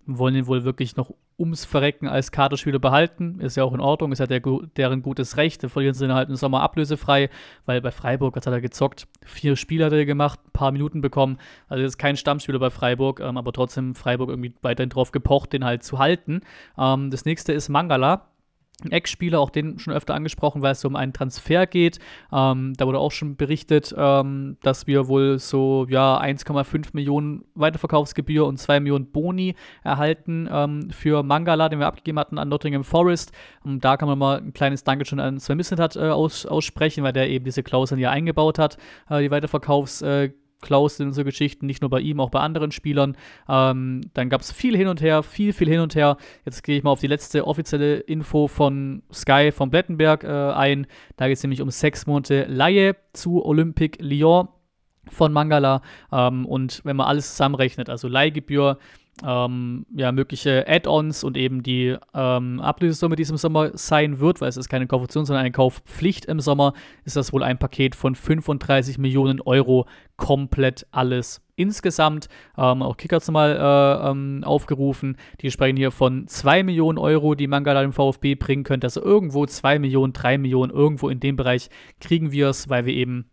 Wollen ihn wohl wirklich noch ums Verrecken als Kaderspieler behalten. Ist ja auch in Ordnung, ist ja der, deren gutes Recht. Verlieren sie dann halt im Sommer ablösefrei, weil bei Freiburg hat er gezockt. Vier Spiele hat er gemacht, ein paar Minuten bekommen. Also ist kein Stammspieler bei Freiburg, ähm, aber trotzdem Freiburg irgendwie weiterhin drauf gepocht, den halt zu halten. Ähm, das nächste ist Mangala Ex-Spieler, auch den schon öfter angesprochen, weil es um einen Transfer geht. Ähm, da wurde auch schon berichtet, ähm, dass wir wohl so ja 1,5 Millionen Weiterverkaufsgebühr und 2 Millionen Boni erhalten ähm, für Mangala, den wir abgegeben hatten an Nottingham Forest. Und da kann man mal ein kleines Dankeschön an Sven Mislintat äh, aus, aussprechen, weil der eben diese Klauseln ja eingebaut hat, äh, die Weiterverkaufs äh, Klaus und so Geschichten, nicht nur bei ihm, auch bei anderen Spielern. Ähm, dann gab es viel hin und her, viel, viel hin und her. Jetzt gehe ich mal auf die letzte offizielle Info von Sky von Blettenberg äh, ein. Da geht es nämlich um sechs Monate Laie zu Olympique Lyon von Mangala. Ähm, und wenn man alles zusammenrechnet, also Leihgebühr, ähm, ja, mögliche Add-ons und eben die ähm, Ablösesumme, die es im Sommer sein wird, weil es ist keine Kaufoption, sondern eine Kaufpflicht im Sommer, ist das wohl ein Paket von 35 Millionen Euro komplett alles insgesamt. Ähm, auch Kicker mal äh, ähm, aufgerufen. Die sprechen hier von 2 Millionen Euro, die Mangala dem VfB bringen könnte. Also irgendwo 2 Millionen, 3 Millionen, irgendwo in dem Bereich kriegen wir es, weil wir eben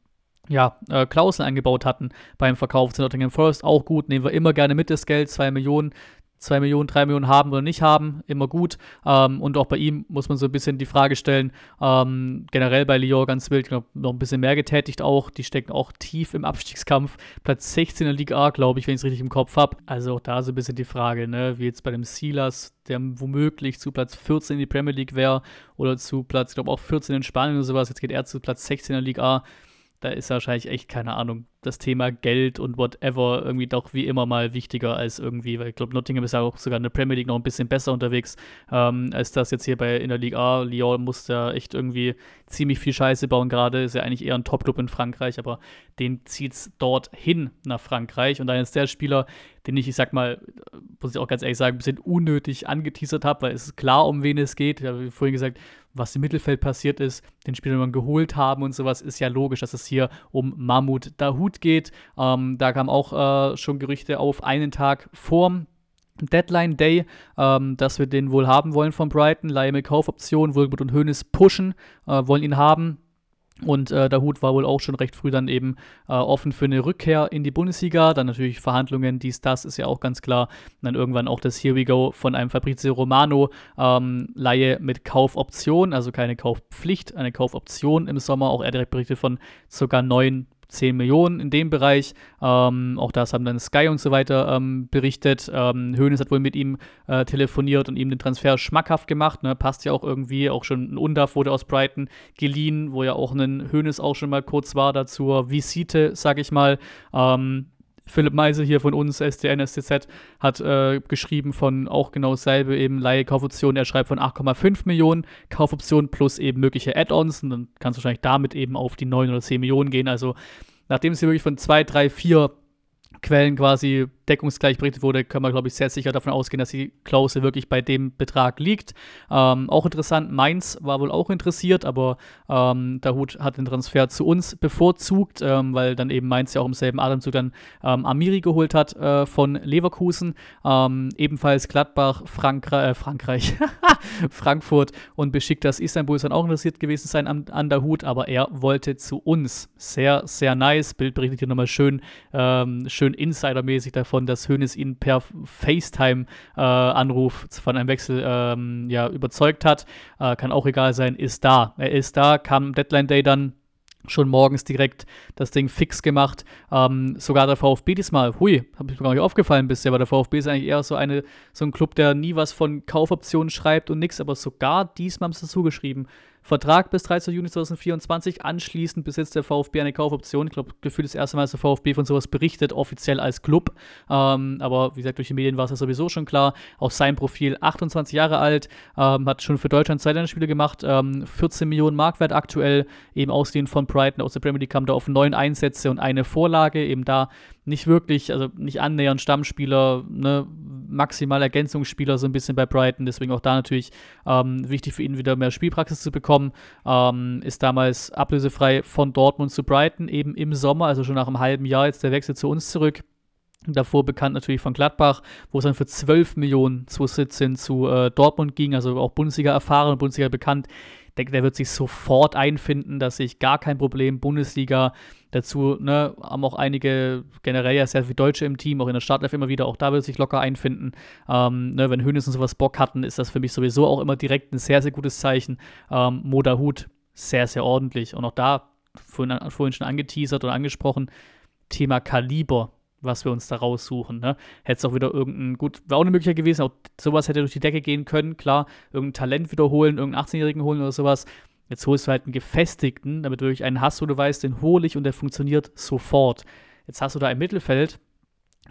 ja, äh, Klausen eingebaut hatten beim Verkauf zu Nottingham Forest. Auch gut, nehmen wir immer gerne mit das Geld, 2 Millionen. 2 Millionen, 3 Millionen haben oder nicht haben, immer gut. Ähm, und auch bei ihm muss man so ein bisschen die Frage stellen, ähm, generell bei Lyon ganz wild, glaub, noch ein bisschen mehr getätigt auch. Die stecken auch tief im Abstiegskampf. Platz 16 in der Liga A, glaube ich, wenn ich es richtig im Kopf habe. Also auch da so ein bisschen die Frage, ne, wie jetzt bei dem Silas, der womöglich zu Platz 14 in die Premier League wäre oder zu Platz, ich glaube auch 14 in Spanien oder sowas. Jetzt geht er zu Platz 16 in der Liga A da ist wahrscheinlich echt, keine Ahnung, das Thema Geld und whatever irgendwie doch wie immer mal wichtiger als irgendwie, weil ich glaube, Nottingham ist ja auch sogar in der Premier League noch ein bisschen besser unterwegs, ähm, als das jetzt hier bei in der Liga A. Lyon muss ja echt irgendwie ziemlich viel Scheiße bauen gerade, ist ja eigentlich eher ein Top-Club in Frankreich, aber den zieht es dort hin nach Frankreich und dann ist der Spieler, den ich, ich sag mal, muss ich auch ganz ehrlich sagen, ein bisschen unnötig angeteasert habe, weil es ist klar, um wen es geht. Ich habe vorhin gesagt, was im Mittelfeld passiert ist, den Spieler, den wir geholt haben und sowas, ist ja logisch, dass es hier um Mahmoud Dahoud geht. Ähm, da kamen auch äh, schon Gerüchte auf einen Tag vor Deadline Day, ähm, dass wir den wohl haben wollen von Brighton. Mit Kaufoption, Wohlgemuth und Hönes pushen, äh, wollen ihn haben. Und äh, der Hut war wohl auch schon recht früh dann eben äh, offen für eine Rückkehr in die Bundesliga. Dann natürlich Verhandlungen, dies, das ist ja auch ganz klar. Und dann irgendwann auch das Here We Go von einem Fabrizio Romano. Ähm, Laie mit Kaufoption, also keine Kaufpflicht, eine Kaufoption im Sommer. Auch er direkt berichtet von sogar neun 10 Millionen in dem Bereich. Ähm, auch das haben dann Sky und so weiter ähm, berichtet. Ähm, Hoeneß hat wohl mit ihm äh, telefoniert und ihm den Transfer schmackhaft gemacht. Ne? Passt ja auch irgendwie. Auch schon ein Undaf wurde aus Brighton geliehen, wo ja auch ein Hoeneß auch schon mal kurz war dazu. Visite, sag ich mal. Ähm, Philipp Meise hier von uns, SDN, STZ, hat äh, geschrieben von auch genau dasselbe, eben Laie Kaufoption. Er schreibt von 8,5 Millionen Kaufoptionen plus eben mögliche Add-ons. Und dann kannst du wahrscheinlich damit eben auf die 9 oder 10 Millionen gehen. Also, nachdem es hier wirklich von 2, 3, 4 Quellen quasi deckungsgleich berichtet wurde, können wir, glaube ich, sehr sicher davon ausgehen, dass die Klausel wirklich bei dem Betrag liegt. Ähm, auch interessant, Mainz war wohl auch interessiert, aber ähm, der Hut hat den Transfer zu uns bevorzugt, ähm, weil dann eben Mainz ja auch im selben Atemzug dann ähm, Amiri geholt hat äh, von Leverkusen. Ähm, ebenfalls Gladbach, Frankra äh, Frankreich, Frankfurt und Besiktas Istanbul sind auch interessiert gewesen sein an, an der Hut, aber er wollte zu uns. Sehr, sehr nice. Bild berichtet hier nochmal schön, ähm, schön insidermäßig davon davon, dass Hoeneß ihn per FaceTime-Anruf äh, von einem Wechsel ähm, ja, überzeugt hat. Äh, kann auch egal sein, ist da. Er ist da, kam Deadline Day dann schon morgens direkt das Ding fix gemacht. Ähm, sogar der VfB diesmal, hui, habe ich mir gar nicht aufgefallen bisher, aber der VfB ist eigentlich eher so, eine, so ein Club, der nie was von Kaufoptionen schreibt und nix, aber sogar diesmal haben sie es zugeschrieben. Vertrag bis 13. Juni 2024. Anschließend besitzt der VfB eine Kaufoption. Ich glaube, gefühlt das erste Mal, dass der VfB von sowas berichtet, offiziell als Club. Ähm, aber wie gesagt, durch die Medien war es ja sowieso schon klar. Auch sein Profil, 28 Jahre alt, ähm, hat schon für Deutschland zwei Spiele gemacht, ähm, 14 Millionen Marktwert aktuell, eben ausgehend von Brighton aus der Premier League kam da auf neun Einsätze und eine Vorlage, eben da nicht wirklich, also nicht annähernd Stammspieler, ne, maximal Ergänzungsspieler so ein bisschen bei Brighton, deswegen auch da natürlich ähm, wichtig für ihn wieder mehr Spielpraxis zu bekommen. Ähm, ist damals ablösefrei von Dortmund zu Brighton, eben im Sommer, also schon nach einem halben Jahr jetzt der Wechsel zu uns zurück. Davor bekannt natürlich von Gladbach, wo es dann für 12 Millionen 2017 zu äh, Dortmund ging, also auch Bundesliga erfahren, Bundesliga bekannt. Denke, der wird sich sofort einfinden, dass ich gar kein Problem. Bundesliga dazu, ne, haben auch einige generell ja sehr viele Deutsche im Team, auch in der Startelf immer wieder, auch da wird sich locker einfinden. Ähm, ne, wenn Hönes und sowas Bock hatten, ist das für mich sowieso auch immer direkt ein sehr, sehr gutes Zeichen. Ähm, Moda Hut, sehr, sehr ordentlich. Und auch da, vorhin, vorhin schon angeteasert oder angesprochen, Thema Kaliber was wir uns da raussuchen. Ne? Hätte es auch wieder irgendein, gut, wäre auch eine Möglichkeit gewesen, auch sowas hätte durch die Decke gehen können, klar, irgendein Talent wiederholen, irgendeinen 18-Jährigen holen oder sowas. Jetzt holst du halt einen gefestigten, damit du wirklich einen hast, wo du weißt, den hole ich und der funktioniert sofort. Jetzt hast du da im Mittelfeld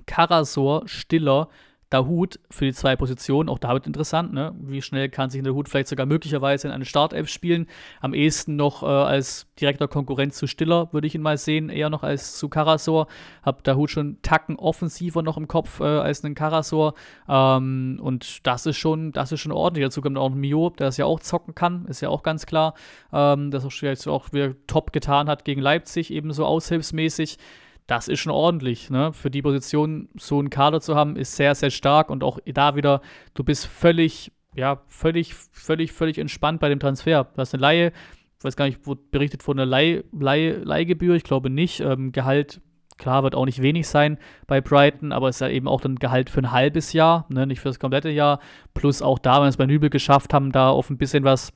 Karasor, Stiller, Dahut für die zwei Positionen, auch da wird interessant, ne? Wie schnell kann sich der Hut vielleicht sogar möglicherweise in eine Startelf spielen? Am ehesten noch äh, als direkter Konkurrent zu Stiller würde ich ihn mal sehen, eher noch als zu Karasor. Hab Dahut schon Tacken offensiver noch im Kopf äh, als einen Karasor. Ähm, und das ist schon, das ist schon ordentlich. Dazu kommt auch ein Mio, der das ja auch zocken kann, ist ja auch ganz klar. Ähm, das auch, auch wieder top getan hat gegen Leipzig, ebenso aushilfsmäßig das ist schon ordentlich. Ne? Für die Position so einen Kader zu haben, ist sehr, sehr stark und auch da wieder, du bist völlig, ja, völlig, völlig, völlig entspannt bei dem Transfer. Du hast eine Laie, ich weiß gar nicht, wurde berichtet von einer Leih, Leih, Leihgebühr, ich glaube nicht. Ähm, Gehalt, klar, wird auch nicht wenig sein bei Brighton, aber es ist ja eben auch dann Gehalt für ein halbes Jahr, ne? nicht für das komplette Jahr. Plus auch da, wenn wir es bei Nübel geschafft haben, da auf ein bisschen was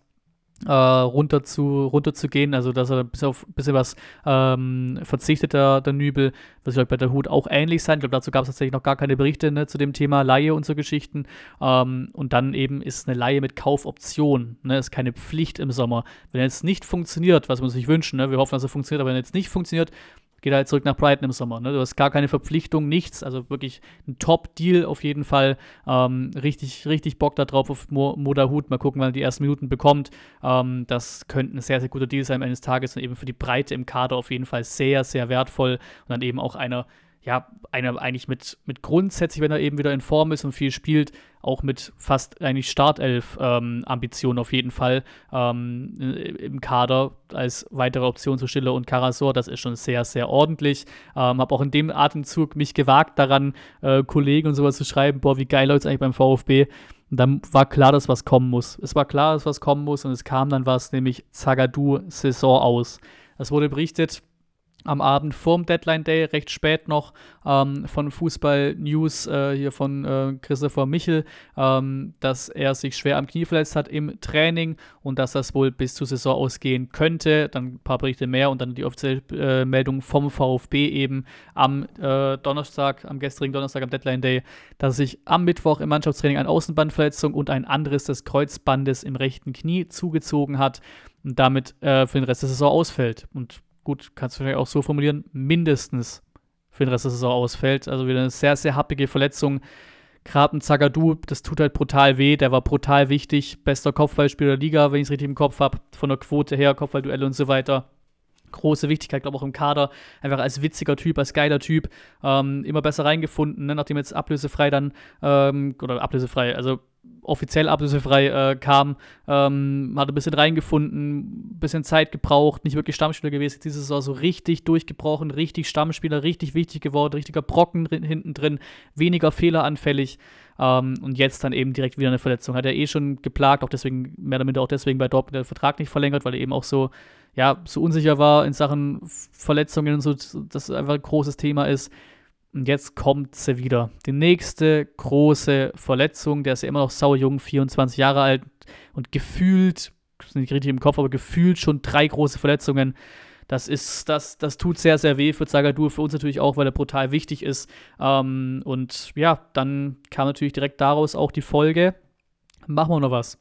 äh, runter, zu, runter zu gehen, also dass er bisschen auf ein bisschen was ähm, verzichtet, der, der Nübel, wird vielleicht bei der Hut auch ähnlich sein. Ich glaube, dazu gab es tatsächlich noch gar keine Berichte ne, zu dem Thema Laie und so Geschichten. Ähm, und dann eben ist eine Laie mit Kaufoption, ne, ist keine Pflicht im Sommer. Wenn jetzt nicht funktioniert, was wir uns nicht wünschen, ne, wir hoffen, dass es funktioniert, aber wenn jetzt nicht funktioniert, geht halt zurück nach Brighton im Sommer. Ne? Du hast gar keine Verpflichtung, nichts. Also wirklich ein Top-Deal auf jeden Fall. Ähm, richtig, richtig Bock darauf auf Mo Moderhut. Mal gucken, wann er die ersten Minuten bekommt. Ähm, das könnte ein sehr, sehr guter Deal sein eines Tages und eben für die Breite im Kader auf jeden Fall sehr, sehr wertvoll. Und dann eben auch einer ja, einer eigentlich mit, mit grundsätzlich, wenn er eben wieder in Form ist und viel spielt, auch mit fast eigentlich Startelf-Ambitionen ähm, auf jeden Fall ähm, im Kader als weitere Option zu Stiller und Karasor. Das ist schon sehr, sehr ordentlich. Ähm, habe auch in dem Atemzug mich gewagt daran, äh, Kollegen und sowas zu schreiben, boah, wie geil läuft es eigentlich beim VfB. Und dann war klar, dass was kommen muss. Es war klar, dass was kommen muss und es kam dann was, nämlich Zagadou Saison aus. Es wurde berichtet, am Abend vorm Deadline Day, recht spät noch, ähm, von Fußball News äh, hier von äh, Christopher Michel, ähm, dass er sich schwer am Knie verletzt hat im Training und dass das wohl bis zur Saison ausgehen könnte. Dann ein paar Berichte mehr und dann die offizielle äh, Meldung vom VfB eben am äh, Donnerstag, am gestrigen Donnerstag, am Deadline Day, dass sich am Mittwoch im Mannschaftstraining eine Außenbandverletzung und ein anderes des Kreuzbandes im rechten Knie zugezogen hat und damit äh, für den Rest der Saison ausfällt. Und gut, kannst du vielleicht auch so formulieren, mindestens für den Rest der Saison ausfällt. Also wieder eine sehr, sehr happige Verletzung. Graben Zagadou, das tut halt brutal weh. Der war brutal wichtig. Bester Kopfballspieler der Liga, wenn ich es richtig im Kopf habe. Von der Quote her, Kopfballduelle und so weiter. Große Wichtigkeit, glaube ich, auch im Kader. Einfach als witziger Typ, als geiler Typ. Ähm, immer besser reingefunden, ne? nachdem jetzt ablösefrei dann, ähm, oder ablösefrei, also offiziell ablösefrei äh, kam, ähm, hat ein bisschen reingefunden, ein bisschen Zeit gebraucht, nicht wirklich Stammspieler gewesen. Diese Saison so richtig durchgebrochen, richtig Stammspieler, richtig wichtig geworden, richtiger Brocken hinten drin, weniger fehleranfällig. Ähm, und jetzt dann eben direkt wieder eine Verletzung. Hat er eh schon geplagt, auch deswegen, mehr oder minder auch deswegen bei Dortmund der Vertrag nicht verlängert, weil er eben auch so, ja, so unsicher war in Sachen Verletzungen und so, das einfach ein großes Thema ist. Und jetzt kommt sie wieder. Die nächste große Verletzung. Der ist ja immer noch sauerjung, 24 Jahre alt und gefühlt, nicht richtig im Kopf, aber gefühlt schon drei große Verletzungen. Das ist, das, das tut sehr, sehr weh für Zagadou, für uns natürlich auch, weil er brutal wichtig ist. Ähm, und ja, dann kam natürlich direkt daraus auch die Folge. Machen wir noch was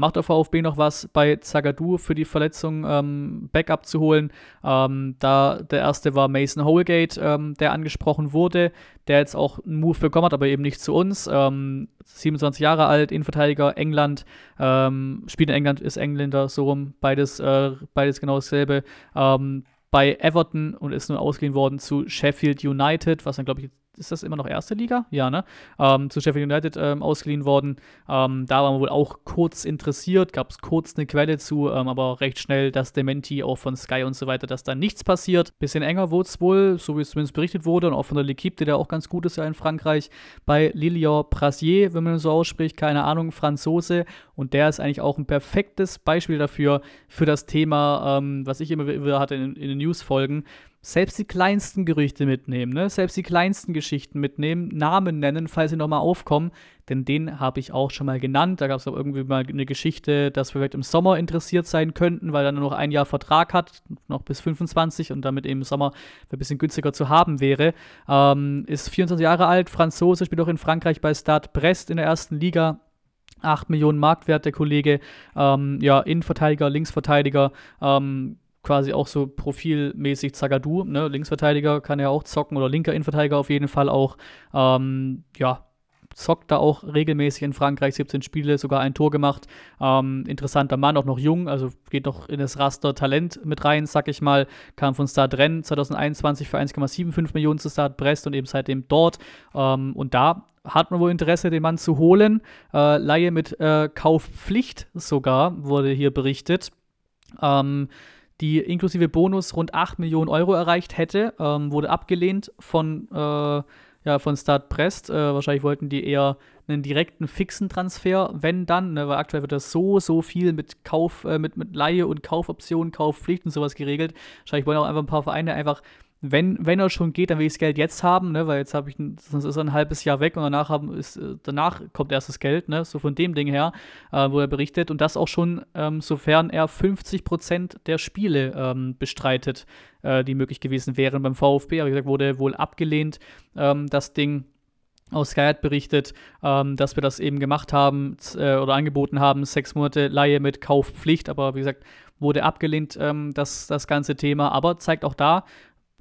macht der VfB noch was bei Zagadou für die Verletzung ähm, Backup zu holen. Ähm, da der erste war Mason Holgate, ähm, der angesprochen wurde, der jetzt auch einen Move bekommen hat, aber eben nicht zu uns. 27 ähm, Jahre alt, Innenverteidiger, England, ähm, spielt in England, ist Engländer, so rum, beides, äh, beides genau dasselbe ähm, bei Everton und ist nun ausgeliehen worden zu Sheffield United, was dann, glaube ich, ist das immer noch erste Liga? Ja, ne? Ähm, zu Sheffield United ähm, ausgeliehen worden. Ähm, da waren wir wohl auch kurz interessiert, gab es kurz eine Quelle zu, ähm, aber recht schnell das Dementi auch von Sky und so weiter, dass da nichts passiert. Bisschen enger wurde es wohl, so wie es zumindest berichtet wurde und auch von der L'Equipe, der auch ganz gut ist ja in Frankreich, bei Lilian Prasier, wenn man so ausspricht, keine Ahnung, Franzose. Und der ist eigentlich auch ein perfektes Beispiel dafür, für das Thema, ähm, was ich immer wieder hatte in, in den News-Folgen, selbst die kleinsten Gerüchte mitnehmen, ne? selbst die kleinsten Geschichten mitnehmen, Namen nennen, falls sie nochmal aufkommen, denn den habe ich auch schon mal genannt. Da gab es auch irgendwie mal eine Geschichte, dass wir vielleicht im Sommer interessiert sein könnten, weil er nur noch ein Jahr Vertrag hat, noch bis 25 und damit eben im Sommer ein bisschen günstiger zu haben wäre. Ähm, ist 24 Jahre alt, Franzose, spielt auch in Frankreich bei Stade Brest in der ersten Liga. 8 Millionen Marktwert, der Kollege. Ähm, ja, Innenverteidiger, Linksverteidiger. Ähm, quasi auch so profilmäßig Zagadou, ne? Linksverteidiger kann er auch zocken oder linker Innenverteidiger auf jeden Fall auch. Ähm, ja, zockt da auch regelmäßig in Frankreich, 17 Spiele, sogar ein Tor gemacht. Ähm, interessanter Mann, auch noch jung, also geht noch in das Raster Talent mit rein, sag ich mal. Kam von Start Rennes 2021 für 1,75 Millionen zu Start Brest und eben seitdem dort. Ähm, und da hat man wohl Interesse, den Mann zu holen. Äh, Laie mit äh, Kaufpflicht sogar, wurde hier berichtet. Ähm, die inklusive Bonus rund 8 Millionen Euro erreicht hätte, ähm, wurde abgelehnt von, äh, ja, von Start Brest. Äh, wahrscheinlich wollten die eher einen direkten fixen Transfer, wenn dann, ne, weil aktuell wird das so, so viel mit Kauf, äh, mit, mit Laie und Kaufoptionen, Kaufpflicht und sowas geregelt. Wahrscheinlich wollen auch einfach ein paar Vereine einfach wenn, wenn er schon geht, dann will ich das Geld jetzt haben, ne, weil jetzt habe ich, sonst ist er ein halbes Jahr weg und danach, haben, ist, äh, danach kommt erst das Geld, ne, so von dem Ding her, äh, wo er berichtet. Und das auch schon, ähm, sofern er 50 Prozent der Spiele ähm, bestreitet, äh, die möglich gewesen wären beim VfB, aber wie gesagt, wurde wohl abgelehnt, ähm, das Ding. Aus Sky hat berichtet, ähm, dass wir das eben gemacht haben äh, oder angeboten haben, sechs Monate Laie mit Kaufpflicht, aber wie gesagt, wurde abgelehnt, ähm, das, das ganze Thema, aber zeigt auch da,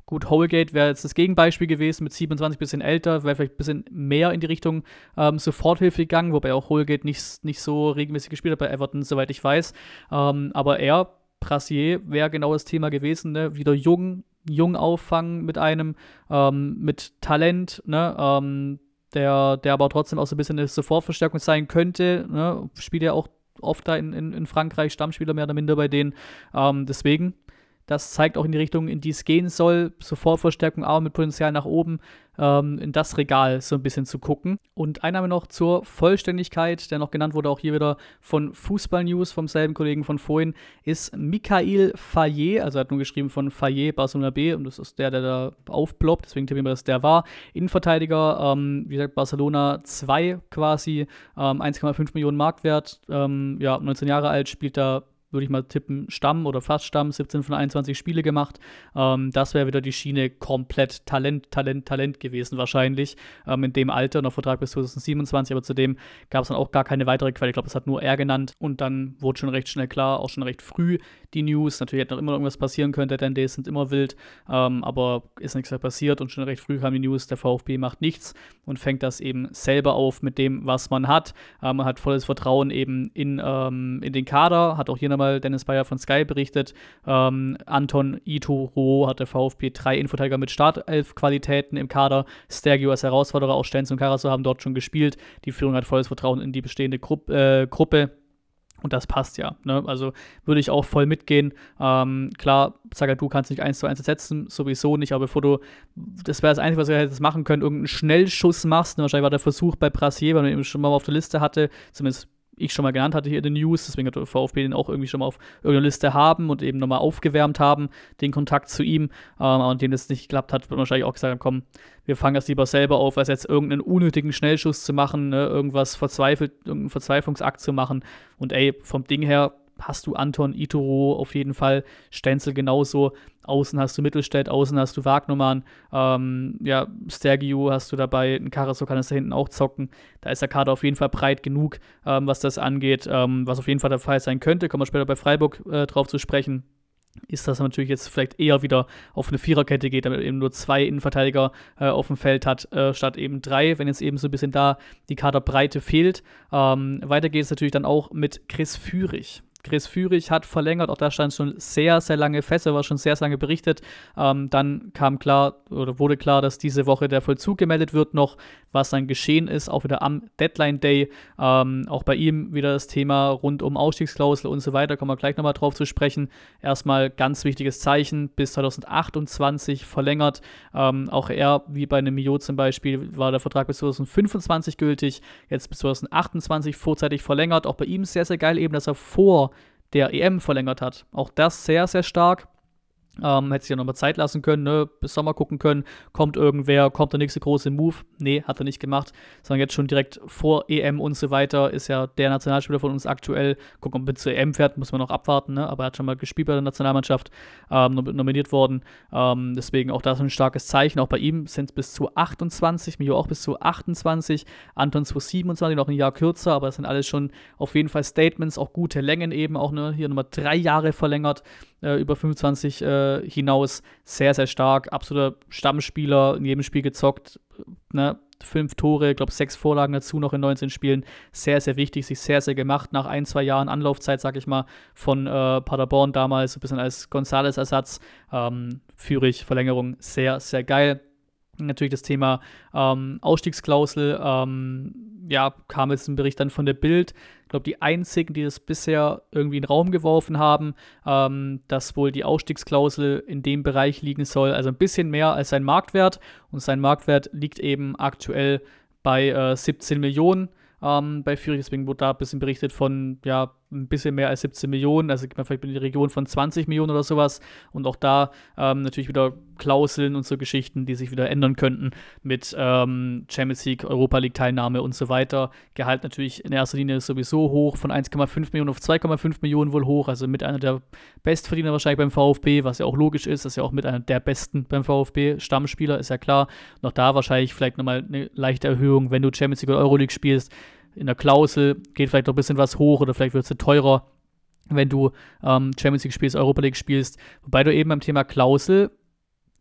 Gut, Holgate wäre jetzt das Gegenbeispiel gewesen, mit 27 bisschen älter, wäre vielleicht ein bisschen mehr in die Richtung ähm, Soforthilfe gegangen, wobei auch Holgate nicht, nicht so regelmäßig gespielt hat bei Everton, soweit ich weiß. Ähm, aber er, Prassier, wäre genau das Thema gewesen, ne? wieder jung, jung auffangen mit einem, ähm, mit Talent, ne? Ähm, der, der aber trotzdem auch so ein bisschen eine Sofortverstärkung sein könnte. Ne? Spielt ja auch oft da in, in, in Frankreich, Stammspieler mehr oder minder bei denen. Ähm, deswegen das zeigt auch in die Richtung, in die es gehen soll. Sofortverstärkung, aber mit Potenzial nach oben ähm, in das Regal so ein bisschen zu gucken. Und ein Name noch zur Vollständigkeit, der noch genannt wurde, auch hier wieder von Fußball News, vom selben Kollegen von vorhin, ist Michael Fayet, also er hat nur geschrieben von Fayet, Barcelona B, und das ist der, der da aufploppt, deswegen tippen wir, dass der war. Innenverteidiger, ähm, wie gesagt, Barcelona 2 quasi, ähm, 1,5 Millionen Marktwert, ähm, ja, 19 Jahre alt, spielt da würde ich mal tippen, Stamm oder fast Stamm, 17 von 21 Spiele gemacht. Ähm, das wäre wieder die Schiene komplett Talent, Talent, Talent gewesen wahrscheinlich. Ähm, in dem Alter, noch Vertrag bis 2027, aber zudem gab es dann auch gar keine weitere Quelle. Ich glaube, es hat nur er genannt und dann wurde schon recht schnell klar, auch schon recht früh die News. Natürlich hätte noch immer irgendwas passieren können, denn Days sind immer wild, ähm, aber ist nichts mehr passiert und schon recht früh kam die News, der VfB macht nichts und fängt das eben selber auf mit dem, was man hat. Ähm, man hat volles Vertrauen eben in, ähm, in den Kader, hat auch hier nochmal Dennis Bayer von Sky berichtet. Ähm, Anton Itoro hat der VfB drei Infotiger mit Startelf-Qualitäten im Kader. Stergio als Herausforderer, auch Stenz und Karaso haben dort schon gespielt. Die Führung hat volles Vertrauen in die bestehende Gru äh, Gruppe. Und das passt ja. Ne? Also würde ich auch voll mitgehen. Ähm, klar, Zagadou kannst nicht eins zu eins ersetzen, sowieso nicht, aber bevor du, das wäre das Einzige, was du hättest machen können, irgendeinen Schnellschuss machst. Ne? Wahrscheinlich war der Versuch bei Brassier, weil man ihn schon mal auf der Liste hatte, zumindest ich schon mal genannt hatte hier in den News, deswegen hat der VfB den auch irgendwie schon mal auf irgendeiner Liste haben und eben nochmal aufgewärmt haben, den Kontakt zu ihm. Ähm, und dem das nicht geklappt hat, wird man wahrscheinlich auch gesagt haben, komm, wir fangen das lieber selber auf, als jetzt irgendeinen unnötigen Schnellschuss zu machen, ne, irgendwas verzweifelt, irgendeinen Verzweiflungsakt zu machen. Und ey, vom Ding her, hast du Anton, Itoro auf jeden Fall, Stenzel genauso. Außen hast du Mittelstädt, außen hast du Wagnumann, ähm, ja, Stergiu hast du dabei, ein Karasor kann es da hinten auch zocken. Da ist der Kader auf jeden Fall breit genug, ähm, was das angeht, ähm, was auf jeden Fall der Fall sein könnte. Kommen wir später bei Freiburg äh, drauf zu sprechen ist, dass er natürlich jetzt vielleicht eher wieder auf eine Viererkette geht, damit eben nur zwei Innenverteidiger äh, auf dem Feld hat, äh, statt eben drei, wenn jetzt eben so ein bisschen da die Kaderbreite fehlt. Ähm, weiter geht es natürlich dann auch mit Chris Führig. Chris Führig hat verlängert, auch da stand schon sehr, sehr lange fest, er war schon sehr, sehr lange berichtet. Ähm, dann kam klar oder wurde klar, dass diese Woche der Vollzug gemeldet wird noch, was dann geschehen ist, auch wieder am Deadline Day. Ähm, auch bei ihm wieder das Thema rund um Ausstiegsklausel und so weiter, kommen wir gleich nochmal drauf zu sprechen. Erstmal ganz wichtiges Zeichen, bis 2028 verlängert. Ähm, auch er, wie bei einem Mio zum Beispiel, war der Vertrag bis 2025 gültig, jetzt bis 2028 vorzeitig verlängert. Auch bei ihm sehr, sehr geil eben, dass er vor der EM verlängert hat. Auch das sehr, sehr stark. Ähm, hätte sich ja nochmal Zeit lassen können, ne? bis Sommer gucken können, kommt irgendwer, kommt der nächste große Move. Nee, hat er nicht gemacht, sondern jetzt schon direkt vor EM und so weiter ist ja der Nationalspieler von uns aktuell. Gucken, ob er zur EM fährt, muss man noch abwarten, ne? aber er hat schon mal gespielt bei der Nationalmannschaft, ähm, nominiert worden. Ähm, deswegen auch das ein starkes Zeichen. Auch bei ihm sind es bis zu 28, Mio auch bis zu 28, Anton zu 27, noch ein Jahr kürzer, aber das sind alles schon auf jeden Fall Statements, auch gute Längen eben, auch ne? hier nochmal drei Jahre verlängert äh, über 25 äh, hinaus. Sehr, sehr stark. Absoluter Stammspieler, in jedem Spiel gezockt. Ne? Fünf Tore, ich glaube sechs Vorlagen dazu noch in 19 Spielen. Sehr, sehr wichtig, sich sehr, sehr gemacht. Nach ein, zwei Jahren Anlaufzeit, sag ich mal, von äh, Paderborn damals, ein bisschen als Gonzales-Ersatz. Ähm, Führig, Verlängerung, sehr, sehr geil. Natürlich das Thema ähm, Ausstiegsklausel, ähm, ja, kam jetzt ein Bericht dann von der Bild. Ich glaube, die einzigen, die das bisher irgendwie in den Raum geworfen haben, ähm, dass wohl die Ausstiegsklausel in dem Bereich liegen soll, also ein bisschen mehr als sein Marktwert. Und sein Marktwert liegt eben aktuell bei äh, 17 Millionen ähm, bei Fury. Deswegen wurde da ein bisschen berichtet von, ja, ein bisschen mehr als 17 Millionen, also geht man vielleicht in die Region von 20 Millionen oder sowas. Und auch da ähm, natürlich wieder Klauseln und so Geschichten, die sich wieder ändern könnten mit ähm, Champions League, Europa League Teilnahme und so weiter. Gehalt natürlich in erster Linie sowieso hoch, von 1,5 Millionen auf 2,5 Millionen wohl hoch, also mit einer der Bestverdiener wahrscheinlich beim VfB, was ja auch logisch ist, das ist ja auch mit einer der besten beim VfB, Stammspieler, ist ja klar. Noch da wahrscheinlich vielleicht nochmal eine leichte Erhöhung, wenn du Champions League oder Euroleague spielst in der Klausel geht vielleicht noch ein bisschen was hoch oder vielleicht wird es teurer, wenn du ähm, Champions League spielst, Europa League spielst. Wobei du eben beim Thema Klausel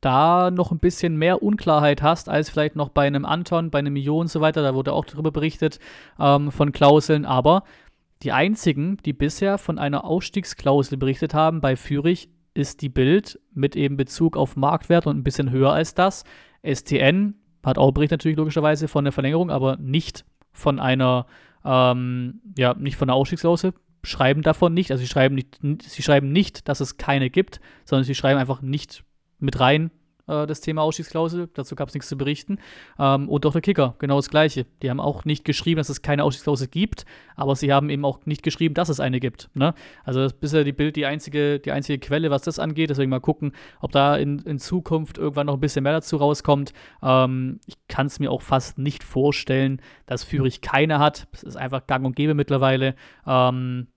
da noch ein bisschen mehr Unklarheit hast, als vielleicht noch bei einem Anton, bei einem Mio und so weiter. Da wurde auch darüber berichtet ähm, von Klauseln. Aber die einzigen, die bisher von einer Ausstiegsklausel berichtet haben bei Fürich, ist die Bild mit eben Bezug auf Marktwert und ein bisschen höher als das. STN hat auch berichtet natürlich logischerweise von der Verlängerung, aber nicht von einer, ähm, ja, nicht von einer Ausstiegsklausel, schreiben davon nicht. Also sie schreiben nicht, sie schreiben nicht, dass es keine gibt, sondern sie schreiben einfach nicht mit rein, äh, das Thema Ausstiegsklausel. Dazu gab es nichts zu berichten. Ähm, und auch der Kicker, genau das Gleiche. Die haben auch nicht geschrieben, dass es keine Ausstiegsklausel gibt, aber sie haben eben auch nicht geschrieben, dass es eine gibt. Ne? Also das ist bisher die Bild die einzige, die einzige Quelle, was das angeht. Deswegen mal gucken, ob da in, in Zukunft irgendwann noch ein bisschen mehr dazu rauskommt. Ähm, ich kann es mir auch fast nicht vorstellen, dass Fürich keine hat. Es ist einfach gang und gäbe mittlerweile. Ähm,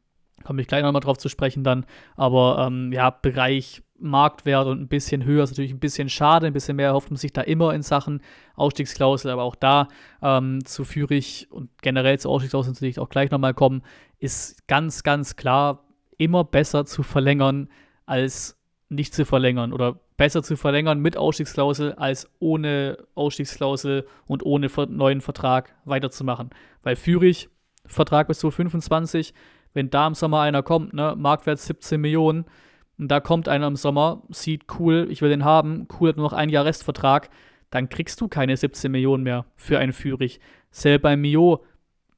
komme ich gleich nochmal drauf zu sprechen dann. Aber ähm, ja, Bereich Marktwert und ein bisschen höher ist natürlich ein bisschen schade. Ein bisschen mehr hofft man sich da immer in Sachen Ausstiegsklausel. Aber auch da ähm, zu Fürich und generell zu Ausstiegsklausel natürlich auch gleich nochmal kommen, ist ganz, ganz klar immer besser zu verlängern als nicht zu verlängern oder besser zu verlängern mit Ausstiegsklausel als ohne Ausstiegsklausel und ohne neuen Vertrag weiterzumachen. Weil Fürich, Vertrag bis zu 25, wenn da im Sommer einer kommt, ne, Marktwert 17 Millionen, und da kommt einer im Sommer, sieht cool, ich will den haben, cool hat nur noch ein Jahr Restvertrag, dann kriegst du keine 17 Millionen mehr für einen Führig. Selber bei Mio,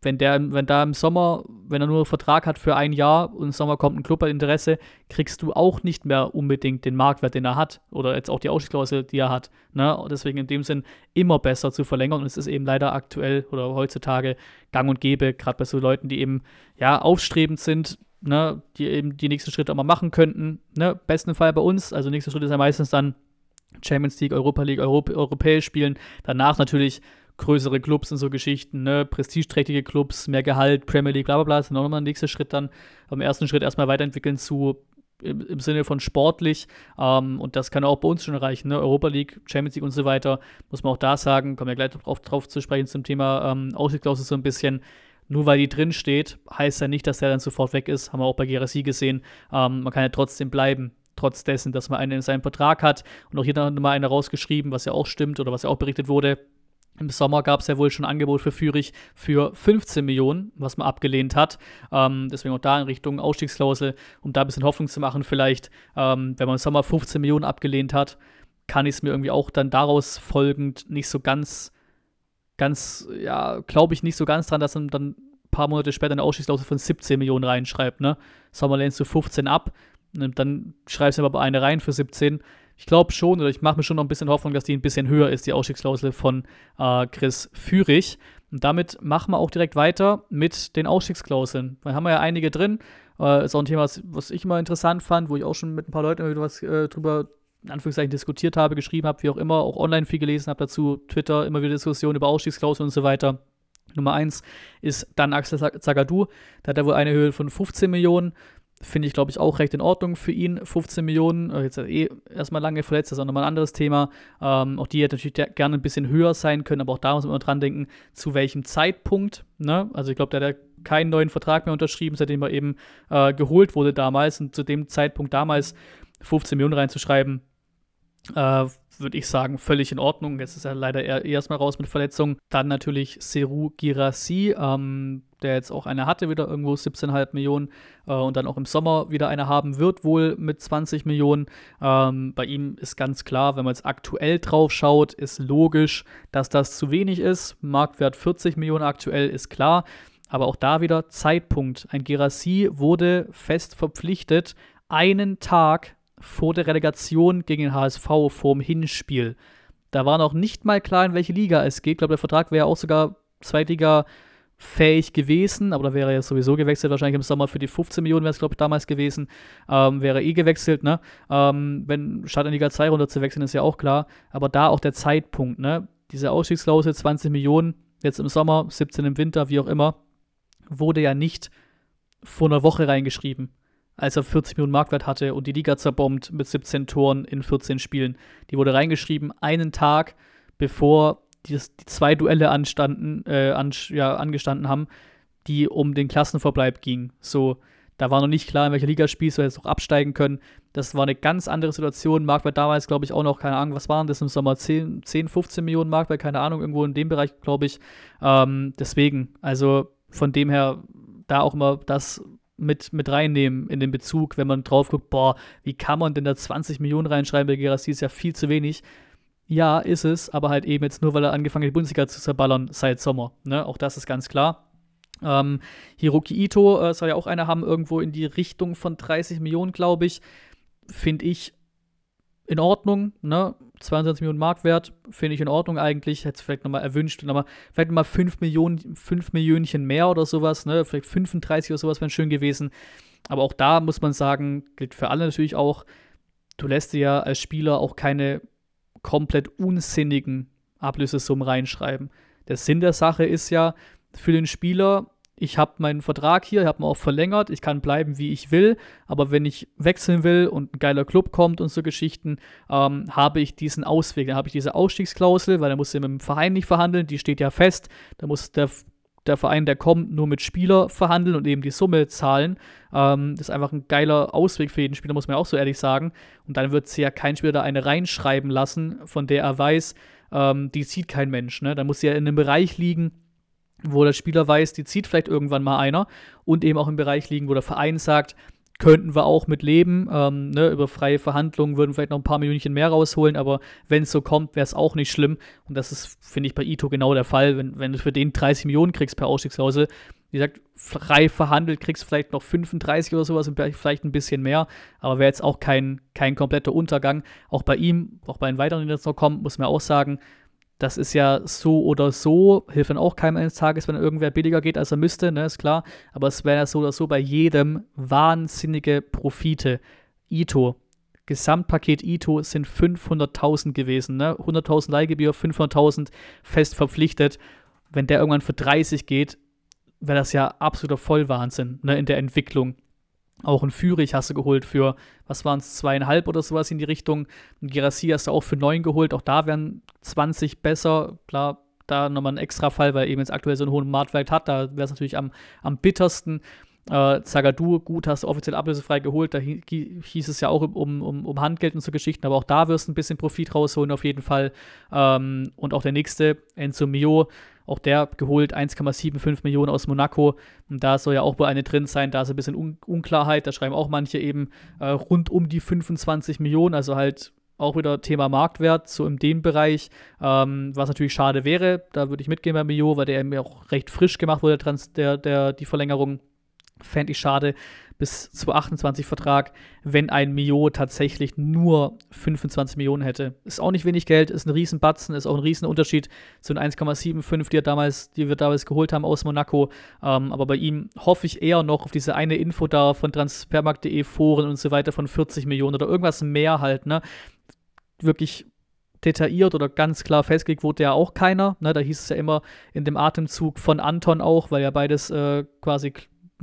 wenn der, wenn da im Sommer, wenn er nur einen Vertrag hat für ein Jahr und im Sommer kommt ein Club bei Interesse, kriegst du auch nicht mehr unbedingt den Marktwert, den er hat. Oder jetzt auch die Ausstiegsklausel, die er hat. Ne? Deswegen in dem Sinn immer besser zu verlängern. Und es ist eben leider aktuell oder heutzutage gang und gäbe, gerade bei so Leuten, die eben ja aufstrebend sind, ne, die eben die nächsten Schritte auch mal machen könnten. Ne? Besten Fall bei uns. Also nächster Schritt ist ja meistens dann Champions League, Europa League, Europ europäisch spielen. Danach natürlich größere Clubs und so Geschichten, ne? prestigeträchtige Clubs, mehr Gehalt, Premier League, bla bla bla, das ist dann auch nochmal ein nächster Schritt dann. Am ersten Schritt erstmal weiterentwickeln zu im, im Sinne von sportlich. Ähm, und das kann auch bei uns schon erreichen. Ne? Europa League, Champions League und so weiter. Muss man auch da sagen, kommen wir gleich drauf, drauf zu sprechen zum Thema ähm, Aussichtsklausel so ein bisschen. Nur weil die drin steht, heißt ja nicht, dass der dann sofort weg ist. Haben wir auch bei Gerasi gesehen. Ähm, man kann ja trotzdem bleiben trotz dessen, dass man einen in seinem Vertrag hat und auch hier noch mal eine rausgeschrieben, was ja auch stimmt oder was ja auch berichtet wurde. Im Sommer gab es ja wohl schon ein Angebot für Fürich für 15 Millionen, was man abgelehnt hat. Ähm, deswegen auch da in Richtung Ausstiegsklausel, um da ein bisschen Hoffnung zu machen, vielleicht, ähm, wenn man im Sommer 15 Millionen abgelehnt hat, kann ich es mir irgendwie auch dann daraus folgend nicht so ganz, ganz, ja, glaube ich nicht so ganz dran, dass man dann ein paar Monate später eine Ausstiegsklausel von 17 Millionen reinschreibt. Ne? Sommer lehnst du 15 ab, dann schreibst du aber eine rein für 17 ich glaube schon, oder ich mache mir schon noch ein bisschen Hoffnung, dass die ein bisschen höher ist, die Ausstiegsklausel von äh, Chris Führig. Und damit machen wir auch direkt weiter mit den Ausstiegsklauseln. Da haben wir ja einige drin. Äh, ist auch ein Thema, was, was, ich immer interessant fand, wo ich auch schon mit ein paar Leuten was äh, drüber in Anführungszeichen diskutiert habe, geschrieben habe, wie auch immer, auch online viel gelesen habe dazu, Twitter, immer wieder Diskussionen über Ausstiegsklauseln und so weiter. Nummer eins ist dann Axel Zagadou. Da hat er wohl eine Höhe von 15 Millionen. Finde ich, glaube ich, auch recht in Ordnung für ihn. 15 Millionen, äh, jetzt eh erstmal lange verletzt, das ist auch nochmal ein anderes Thema. Ähm, auch die hätte natürlich gerne ein bisschen höher sein können, aber auch da muss man dran denken, zu welchem Zeitpunkt. Ne? Also ich glaube, der hat keinen neuen Vertrag mehr unterschrieben, seitdem er eben äh, geholt wurde damals. Und zu dem Zeitpunkt damals 15 Millionen reinzuschreiben, äh, würde ich sagen, völlig in Ordnung. Jetzt ist er leider er erstmal raus mit Verletzungen. Dann natürlich Seru Girassi, ähm, der jetzt auch eine hatte, wieder irgendwo 17,5 Millionen äh, und dann auch im Sommer wieder eine haben wird, wohl mit 20 Millionen. Ähm, bei ihm ist ganz klar, wenn man jetzt aktuell drauf schaut, ist logisch, dass das zu wenig ist. Marktwert 40 Millionen aktuell ist klar. Aber auch da wieder Zeitpunkt. Ein Gerassi wurde fest verpflichtet, einen Tag vor der Relegation gegen den HSV vorm Hinspiel. Da war noch nicht mal klar, in welche Liga es geht. Ich glaube, der Vertrag wäre auch sogar Zweitliga fähig gewesen, aber da wäre er ja sowieso gewechselt, wahrscheinlich im Sommer für die 15 Millionen wäre es, glaube ich, damals gewesen. Ähm, wäre eh gewechselt, ne? Ähm, wenn statt in Liga 2 runter zu wechseln, ist ja auch klar. Aber da auch der Zeitpunkt, ne? Diese Ausstiegsklausel, 20 Millionen, jetzt im Sommer, 17 im Winter, wie auch immer, wurde ja nicht vor einer Woche reingeschrieben als er 40 Millionen Marktwert hatte und die Liga zerbombt mit 17 Toren in 14 Spielen. Die wurde reingeschrieben einen Tag, bevor die, die zwei Duelle anstanden, äh, an, ja, angestanden haben, die um den Klassenverbleib gingen. So, da war noch nicht klar, in welcher Liga spielst du, jetzt noch absteigen können. Das war eine ganz andere Situation. Marktwert damals, glaube ich, auch noch, keine Ahnung, was waren das im Sommer? 10, 10 15 Millionen Marktwert, keine Ahnung, irgendwo in dem Bereich, glaube ich. Ähm, deswegen, also von dem her, da auch immer das mit, mit reinnehmen in den Bezug, wenn man drauf guckt, boah, wie kann man denn da 20 Millionen reinschreiben bei Gerassi, ist ja viel zu wenig. Ja, ist es, aber halt eben jetzt nur, weil er angefangen hat, die Bundesliga zu zerballern seit Sommer. Ne? Auch das ist ganz klar. Ähm, Hiroki Ito äh, soll ja auch einer haben, irgendwo in die Richtung von 30 Millionen, glaube ich. Finde ich in Ordnung, ne? 22 Millionen Marktwert, finde ich in Ordnung eigentlich. Hätte es vielleicht nochmal erwünscht, noch mal, vielleicht nochmal 5 Millionen, 5 Millionchen mehr oder sowas, ne? Vielleicht 35 oder sowas wären schön gewesen. Aber auch da muss man sagen, gilt für alle natürlich auch, du lässt dir ja als Spieler auch keine komplett unsinnigen Ablösesummen reinschreiben. Der Sinn der Sache ist ja für den Spieler ich habe meinen Vertrag hier, ich habe ihn auch verlängert, ich kann bleiben, wie ich will, aber wenn ich wechseln will und ein geiler Club kommt und so Geschichten, ähm, habe ich diesen Ausweg, dann habe ich diese Ausstiegsklausel, weil er muss ja mit dem Verein nicht verhandeln, die steht ja fest, da muss der, der Verein, der kommt, nur mit Spieler verhandeln und eben die Summe zahlen. Ähm, das ist einfach ein geiler Ausweg für jeden Spieler, muss man auch so ehrlich sagen. Und dann wird sie ja kein Spieler da eine reinschreiben lassen, von der er weiß, ähm, die sieht kein Mensch. Ne? Da muss sie ja in einem Bereich liegen, wo der Spieler weiß, die zieht vielleicht irgendwann mal einer und eben auch im Bereich liegen, wo der Verein sagt, könnten wir auch mit leben. Ähm, ne, über freie Verhandlungen würden vielleicht noch ein paar Millionchen mehr rausholen, aber wenn es so kommt, wäre es auch nicht schlimm. Und das ist, finde ich, bei Ito genau der Fall. Wenn, wenn du für den 30 Millionen kriegst per Ausstiegsklausel, wie gesagt, frei verhandelt, kriegst du vielleicht noch 35 oder sowas und vielleicht ein bisschen mehr, aber wäre jetzt auch kein, kein kompletter Untergang. Auch bei ihm, auch bei den weiteren, die jetzt noch kommen, muss man auch sagen, das ist ja so oder so, hilft dann auch keinem eines Tages, wenn irgendwer billiger geht, als er müsste, ne, ist klar. Aber es wäre ja so oder so bei jedem wahnsinnige Profite. Ito, Gesamtpaket Ito sind 500.000 gewesen. Ne? 100.000 Leihgebühr, 500.000 fest verpflichtet. Wenn der irgendwann für 30 geht, wäre das ja absoluter Vollwahnsinn ne? in der Entwicklung. Auch ein Fürich hast du geholt für, was waren es, zweieinhalb oder sowas in die Richtung. Ein Girassi hast du auch für neun geholt. Auch da wären 20 besser. Klar, da nochmal ein extra Fall, weil eben jetzt aktuell so einen hohen Marktwert hat. Da wäre es natürlich am, am bittersten. Äh, Zagadou, gut, hast du offiziell ablösefrei geholt. Da hieß es ja auch um, um, um Handgeld und so Geschichten, aber auch da wirst du ein bisschen Profit rausholen, auf jeden Fall. Ähm, und auch der nächste, Enzo Mio, auch der geholt 1,75 Millionen aus Monaco. Und da soll ja auch wohl eine drin sein. Da ist ein bisschen Un Unklarheit. Da schreiben auch manche eben äh, rund um die 25 Millionen. Also halt auch wieder Thema Marktwert, so in dem Bereich, ähm, was natürlich schade wäre. Da würde ich mitgehen bei Mio, weil der mir auch recht frisch gemacht wurde, der, der, die Verlängerung. Fände ich schade bis 2028 Vertrag, wenn ein Mio tatsächlich nur 25 Millionen hätte. Ist auch nicht wenig Geld, ist ein Riesenbatzen, ist auch ein Riesenunterschied zu den 1,75, die, die wir damals geholt haben aus Monaco. Ähm, aber bei ihm hoffe ich eher noch auf diese eine Info da von transfermarkt.de, Foren und so weiter von 40 Millionen oder irgendwas mehr halt, ne? Wirklich detailliert oder ganz klar festgelegt wurde ja auch keiner. Ne? Da hieß es ja immer in dem Atemzug von Anton auch, weil ja beides äh, quasi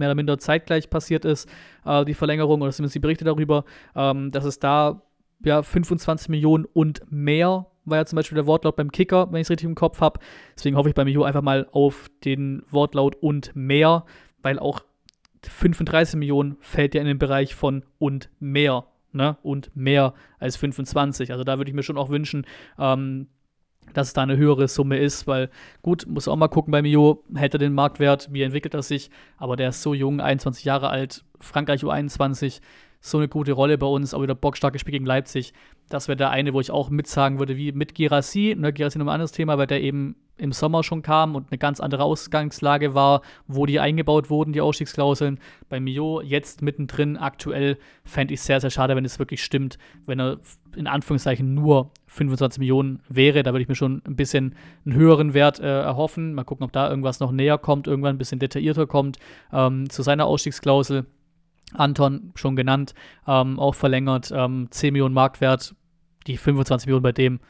mehr oder minder zeitgleich passiert ist, äh, die Verlängerung oder zumindest die Berichte darüber, ähm, dass es da ja 25 Millionen und mehr war ja zum Beispiel der Wortlaut beim Kicker, wenn ich es richtig im Kopf habe. Deswegen hoffe ich bei Mio einfach mal auf den Wortlaut und mehr, weil auch 35 Millionen fällt ja in den Bereich von und mehr. Ne? Und mehr als 25. Also da würde ich mir schon auch wünschen, ähm, dass es da eine höhere Summe ist, weil gut, muss auch mal gucken bei Mio, hält er den Marktwert, wie entwickelt er sich, aber der ist so jung, 21 Jahre alt, Frankreich U21, so eine gute Rolle bei uns, auch wieder bockstarkes Spiel gegen Leipzig. Das wäre der eine, wo ich auch mitsagen würde, wie mit Girassi. Ne, Girassi noch ein anderes Thema, weil der eben im Sommer schon kam und eine ganz andere Ausgangslage war, wo die eingebaut wurden, die Ausstiegsklauseln. Bei Mio jetzt mittendrin aktuell fände ich sehr, sehr schade, wenn es wirklich stimmt, wenn er in Anführungszeichen nur 25 Millionen wäre. Da würde ich mir schon ein bisschen einen höheren Wert äh, erhoffen. Mal gucken, ob da irgendwas noch näher kommt, irgendwann ein bisschen detaillierter kommt ähm, zu seiner Ausstiegsklausel. Anton schon genannt, ähm, auch verlängert, ähm, 10 Millionen Marktwert, die 25 Millionen bei dem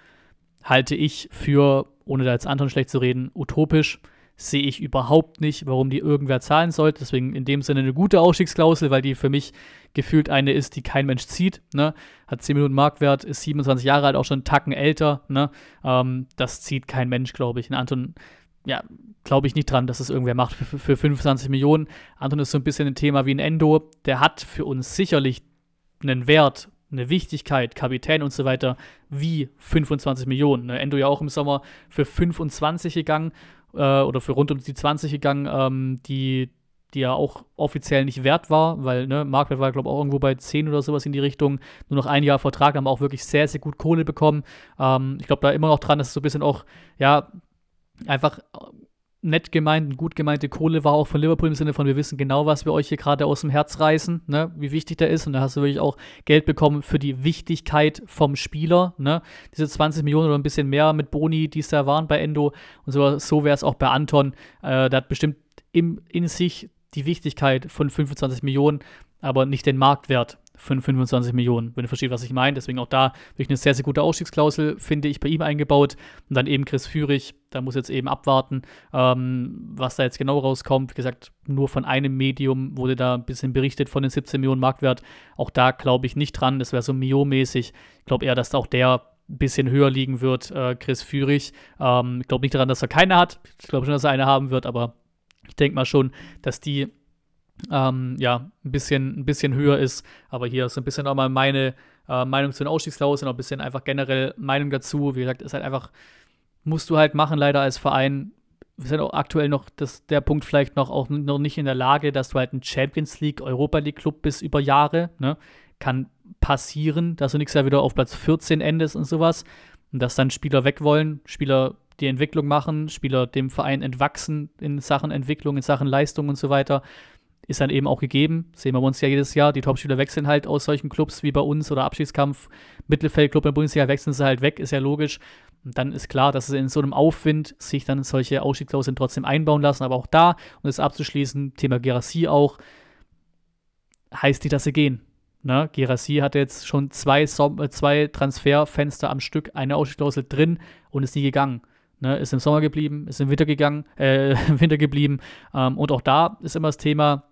halte ich für ohne da jetzt Anton schlecht zu reden, utopisch. Sehe ich überhaupt nicht, warum die irgendwer zahlen sollte. Deswegen in dem Sinne eine gute Ausstiegsklausel, weil die für mich gefühlt eine ist, die kein Mensch zieht. Ne? Hat 10 Minuten Marktwert, ist 27 Jahre alt, auch schon einen Tacken älter. Ne? Ähm, das zieht kein Mensch, glaube ich. Und Anton, ja, glaube ich nicht dran, dass es irgendwer macht für, für 25 Millionen. Anton ist so ein bisschen ein Thema wie ein Endo. Der hat für uns sicherlich einen Wert, eine Wichtigkeit, Kapitän und so weiter, wie 25 Millionen. Ne? Endo ja auch im Sommer für 25 gegangen äh, oder für rund um die 20 gegangen, ähm, die, die ja auch offiziell nicht wert war, weil ne, Marktwert war, glaube ich, auch irgendwo bei 10 oder sowas in die Richtung. Nur noch ein Jahr Vertrag, haben auch wirklich sehr, sehr gut Kohle bekommen. Ähm, ich glaube da immer noch dran, dass es so ein bisschen auch, ja, einfach nett gemeint, gut gemeinte Kohle war auch von Liverpool im Sinne von, wir wissen genau, was wir euch hier gerade aus dem Herz reißen, ne, wie wichtig der ist. Und da hast du wirklich auch Geld bekommen für die Wichtigkeit vom Spieler, ne. Diese 20 Millionen oder ein bisschen mehr mit Boni, die es da waren bei Endo. Und so, so wäre es auch bei Anton. Äh, der hat bestimmt im, in sich die Wichtigkeit von 25 Millionen, aber nicht den Marktwert von 25 Millionen, wenn du verstehst, was ich meine. Deswegen auch da wirklich eine sehr, sehr gute Ausstiegsklausel, finde ich, bei ihm eingebaut. Und dann eben Chris Führig, da muss jetzt eben abwarten, ähm, was da jetzt genau rauskommt. Wie gesagt, nur von einem Medium wurde da ein bisschen berichtet von den 17 Millionen Marktwert. Auch da glaube ich nicht dran, das wäre so Mio-mäßig. Ich glaube eher, dass auch der ein bisschen höher liegen wird, äh, Chris Führig. Ähm, ich glaube nicht daran, dass er keine hat. Ich glaube schon, dass er eine haben wird, aber ich denke mal schon, dass die ähm, ja, ein bisschen, ein bisschen höher ist. Aber hier ist ein bisschen auch mal meine äh, Meinung zu den Ausstiegsklauseln, auch ein bisschen einfach generell Meinung dazu. Wie gesagt, ist halt einfach, musst du halt machen, leider als Verein. Wir sind auch aktuell noch das, der Punkt vielleicht noch auch noch nicht in der Lage, dass du halt ein Champions League, Europa League Club bist über Jahre. Ne? Kann passieren, dass du nächstes Jahr wieder auf Platz 14 endest und sowas. Und dass dann Spieler weg wollen, Spieler die Entwicklung machen, Spieler dem Verein entwachsen in Sachen Entwicklung, in Sachen Leistung und so weiter ist dann eben auch gegeben. Sehen wir uns ja jedes Jahr. Die Topspieler wechseln halt aus solchen Clubs wie bei uns oder Abschiedskampf, Mittelfeldclub in der Bundesliga wechseln sie halt weg, ist ja logisch. Und dann ist klar, dass es in so einem Aufwind sich dann solche Ausstiegsklauseln trotzdem einbauen lassen. Aber auch da, um das abzuschließen, Thema Gerassi auch, heißt die, dass sie gehen. Ne? Gerassi hatte jetzt schon zwei, Som äh, zwei Transferfenster am Stück, eine Ausstiegsklausel drin und ist nie gegangen. Ne? Ist im Sommer geblieben, ist im Winter gegangen, äh, im Winter geblieben. Ähm, und auch da ist immer das Thema,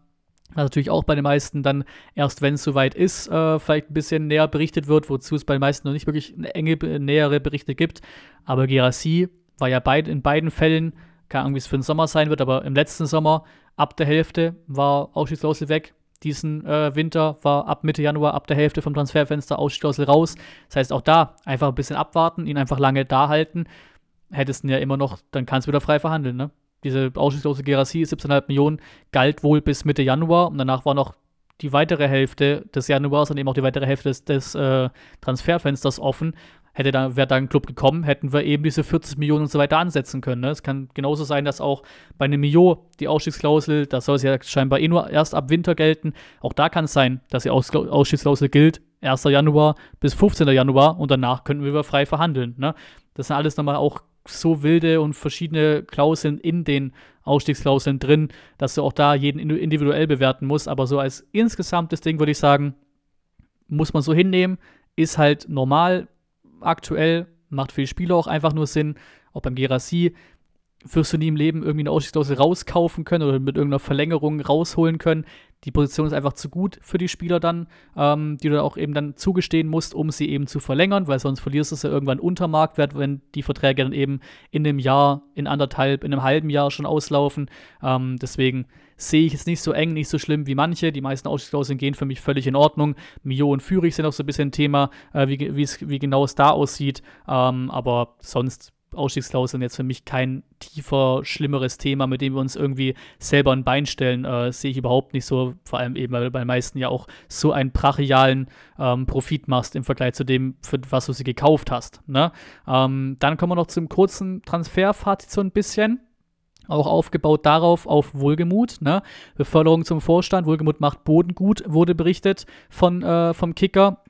was natürlich auch bei den meisten dann erst, wenn es soweit ist, äh, vielleicht ein bisschen näher berichtet wird, wozu es bei den meisten noch nicht wirklich enge, nähere Berichte gibt. Aber Gerassi war ja beid, in beiden Fällen, keine Ahnung, wie es für den Sommer sein wird, aber im letzten Sommer ab der Hälfte war Ausstiegsklausel weg. Diesen äh, Winter war ab Mitte Januar, ab der Hälfte vom Transferfenster Ausstiegsklausel raus. Das heißt, auch da einfach ein bisschen abwarten, ihn einfach lange da halten. Hättest du ja immer noch, dann kannst du wieder frei verhandeln, ne? Diese ausstiegsklose Gerassi, 17,5 Millionen, galt wohl bis Mitte Januar und danach war noch die weitere Hälfte des Januars und eben auch die weitere Hälfte des, des äh, Transferfensters offen hätte da, wäre da ein Club gekommen, hätten wir eben diese 40 Millionen und so weiter ansetzen können. Ne? Es kann genauso sein, dass auch bei einem Mio die Ausstiegsklausel, das soll es ja scheinbar eh nur erst ab Winter gelten, auch da kann es sein, dass die Aus Ausstiegsklausel gilt, 1. Januar bis 15. Januar und danach könnten wir frei verhandeln. Ne? Das sind alles nochmal auch so wilde und verschiedene Klauseln in den Ausstiegsklauseln drin, dass du auch da jeden individuell bewerten musst. Aber so als insgesamtes Ding würde ich sagen, muss man so hinnehmen, ist halt normal, aktuell, macht für die Spieler auch einfach nur Sinn. Auch beim Gerassi wirst du nie im Leben irgendwie eine Ausstiegsklausel rauskaufen können oder mit irgendeiner Verlängerung rausholen können. Die Position ist einfach zu gut für die Spieler dann, ähm, die du auch eben dann zugestehen musst, um sie eben zu verlängern, weil sonst verlierst du es ja irgendwann unter Marktwert, wenn die Verträge dann eben in einem Jahr, in anderthalb, in einem halben Jahr schon auslaufen. Ähm, deswegen sehe ich es nicht so eng, nicht so schlimm wie manche. Die meisten Ausstiegsklauseln gehen für mich völlig in Ordnung. Mio und Fürich sind auch so ein bisschen ein Thema, äh, wie, wie genau es da aussieht. Ähm, aber sonst Ausstiegsklauseln jetzt für mich kein tiefer, schlimmeres Thema, mit dem wir uns irgendwie selber ein Bein stellen, äh, sehe ich überhaupt nicht so. Vor allem eben, weil du bei den meisten ja auch so einen brachialen ähm, Profit machst im Vergleich zu dem, für was du sie gekauft hast. Ne? Ähm, dann kommen wir noch zum kurzen Transferfazit so ein bisschen. Auch aufgebaut darauf, auf Wohlgemut. Ne? Beförderung zum Vorstand. Wohlgemut macht Boden gut, wurde berichtet von, äh, vom Kicker.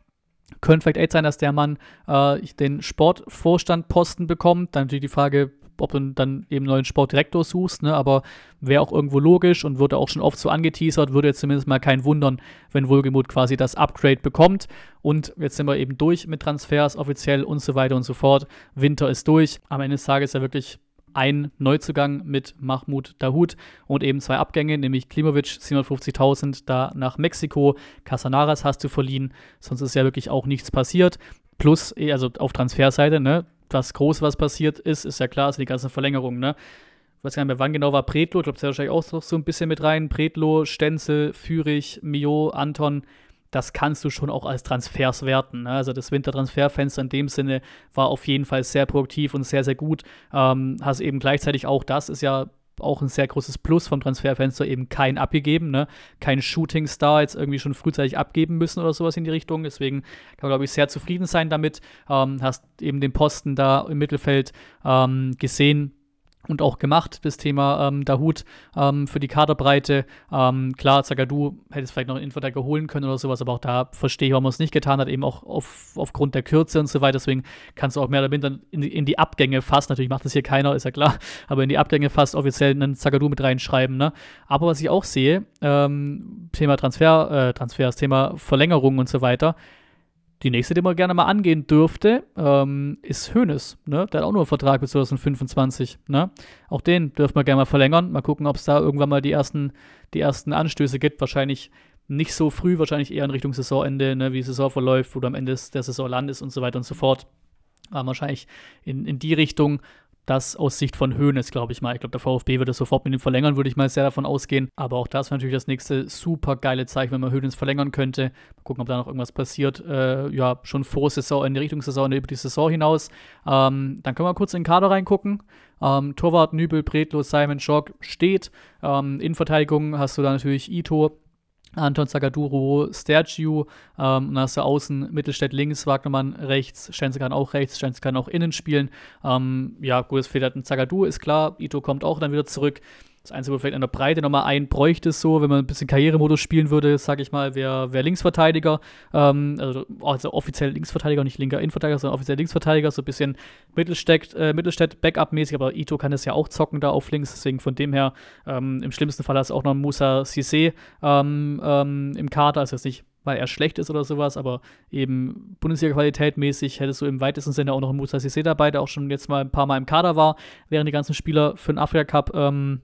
Könnte vielleicht echt sein, dass der Mann äh, den Sportvorstandposten bekommt. Dann natürlich die Frage, ob du dann eben neuen Sportdirektor suchst, ne? aber wäre auch irgendwo logisch und wurde auch schon oft so angeteasert, würde jetzt zumindest mal kein wundern, wenn Wohlgemut quasi das Upgrade bekommt. Und jetzt sind wir eben durch mit Transfers offiziell und so weiter und so fort. Winter ist durch. Am Ende des Tages ja wirklich ein Neuzugang mit Mahmoud Dahoud und eben zwei Abgänge, nämlich Klimovic 750.000 da nach Mexiko, Casanaras hast du verliehen, sonst ist ja wirklich auch nichts passiert. Plus, eh, also auf Transferseite, ne, was groß was passiert ist, ist ja klar, sind die ganzen Verlängerungen, ne. Ich weiß gar nicht mehr, wann genau war Pretlo, ich glaube, das ist ja wahrscheinlich auch so ein bisschen mit rein. Pretlo, Stenzel, Fürich, Mio, Anton, das kannst du schon auch als Transfers werten. Ne? Also das Wintertransferfenster in dem Sinne war auf jeden Fall sehr produktiv und sehr, sehr gut. Ähm, hast eben gleichzeitig auch, das ist ja auch ein sehr großes Plus vom Transferfenster, eben kein abgegeben, ne? kein Shooting-Star jetzt irgendwie schon frühzeitig abgeben müssen oder sowas in die Richtung. Deswegen kann man, glaube ich, sehr zufrieden sein damit. Ähm, hast eben den Posten da im Mittelfeld ähm, gesehen, und auch gemacht, das Thema ähm, Dahut ähm, für die Kaderbreite. Ähm, klar, Zagadou hätte es vielleicht noch einen Innenverteidiger holen können oder sowas, aber auch da verstehe ich, warum man es nicht getan hat, eben auch auf, aufgrund der Kürze und so weiter. Deswegen kannst du auch mehr oder minder in, in die Abgänge fast, natürlich macht das hier keiner, ist ja klar, aber in die Abgänge fast offiziell einen Zagadou mit reinschreiben. Ne? Aber was ich auch sehe, ähm, Thema Transfer, äh, Transfers, Thema Verlängerung und so weiter, die nächste, die man gerne mal angehen dürfte, ähm, ist Hoeneß. Ne? Der hat auch nur einen Vertrag bis 2025. Ne? Auch den dürfen wir gerne mal verlängern. Mal gucken, ob es da irgendwann mal die ersten, die ersten Anstöße gibt. Wahrscheinlich nicht so früh, wahrscheinlich eher in Richtung Saisonende, ne? wie die Saison verläuft, wo du am Ende der Saison landest und so weiter und so fort. Aber wahrscheinlich in, in die Richtung das aus Sicht von Hoeneß, glaube ich mal. Ich glaube, der VfB würde sofort mit ihm verlängern, würde ich mal sehr davon ausgehen. Aber auch das wäre natürlich das nächste super geile Zeichen, wenn man Hoeneß verlängern könnte. Mal gucken, ob da noch irgendwas passiert. Äh, ja, schon vor Saison, in die Richtung Saison, über die Saison hinaus. Ähm, dann können wir kurz in den Kader reingucken. Ähm, Torwart, Nübel, Bretlo, Simon, Schock steht. Ähm, Innenverteidigung hast du da natürlich Ito, Anton Zagaduro, Stergiu, ähm, dann hast du außen Mittelstädt links, Wagnermann rechts, Stenzel kann auch rechts, Stenzel kann auch innen spielen. Ähm, ja, gut, es fehlt halt ein Zagadou, ist klar. Ito kommt auch dann wieder zurück. Das Einzige, wo vielleicht in der Breite nochmal ein bräuchte, so, wenn man ein bisschen Karrieremodus spielen würde, sage ich mal, wäre wär Linksverteidiger. Ähm, also, also, offiziell Linksverteidiger, nicht linker Innenverteidiger, sondern offiziell Linksverteidiger, so ein bisschen Mittelstädt, äh, Mittelstädt Backup-mäßig, aber Ito kann das ja auch zocken da auf links, deswegen von dem her, ähm, im schlimmsten Fall hast du auch noch Musa Cissé ähm, ähm, im Kader, also jetzt nicht weil er schlecht ist oder sowas, aber eben Bundesliga-Qualität mäßig hättest du im weitesten Sinne auch noch einen Musa Sissé dabei, der auch schon jetzt mal ein paar Mal im Kader war, während die ganzen Spieler für den Afrika-Cup ähm,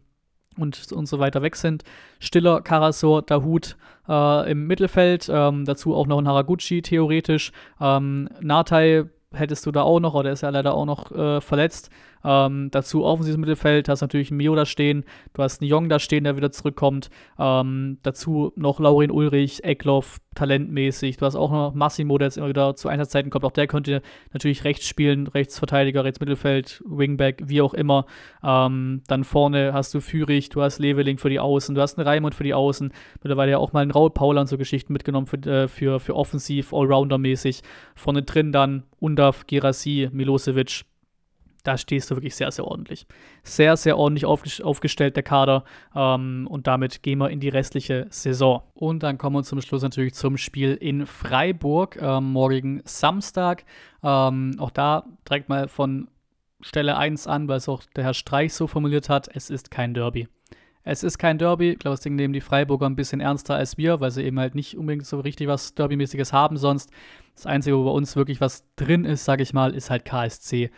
und, und so weiter weg sind. Stiller, Karasor, Dahut äh, im Mittelfeld, ähm, dazu auch noch ein Haraguchi theoretisch. Ähm, Natai hättest du da auch noch, oder ist ja leider auch noch äh, verletzt. Ähm, dazu offensives Mittelfeld, hast natürlich einen Mio da stehen, du hast einen Jong da stehen, der wieder zurückkommt. Ähm, dazu noch Laurin Ulrich, Eckloff, talentmäßig. Du hast auch noch Massimo, der jetzt immer wieder zu Einsatzzeiten kommt. Auch der könnte natürlich rechts spielen, Rechtsverteidiger, Rechtsmittelfeld, Wingback, wie auch immer. Ähm, dann vorne hast du Führig, du hast Leveling für die Außen, du hast einen Raimund für die Außen. Mittlerweile ja auch mal einen Raul Paula und so Geschichten mitgenommen für, äh, für, für Offensiv, Allrounder-mäßig. Vorne drin dann Undav, Girassi, Milosevic da stehst du wirklich sehr, sehr ordentlich. Sehr, sehr ordentlich aufgestellt, der Kader. Ähm, und damit gehen wir in die restliche Saison. Und dann kommen wir zum Schluss natürlich zum Spiel in Freiburg, ähm, morgigen Samstag. Ähm, auch da direkt mal von Stelle 1 an, weil es auch der Herr Streich so formuliert hat: es ist kein Derby. Es ist kein Derby. Ich glaube, das Ding nehmen die Freiburger ein bisschen ernster als wir, weil sie eben halt nicht unbedingt so richtig was Derby-mäßiges haben sonst. Das Einzige, wo bei uns wirklich was drin ist, sage ich mal, ist halt KSC.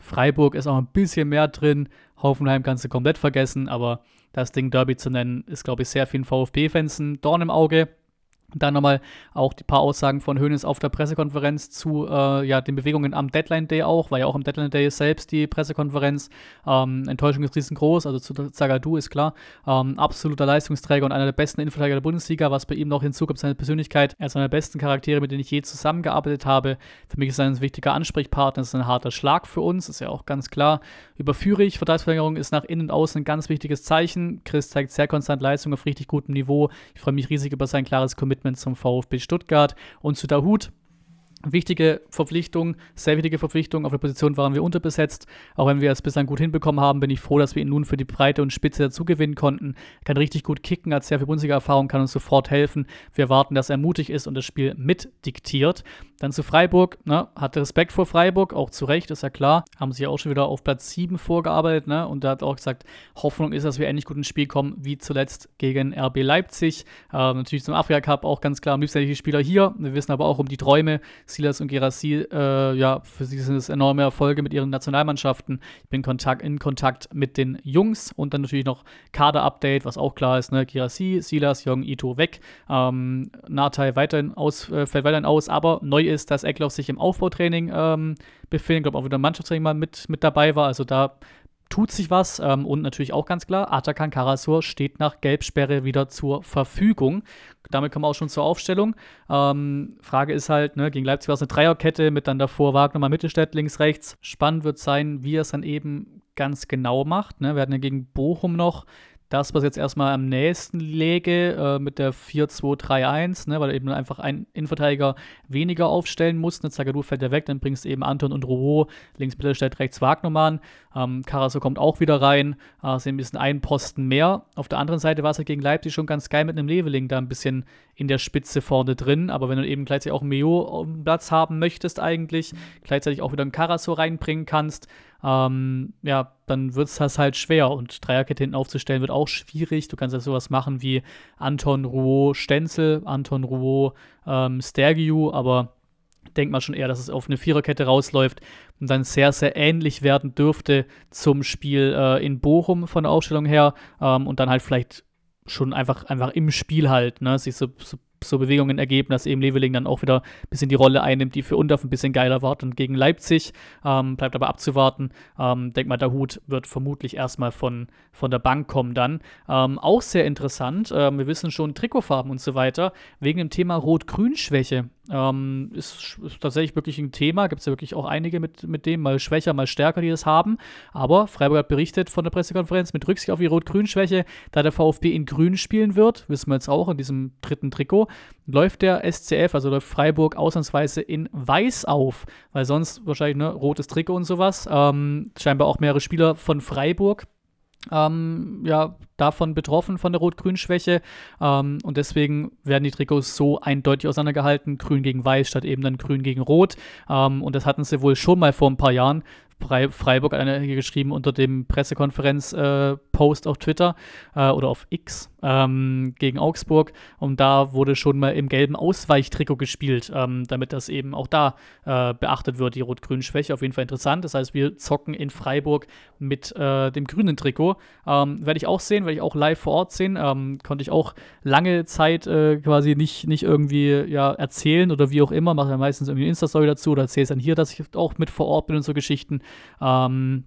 Freiburg ist auch ein bisschen mehr drin. Hoffenheim kannst du komplett vergessen, aber das Ding Derby zu nennen, ist, glaube ich, sehr vielen VfB-Fans ein Dorn im Auge. Dann nochmal auch die paar Aussagen von Hoeneß auf der Pressekonferenz zu äh, ja, den Bewegungen am Deadline Day auch, war ja auch am Deadline Day selbst die Pressekonferenz. Ähm, Enttäuschung ist riesengroß, also zu Zagadou ist klar. Ähm, absoluter Leistungsträger und einer der besten Innenverteidiger der Bundesliga, was bei ihm noch hinzukommt, seine Persönlichkeit. Er ist einer der besten Charaktere, mit denen ich je zusammengearbeitet habe. Für mich ist er ein wichtiger Ansprechpartner, das ist ein harter Schlag für uns, ist ja auch ganz klar. Über Führig, Vertragsverlängerung ist nach innen und außen ein ganz wichtiges Zeichen. Chris zeigt sehr konstant Leistung auf richtig gutem Niveau. Ich freue mich riesig über sein klares Commitment Commitment zum VfB Stuttgart und zu Dahut. Wichtige Verpflichtung, sehr wichtige Verpflichtung. Auf der Position waren wir unterbesetzt. Auch wenn wir es bislang gut hinbekommen haben, bin ich froh, dass wir ihn nun für die Breite und Spitze dazu gewinnen konnten. Kann richtig gut kicken, hat sehr viel Bundesliga-Erfahrung, kann uns sofort helfen. Wir erwarten, dass er mutig ist und das Spiel mitdiktiert. Dann zu Freiburg, ne, hatte Respekt vor Freiburg, auch zu Recht, ist ja klar. Haben sich auch schon wieder auf Platz 7 vorgearbeitet, ne? Und da hat auch gesagt, Hoffnung ist, dass wir endlich gut ins Spiel kommen, wie zuletzt gegen RB Leipzig. Ähm, natürlich zum Afrika Cup auch ganz klar, am liebsten die Spieler hier. Wir wissen aber auch um die Träume. Silas und Gerassi, äh, ja, für sie sind es enorme Erfolge mit ihren Nationalmannschaften. Ich bin Kontakt, in Kontakt mit den Jungs und dann natürlich noch Kader-Update, was auch klar ist, ne? Gerassi, Silas, Jong, Ito weg. Ähm, Natai weiterhin aus, äh, fällt weiterhin aus, aber neu ist, dass Eckloff sich im Aufbautraining ähm, befindet. Ich glaube, auch wieder ein Mannschaftstraining mal mit, mit dabei war. Also da tut sich was. Ähm, und natürlich auch ganz klar, Atakan Karasur steht nach Gelbsperre wieder zur Verfügung. Damit kommen wir auch schon zur Aufstellung. Ähm, Frage ist halt, ne, gegen Leipzig war es eine Dreierkette mit dann davor Wagner mal Mittelstädt links, rechts. Spannend wird sein, wie er es dann eben ganz genau macht. Ne? Wir hatten ja gegen Bochum noch das, was jetzt erstmal am nächsten läge, äh, mit der 4-2-3-1, ne, weil er eben einfach ein Innenverteidiger weniger aufstellen muss. Ne, Zagadou fällt ja weg, dann bringst du eben Anton und Rouault, links Mittelstädt, rechts Wagnermann. Ähm, Karaso kommt auch wieder rein, äh, sind ein bisschen einen Posten mehr. Auf der anderen Seite war es ja gegen Leipzig schon ganz geil mit einem Leveling da ein bisschen in der Spitze vorne drin, aber wenn du eben gleichzeitig auch Meo auf dem Platz haben möchtest eigentlich, gleichzeitig auch wieder einen Karaso reinbringen kannst, ähm, ja, dann wird es halt schwer. Und Dreierkette hinten aufzustellen wird auch schwierig. Du kannst ja sowas machen wie Anton Rouault Stenzel, Anton Rouault ähm, Stergiu, aber denk mal schon eher, dass es auf eine Viererkette rausläuft und dann sehr, sehr ähnlich werden dürfte zum Spiel äh, in Bochum von der Aufstellung her ähm, und dann halt vielleicht schon einfach, einfach im Spiel halt, ne, sich so, so so Bewegungen ergeben, dass eben Leveling dann auch wieder ein bisschen die Rolle einnimmt, die für Undorf ein bisschen geiler war. Und gegen Leipzig ähm, bleibt aber abzuwarten. Ähm, denk mal, der Hut wird vermutlich erstmal von, von der Bank kommen dann. Ähm, auch sehr interessant, ähm, wir wissen schon Trikotfarben und so weiter, wegen dem Thema Rot-Grün-Schwäche. Ähm, ist, ist, tatsächlich wirklich ein Thema. Gibt es ja wirklich auch einige mit, mit dem, mal schwächer, mal stärker, die das haben. Aber Freiburg hat berichtet von der Pressekonferenz mit Rücksicht auf die Rot-Grün-Schwäche, da der VfB in Grün spielen wird, wissen wir jetzt auch in diesem dritten Trikot, läuft der SCF, also läuft Freiburg ausnahmsweise in Weiß auf, weil sonst wahrscheinlich ne, rotes Trikot und sowas. Ähm, scheinbar auch mehrere Spieler von Freiburg ähm, ja, davon betroffen, von der Rot-Grün-Schwäche. Ähm, und deswegen werden die Trikots so eindeutig auseinandergehalten, grün gegen weiß statt eben dann grün gegen rot. Ähm, und das hatten sie wohl schon mal vor ein paar Jahren Freiburg hat hier geschrieben unter dem Pressekonferenz-Post äh, auf Twitter äh, oder auf X ähm, gegen Augsburg. Und da wurde schon mal im gelben Ausweichtrikot gespielt, ähm, damit das eben auch da äh, beachtet wird, die rot-grüne Schwäche. Auf jeden Fall interessant. Das heißt, wir zocken in Freiburg mit äh, dem grünen Trikot. Ähm, werde ich auch sehen, werde ich auch live vor Ort sehen. Ähm, konnte ich auch lange Zeit äh, quasi nicht, nicht irgendwie ja, erzählen oder wie auch immer. Mache ja meistens irgendwie eine Insta-Story dazu oder erzähle es dann hier, dass ich auch mit vor Ort bin und so Geschichten. Ähm,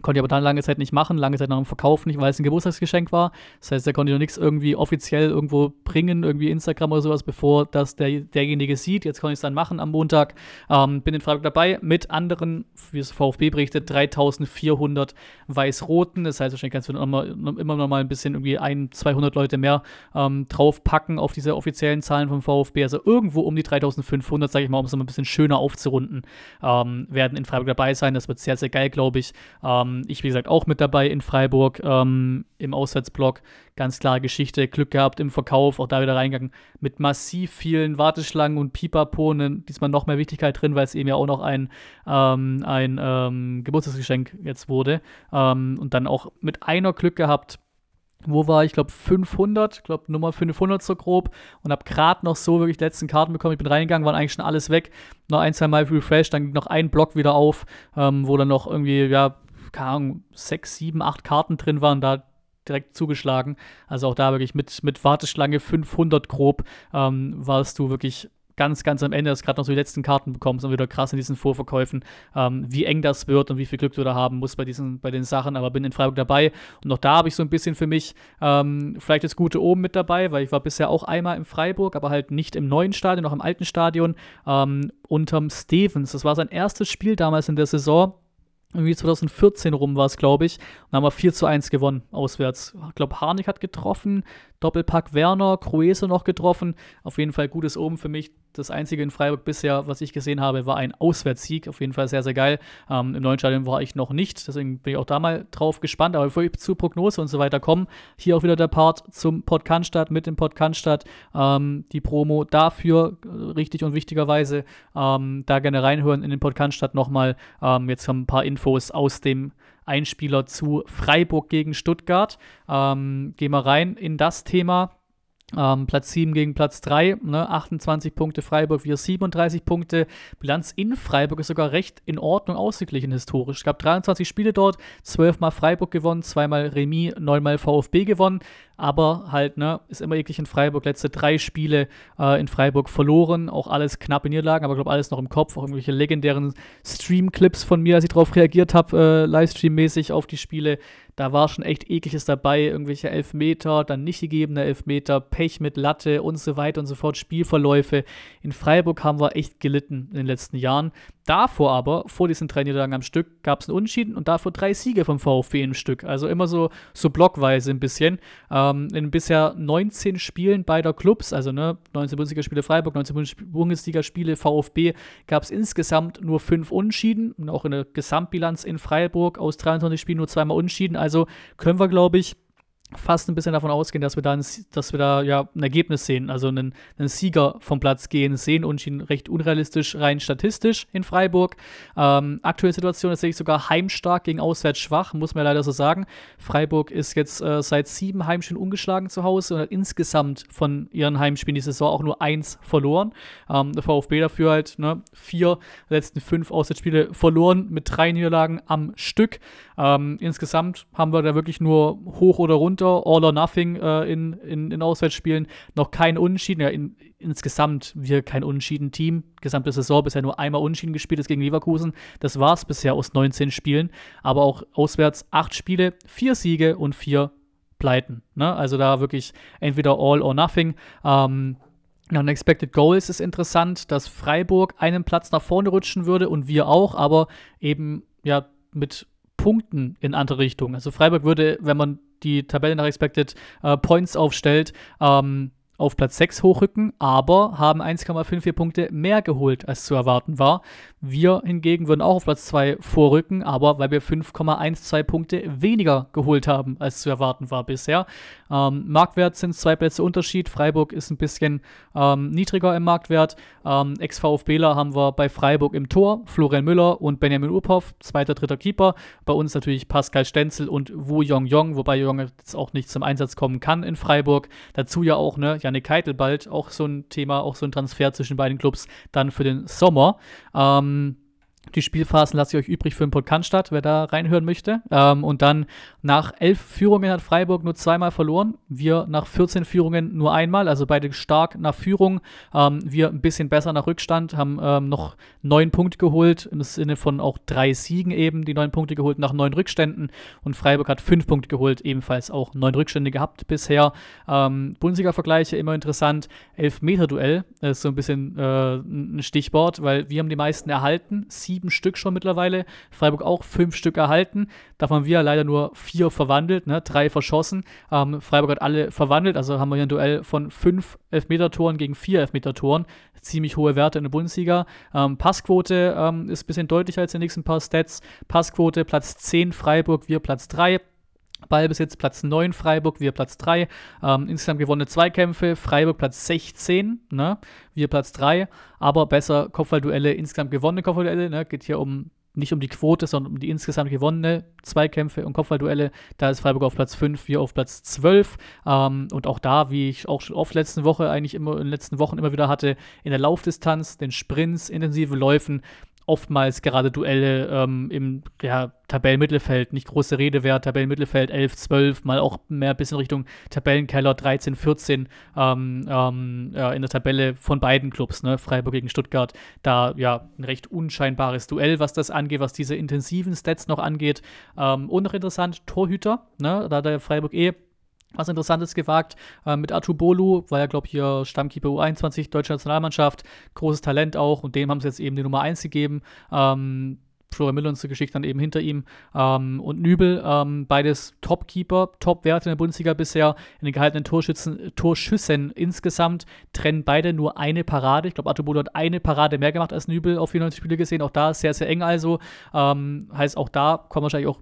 Konnte ich aber dann lange Zeit nicht machen, lange Zeit nach dem Verkauf nicht, weil es ein Geburtstagsgeschenk war. Das heißt, da konnte ich noch nichts irgendwie offiziell irgendwo bringen, irgendwie Instagram oder sowas, bevor das der, derjenige sieht. Jetzt konnte ich es dann machen am Montag. Ähm, bin in Freiburg dabei mit anderen, wie es VfB berichtet, 3400 Weiß-Roten. Das heißt, wahrscheinlich kannst du immer, immer noch mal ein bisschen irgendwie ein, 200 Leute mehr ähm, draufpacken auf diese offiziellen Zahlen vom VfB. Also irgendwo um die 3500, sage ich mal, um es mal ein bisschen schöner aufzurunden, ähm, werden in Freiburg dabei sein. Das wird sehr, sehr geil, glaube ich. Ähm, ähm, ich, wie gesagt, auch mit dabei in Freiburg ähm, im Auswärtsblock. Ganz klare Geschichte. Glück gehabt im Verkauf, auch da wieder reingegangen. Mit massiv vielen Warteschlangen und Pipapo. Diesmal noch mehr Wichtigkeit drin, weil es eben ja auch noch ein, ähm, ein ähm, Geburtstagsgeschenk jetzt wurde. Ähm, und dann auch mit einer Glück gehabt wo war ich, glaube 500, ich glaube Nummer 500 so grob und habe gerade noch so wirklich die letzten Karten bekommen. Ich bin reingegangen, waren eigentlich schon alles weg. Noch ein, zwei Mal Refresh, dann ging noch ein Block wieder auf, ähm, wo dann noch irgendwie, ja, keine Ahnung, sechs, sieben, acht Karten drin waren, da direkt zugeschlagen. Also auch da wirklich mit, mit Warteschlange 500 grob ähm, warst du wirklich ganz, ganz am Ende, dass gerade noch so die letzten Karten bekommst und wieder krass in diesen Vorverkäufen, ähm, wie eng das wird und wie viel Glück du da haben musst bei diesen, bei den Sachen, aber bin in Freiburg dabei und auch da habe ich so ein bisschen für mich ähm, vielleicht das Gute oben mit dabei, weil ich war bisher auch einmal in Freiburg, aber halt nicht im neuen Stadion, noch im alten Stadion, ähm, unterm Stevens. Das war sein erstes Spiel damals in der Saison irgendwie 2014 rum war es, glaube ich. Und haben wir 4 zu 1 gewonnen, auswärts. Ich glaube, Harnik hat getroffen, Doppelpack Werner, Cruese noch getroffen. Auf jeden Fall gutes Oben für mich. Das einzige in Freiburg bisher, was ich gesehen habe, war ein Auswärtssieg. Auf jeden Fall sehr, sehr geil. Ähm, Im neuen Stadion war ich noch nicht, deswegen bin ich auch da mal drauf gespannt. Aber bevor ich zur Prognose und so weiter komme, hier auch wieder der Part zum Podcast mit dem Podcast ähm, die Promo dafür, äh, richtig und wichtigerweise, ähm, da gerne reinhören in den Podcast nochmal. Ähm, jetzt haben ein paar Infos aus dem Einspieler zu Freiburg gegen Stuttgart. Ähm, gehen wir rein in das Thema. Ähm, Platz 7 gegen Platz 3, ne, 28 Punkte Freiburg, wir 37 Punkte. Bilanz in Freiburg ist sogar recht in Ordnung ausgeglichen historisch. Es gab 23 Spiele dort, 12 Mal Freiburg gewonnen, zweimal Remis, 9 Mal VfB gewonnen aber halt, ne, ist immer eklig in Freiburg. Letzte drei Spiele äh, in Freiburg verloren, auch alles knapp in Niederlagen, aber ich glaube, alles noch im Kopf. Auch irgendwelche legendären Stream-Clips von mir, als ich darauf reagiert habe, äh, Livestream-mäßig auf die Spiele. Da war schon echt ekliges dabei, irgendwelche Elfmeter, dann nicht gegebene Elfmeter, Pech mit Latte und so weiter und so fort, Spielverläufe. In Freiburg haben wir echt gelitten in den letzten Jahren. Davor aber, vor diesen drei Niederlagen am Stück, gab es einen Unentschieden und davor drei Siege vom VfB im Stück. Also immer so, so blockweise ein bisschen. Ähm, in bisher 19 Spielen beider Clubs, also ne, 19 Bundesligaspiele Freiburg, 19 Bundesligaspiele VfB, gab es insgesamt nur fünf Unentschieden. Und auch in der Gesamtbilanz in Freiburg aus 23 Spielen nur zweimal Unentschieden. Also können wir, glaube ich, fast ein bisschen davon ausgehen, dass wir da, ein, dass wir da ja ein Ergebnis sehen, also einen, einen Sieger vom Platz gehen sehen und ihn recht unrealistisch rein statistisch in Freiburg. Ähm, aktuelle Situation ist tatsächlich sogar heimstark gegen auswärts schwach, muss man leider so sagen. Freiburg ist jetzt äh, seit sieben Heimspielen ungeschlagen zu Hause und hat insgesamt von ihren Heimspielen die Saison auch nur eins verloren. Ähm, der VfB dafür halt ne, vier letzten fünf Auswärtsspiele verloren mit drei Niederlagen am Stück. Ähm, insgesamt haben wir da wirklich nur hoch oder runter, all or nothing äh, in, in, in Auswärtsspielen. Noch kein Unentschieden. Ja, in, insgesamt wir kein Unentschieden-Team. Gesamte Saison bisher nur einmal Unentschieden gespielt ist gegen Leverkusen. Das war es bisher aus 19 Spielen. Aber auch auswärts acht Spiele, vier Siege und vier Pleiten. Ne? Also da wirklich entweder all or nothing. Ähm, Nach Expected Goals ist interessant, dass Freiburg einen Platz nach vorne rutschen würde und wir auch, aber eben ja mit Punkten in andere Richtungen. Also Freiburg würde, wenn man die Tabelle nach Expected äh, Points aufstellt, ähm, auf Platz 6 hochrücken, aber haben 1,54 Punkte mehr geholt, als zu erwarten war. Wir hingegen würden auch auf Platz 2 vorrücken, aber weil wir 5,12 Punkte weniger geholt haben, als zu erwarten war bisher. Ähm, Marktwert sind zwei Plätze Unterschied. Freiburg ist ein bisschen ähm, niedriger im Marktwert. Ähm, Ex-VfBler haben wir bei Freiburg im Tor, Florian Müller und Benjamin Urpoff, zweiter, dritter Keeper. Bei uns natürlich Pascal Stenzel und Wu Yong Yong, wobei Yong jetzt auch nicht zum Einsatz kommen kann in Freiburg. Dazu ja auch, ne, Janik Keitel bald, auch so ein Thema, auch so ein Transfer zwischen beiden Clubs dann für den Sommer. Ähm, die Spielphasen lasse ich euch übrig für den Podcast statt, wer da reinhören möchte. Ähm, und dann nach elf Führungen hat Freiburg nur zweimal verloren. Wir nach 14 Führungen nur einmal, also beide stark nach Führung. Ähm, wir ein bisschen besser nach Rückstand, haben ähm, noch neun Punkte geholt, im Sinne von auch drei Siegen eben, die neun Punkte geholt nach neun Rückständen. Und Freiburg hat fünf Punkte geholt, ebenfalls auch neun Rückstände gehabt bisher. Ähm, Bundesliga-Vergleiche immer interessant. Elf-Meter-Duell ist so ein bisschen äh, ein Stichwort, weil wir haben die meisten erhalten. Sieben sieben Stück schon mittlerweile. Freiburg auch fünf Stück erhalten. Davon wir leider nur vier verwandelt, ne? drei verschossen. Ähm, Freiburg hat alle verwandelt, also haben wir hier ein Duell von fünf Elfmeter-Toren gegen vier Elfmeter-Toren. Ziemlich hohe Werte in der Bundesliga. Ähm, Passquote ähm, ist ein bisschen deutlicher als die nächsten paar Stats. Passquote Platz 10 Freiburg, wir Platz 3. Ballbesitz Platz 9, Freiburg, wir Platz 3. Ähm, insgesamt gewonnene Zweikämpfe, Freiburg Platz 16, ne? wir Platz 3. Aber besser Kopfballduelle, insgesamt gewonnene Kopfballduelle. Ne? Geht hier um nicht um die Quote, sondern um die insgesamt gewonnene Zweikämpfe und Kopfballduelle. Da ist Freiburg auf Platz 5, wir auf Platz 12. Ähm, und auch da, wie ich auch schon oft letzte Woche eigentlich immer in den letzten Wochen immer wieder hatte, in der Laufdistanz, den Sprints, intensive Läufen, oftmals gerade Duelle ähm, im ja, Tabellenmittelfeld, nicht große Rede wert, Tabellenmittelfeld 11, 12, mal auch mehr ein bisschen Richtung Tabellenkeller 13, 14 ähm, ähm, ja, in der Tabelle von beiden Clubs, ne? Freiburg gegen Stuttgart, da ja ein recht unscheinbares Duell, was das angeht, was diese intensiven Stats noch angeht. Ähm, und noch interessant, Torhüter, ne? da der Freiburg eh was Interessantes gewagt äh, mit Atubolu, war ja, glaube ich, hier Stammkeeper U21, deutsche Nationalmannschaft, großes Talent auch und dem haben sie jetzt eben die Nummer 1 gegeben. Ähm, Florian Müller und die Geschichte dann eben hinter ihm ähm, und Nübel, ähm, beides Top-Keeper, Top-Werte in der Bundesliga bisher, in den gehaltenen Torschützen, Torschüssen insgesamt trennen beide nur eine Parade. Ich glaube, Atubolo hat eine Parade mehr gemacht als Nübel auf 94 Spiele gesehen, auch da sehr, sehr eng also. Ähm, heißt, auch da kommen wahrscheinlich auch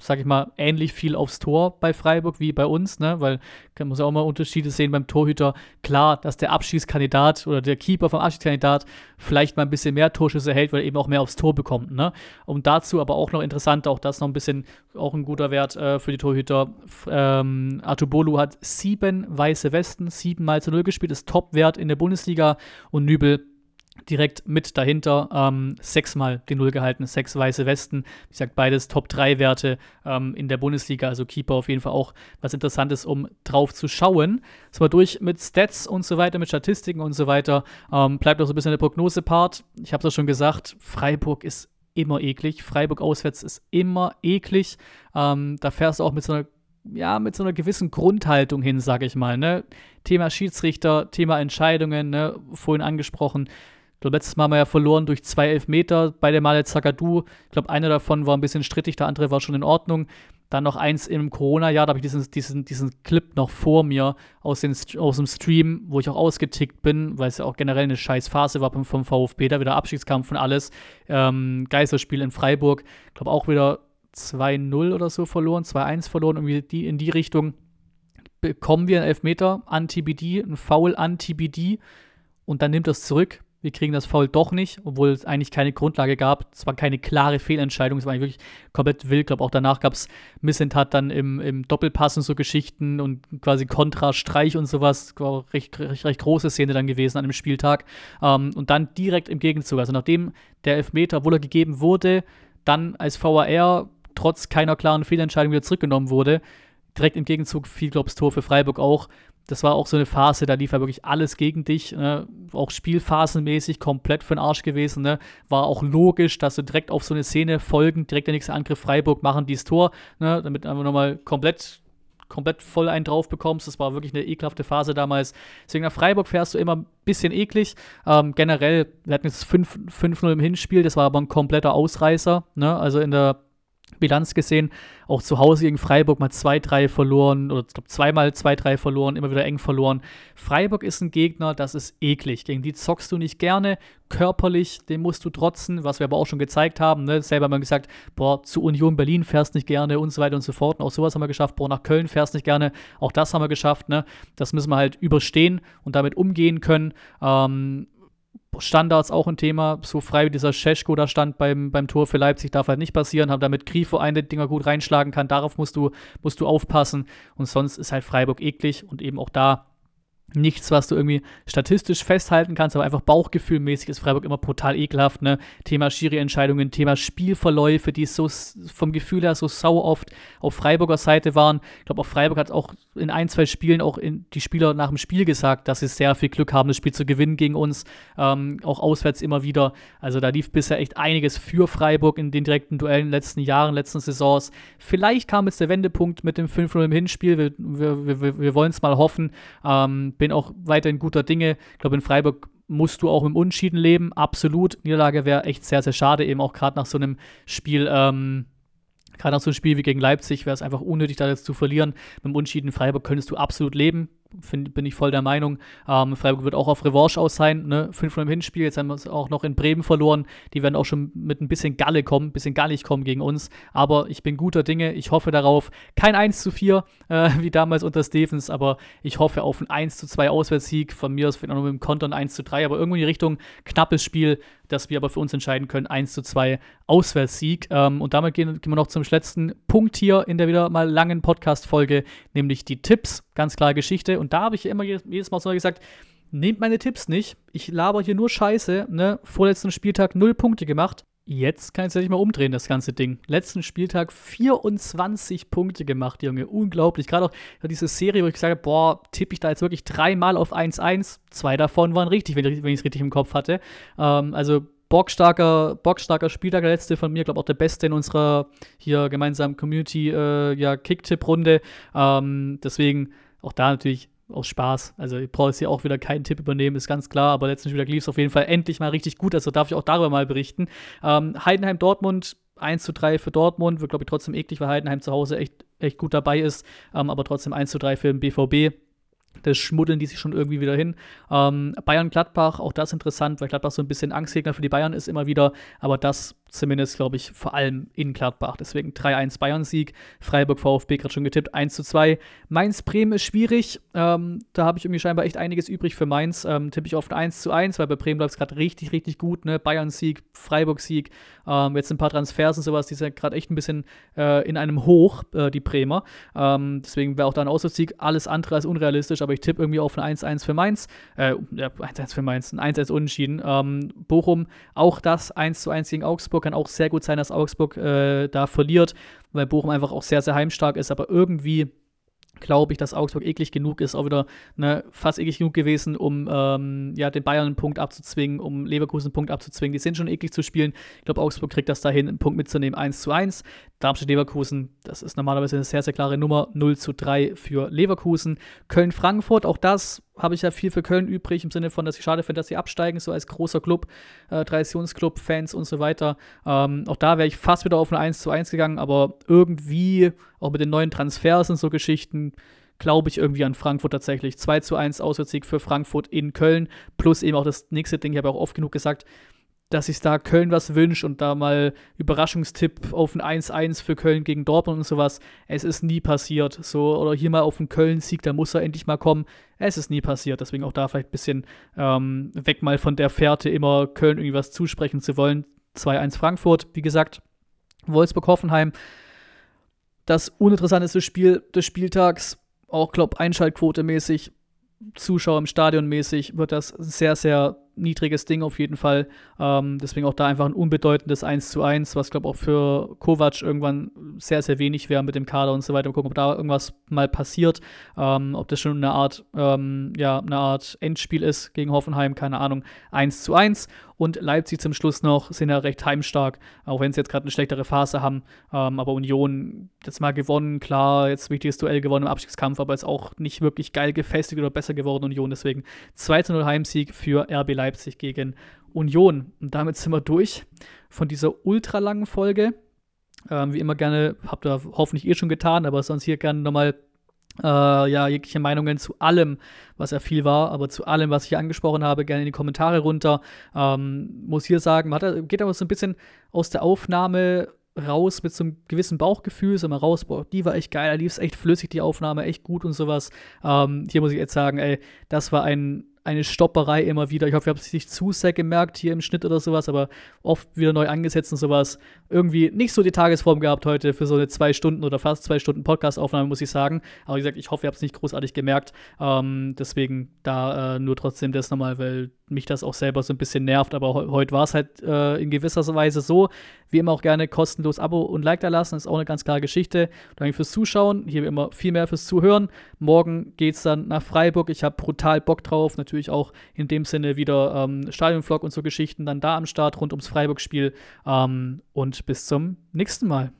sag ich mal, ähnlich viel aufs Tor bei Freiburg wie bei uns, ne? Weil man muss ja auch mal Unterschiede sehen beim Torhüter. Klar, dass der Abschießkandidat oder der Keeper vom Abschießkandidat vielleicht mal ein bisschen mehr Torschüsse hält, weil er eben auch mehr aufs Tor bekommt, ne? Und dazu aber auch noch interessant, auch das noch ein bisschen, auch ein guter Wert äh, für die Torhüter. Ähm, Artubolu hat sieben weiße Westen, sieben mal zu null gespielt, ist Topwert in der Bundesliga und Nübel direkt mit dahinter ähm, sechsmal die Null gehalten, sechs weiße Westen. Wie gesagt, beides Top-3-Werte ähm, in der Bundesliga, also Keeper auf jeden Fall auch was Interessantes, um drauf zu schauen. Sind wir durch mit Stats und so weiter, mit Statistiken und so weiter. Ähm, bleibt auch so ein bisschen der Prognose-Part. Ich habe es ja schon gesagt, Freiburg ist immer eklig. Freiburg auswärts ist immer eklig. Ähm, da fährst du auch mit so einer ja, mit so einer gewissen Grundhaltung hin, sage ich mal. Ne? Thema Schiedsrichter, Thema Entscheidungen, ne? vorhin angesprochen. Glaube, letztes Mal haben wir ja verloren durch zwei Elfmeter bei der Male Zagadou. Ich glaube, einer davon war ein bisschen strittig, der andere war schon in Ordnung. Dann noch eins im Corona-Jahr, da habe ich diesen, diesen, diesen Clip noch vor mir aus, den, aus dem Stream, wo ich auch ausgetickt bin, weil es ja auch generell eine scheiß Phase war vom VfB, da wieder Abschiedskampf und alles. Ähm, Geisterspiel in Freiburg, ich glaube auch wieder 2-0 oder so verloren, 2-1 verloren, irgendwie die, in die Richtung. Bekommen wir einen Elfmeter an TBD, einen Foul an TBD und dann nimmt das zurück wir kriegen das Foul doch nicht, obwohl es eigentlich keine Grundlage gab. Es war keine klare Fehlentscheidung, es war eigentlich wirklich komplett wild. Ich glaube, auch danach gab es Missentat dann im, im Doppelpass und so Geschichten und quasi Kontrastreich und sowas. War recht, recht, recht große Szene dann gewesen an dem Spieltag. Ähm, und dann direkt im Gegenzug, also nachdem der Elfmeter, obwohl er gegeben wurde, dann als VAR trotz keiner klaren Fehlentscheidung wieder zurückgenommen wurde, direkt im Gegenzug fiel, glaube ich, das Tor für Freiburg auch das war auch so eine Phase, da lief ja wirklich alles gegen dich, ne? auch spielphasenmäßig komplett für den Arsch gewesen. Ne? War auch logisch, dass du direkt auf so eine Szene folgen, direkt der nächste Angriff Freiburg machen dieses Tor, ne? damit du einfach nochmal komplett komplett voll einen drauf bekommst. Das war wirklich eine ekelhafte Phase damals. Deswegen nach Freiburg fährst du immer ein bisschen eklig. Ähm, generell, wir hatten jetzt 5-0 im Hinspiel, das war aber ein kompletter Ausreißer. Ne? Also in der Bilanz gesehen. Auch zu Hause gegen Freiburg mal 2-3 verloren oder ich glaube zweimal 2-3 verloren, immer wieder eng verloren. Freiburg ist ein Gegner, das ist eklig. Gegen die zockst du nicht gerne. Körperlich, dem musst du trotzen, was wir aber auch schon gezeigt haben. Ne? Selber haben wir gesagt, boah, zu Union Berlin fährst nicht gerne und so weiter und so fort. Und auch sowas haben wir geschafft. Boah, nach Köln fährst nicht gerne. Auch das haben wir geschafft. Ne? Das müssen wir halt überstehen und damit umgehen können. Ähm, Standards auch ein Thema. So frei wie dieser Scheschko da stand beim, beim Tor für Leipzig, darf halt nicht passieren. Haben damit Grifo eine Dinger gut reinschlagen kann. Darauf musst du, musst du aufpassen. Und sonst ist halt Freiburg eklig und eben auch da nichts, was du irgendwie statistisch festhalten kannst, aber einfach bauchgefühlmäßig ist Freiburg immer brutal ekelhaft. Ne? Thema Schiri-Entscheidungen, Thema Spielverläufe, die so vom Gefühl her so sau oft auf Freiburger Seite waren. Ich glaube, auch Freiburg hat auch in ein, zwei Spielen auch die Spieler nach dem Spiel gesagt, dass sie sehr viel Glück haben, das Spiel zu gewinnen gegen uns. Ähm, auch auswärts immer wieder. Also da lief bisher echt einiges für Freiburg in den direkten Duellen in den letzten Jahren, letzten Saisons. Vielleicht kam jetzt der Wendepunkt mit dem 5-0 im Hinspiel. Wir, wir, wir, wir wollen es mal hoffen. Ähm, bin auch weiterhin guter Dinge. Ich glaube, in Freiburg musst du auch im Unschieden leben, absolut. Niederlage wäre echt sehr, sehr schade, eben auch gerade nach so einem Spiel. Ähm, Gerade nach so einem Spiel wie gegen Leipzig wäre es einfach unnötig, da jetzt zu verlieren. Mit dem Unschieden in Freiburg könntest du absolut leben find, bin ich voll der Meinung. Ähm, Freiburg wird auch auf Revanche aus sein. Ne? Fünf im Hinspiel, jetzt haben wir es auch noch in Bremen verloren. Die werden auch schon mit ein bisschen Galle kommen, ein bisschen gallig kommen gegen uns. Aber ich bin guter Dinge. Ich hoffe darauf. Kein 1 zu 4, äh, wie damals unter Stevens, aber ich hoffe auf ein 1 zu 2 Auswärtssieg. Von mir aus vielleicht noch mit dem Konter ein 1 zu 3, aber irgendwo in die Richtung knappes Spiel, das wir aber für uns entscheiden können. 1 zu 2 Auswärtssieg. Ähm, und damit gehen, gehen wir noch zum letzten Punkt hier in der wieder mal langen Podcast-Folge, nämlich die Tipps. Ganz klare Geschichte. Und da habe ich immer jedes Mal so gesagt, nehmt meine Tipps nicht. Ich laber hier nur Scheiße. Ne? Vorletzten Spieltag null Punkte gemacht. Jetzt kann ich es ja nicht mal umdrehen, das ganze Ding. Letzten Spieltag 24 Punkte gemacht, Junge. Unglaublich. Gerade auch diese Serie, wo ich gesagt habe, boah, tippe ich da jetzt wirklich dreimal auf 1-1. Zwei davon waren richtig, wenn ich es richtig im Kopf hatte. Ähm, also bockstarker, bockstarker Spieltag, der letzte von mir, glaube auch der beste in unserer hier gemeinsamen Community äh, ja, Kick-Tipp-Runde. Ähm, deswegen auch da natürlich aus Spaß. Also ich brauche jetzt hier auch wieder keinen Tipp übernehmen, ist ganz klar, aber letzten Spieltag lief es auf jeden Fall endlich mal richtig gut, also darf ich auch darüber mal berichten. Ähm, Heidenheim Dortmund 1 zu 3 für Dortmund, wird glaube ich trotzdem eklig, weil Heidenheim zu Hause echt, echt gut dabei ist, ähm, aber trotzdem 1 zu 3 für den BVB. Das schmuddeln die sich schon irgendwie wieder hin. Ähm, Bayern-Gladbach, auch das interessant, weil Gladbach so ein bisschen Angstgegner für die Bayern ist immer wieder. Aber das zumindest, glaube ich, vor allem in Gladbach. Deswegen 3-1 Bayern-Sieg. Freiburg VfB gerade schon getippt, 1-2. Mainz-Bremen ist schwierig. Ähm, da habe ich irgendwie scheinbar echt einiges übrig für Mainz. Ähm, tippe ich ein 1-1, weil bei Bremen läuft es gerade richtig, richtig gut. Ne? Bayern-Sieg, Freiburg-Sieg. Ähm, jetzt ein paar Transfers und sowas, die sind gerade echt ein bisschen äh, in einem Hoch, äh, die Bremer. Ähm, deswegen wäre auch da ein Auswärtssieg alles andere als unrealistisch, aber ich tippe irgendwie auf ein 1-1 für Mainz. Äh, ja, 1-1 für Mainz, ein 1-1 unentschieden. Ähm, Bochum, auch das 1-1 gegen Augsburg. Augsburg kann auch sehr gut sein, dass Augsburg äh, da verliert, weil Bochum einfach auch sehr, sehr heimstark ist, aber irgendwie glaube ich, dass Augsburg eklig genug ist, auch wieder ne, fast eklig genug gewesen, um ähm, ja, den Bayern einen Punkt abzuzwingen, um Leverkusen einen Punkt abzuzwingen. Die sind schon eklig zu spielen. Ich glaube, Augsburg kriegt das dahin, einen Punkt mitzunehmen, 1 zu 1. Darmstadt-Leverkusen, das ist normalerweise eine sehr, sehr klare Nummer, 0 zu 3 für Leverkusen. Köln-Frankfurt, auch das habe ich ja viel für Köln übrig, im Sinne von, dass ich schade finde, dass sie absteigen, so als großer Club, äh, Traditionsclub, Fans und so weiter. Ähm, auch da wäre ich fast wieder auf ein 1 zu 1 gegangen, aber irgendwie, auch mit den neuen Transfers und so Geschichten, glaube ich irgendwie an Frankfurt tatsächlich. 2 zu 1 Auswärtssieg für Frankfurt in Köln, plus eben auch das nächste Ding, ich habe auch oft genug gesagt, dass ich da Köln was wünsche und da mal Überraschungstipp auf ein 1-1 für Köln gegen Dortmund und sowas. Es ist nie passiert. So, oder hier mal auf einen Köln-Sieg, da muss er endlich mal kommen. Es ist nie passiert. Deswegen auch da vielleicht ein bisschen ähm, weg mal von der Fährte, immer Köln irgendwie was zusprechen zu wollen. 2-1 Frankfurt, wie gesagt. Wolfsburg-Hoffenheim. Das uninteressanteste Spiel des Spieltags, auch, glaube Einschaltquote mäßig, Zuschauer im Stadion mäßig, wird das sehr, sehr niedriges Ding auf jeden Fall. Ähm, deswegen auch da einfach ein unbedeutendes 1 zu 1, was glaube ich auch für Kovac irgendwann sehr, sehr wenig wäre mit dem Kader und so weiter. Mal gucken, ob da irgendwas mal passiert. Ähm, ob das schon eine Art, ähm, ja, eine Art Endspiel ist gegen Hoffenheim, keine Ahnung. 1 zu 1. Und Leipzig zum Schluss noch sind ja recht heimstark, auch wenn sie jetzt gerade eine schlechtere Phase haben. Ähm, aber Union jetzt mal gewonnen, klar, jetzt wichtiges Duell gewonnen im Abstiegskampf, aber jetzt auch nicht wirklich geil gefestigt oder besser geworden Union. Deswegen 2 zu 0 Heimsieg für RB Leipzig. Leipzig gegen Union. Und damit sind wir durch von dieser ultralangen Folge. Ähm, wie immer gerne, habt ihr hoffentlich eh schon getan, aber sonst hier gerne nochmal äh, ja, jegliche Meinungen zu allem, was er viel war, aber zu allem, was ich hier angesprochen habe, gerne in die Kommentare runter. Ähm, muss hier sagen, hat, geht aber so ein bisschen aus der Aufnahme raus mit so einem gewissen Bauchgefühl, so mal raus, boah, die war echt geil, da lief es echt flüssig, die Aufnahme, echt gut und sowas. Ähm, hier muss ich jetzt sagen, ey, das war ein eine Stopperei immer wieder. Ich hoffe, ihr habt es nicht zu sehr gemerkt hier im Schnitt oder sowas, aber oft wieder neu angesetzt und sowas. Irgendwie nicht so die Tagesform gehabt heute für so eine zwei Stunden oder fast zwei Stunden Podcast-Aufnahme, muss ich sagen. Aber wie gesagt, ich hoffe, ihr habt es nicht großartig gemerkt. Ähm, deswegen da äh, nur trotzdem das nochmal, weil mich das auch selber so ein bisschen nervt. Aber he heute war es halt äh, in gewisser Weise so. Wie immer auch gerne kostenlos Abo und Like da lassen. Ist auch eine ganz klare Geschichte. Danke fürs Zuschauen. Hier immer viel mehr fürs Zuhören. Morgen geht es dann nach Freiburg. Ich habe brutal Bock drauf. Natürlich auch in dem Sinne wieder ähm, Stadionvlog und so Geschichten dann da am Start rund ums Freiburg-Spiel. Ähm, und bis zum nächsten Mal.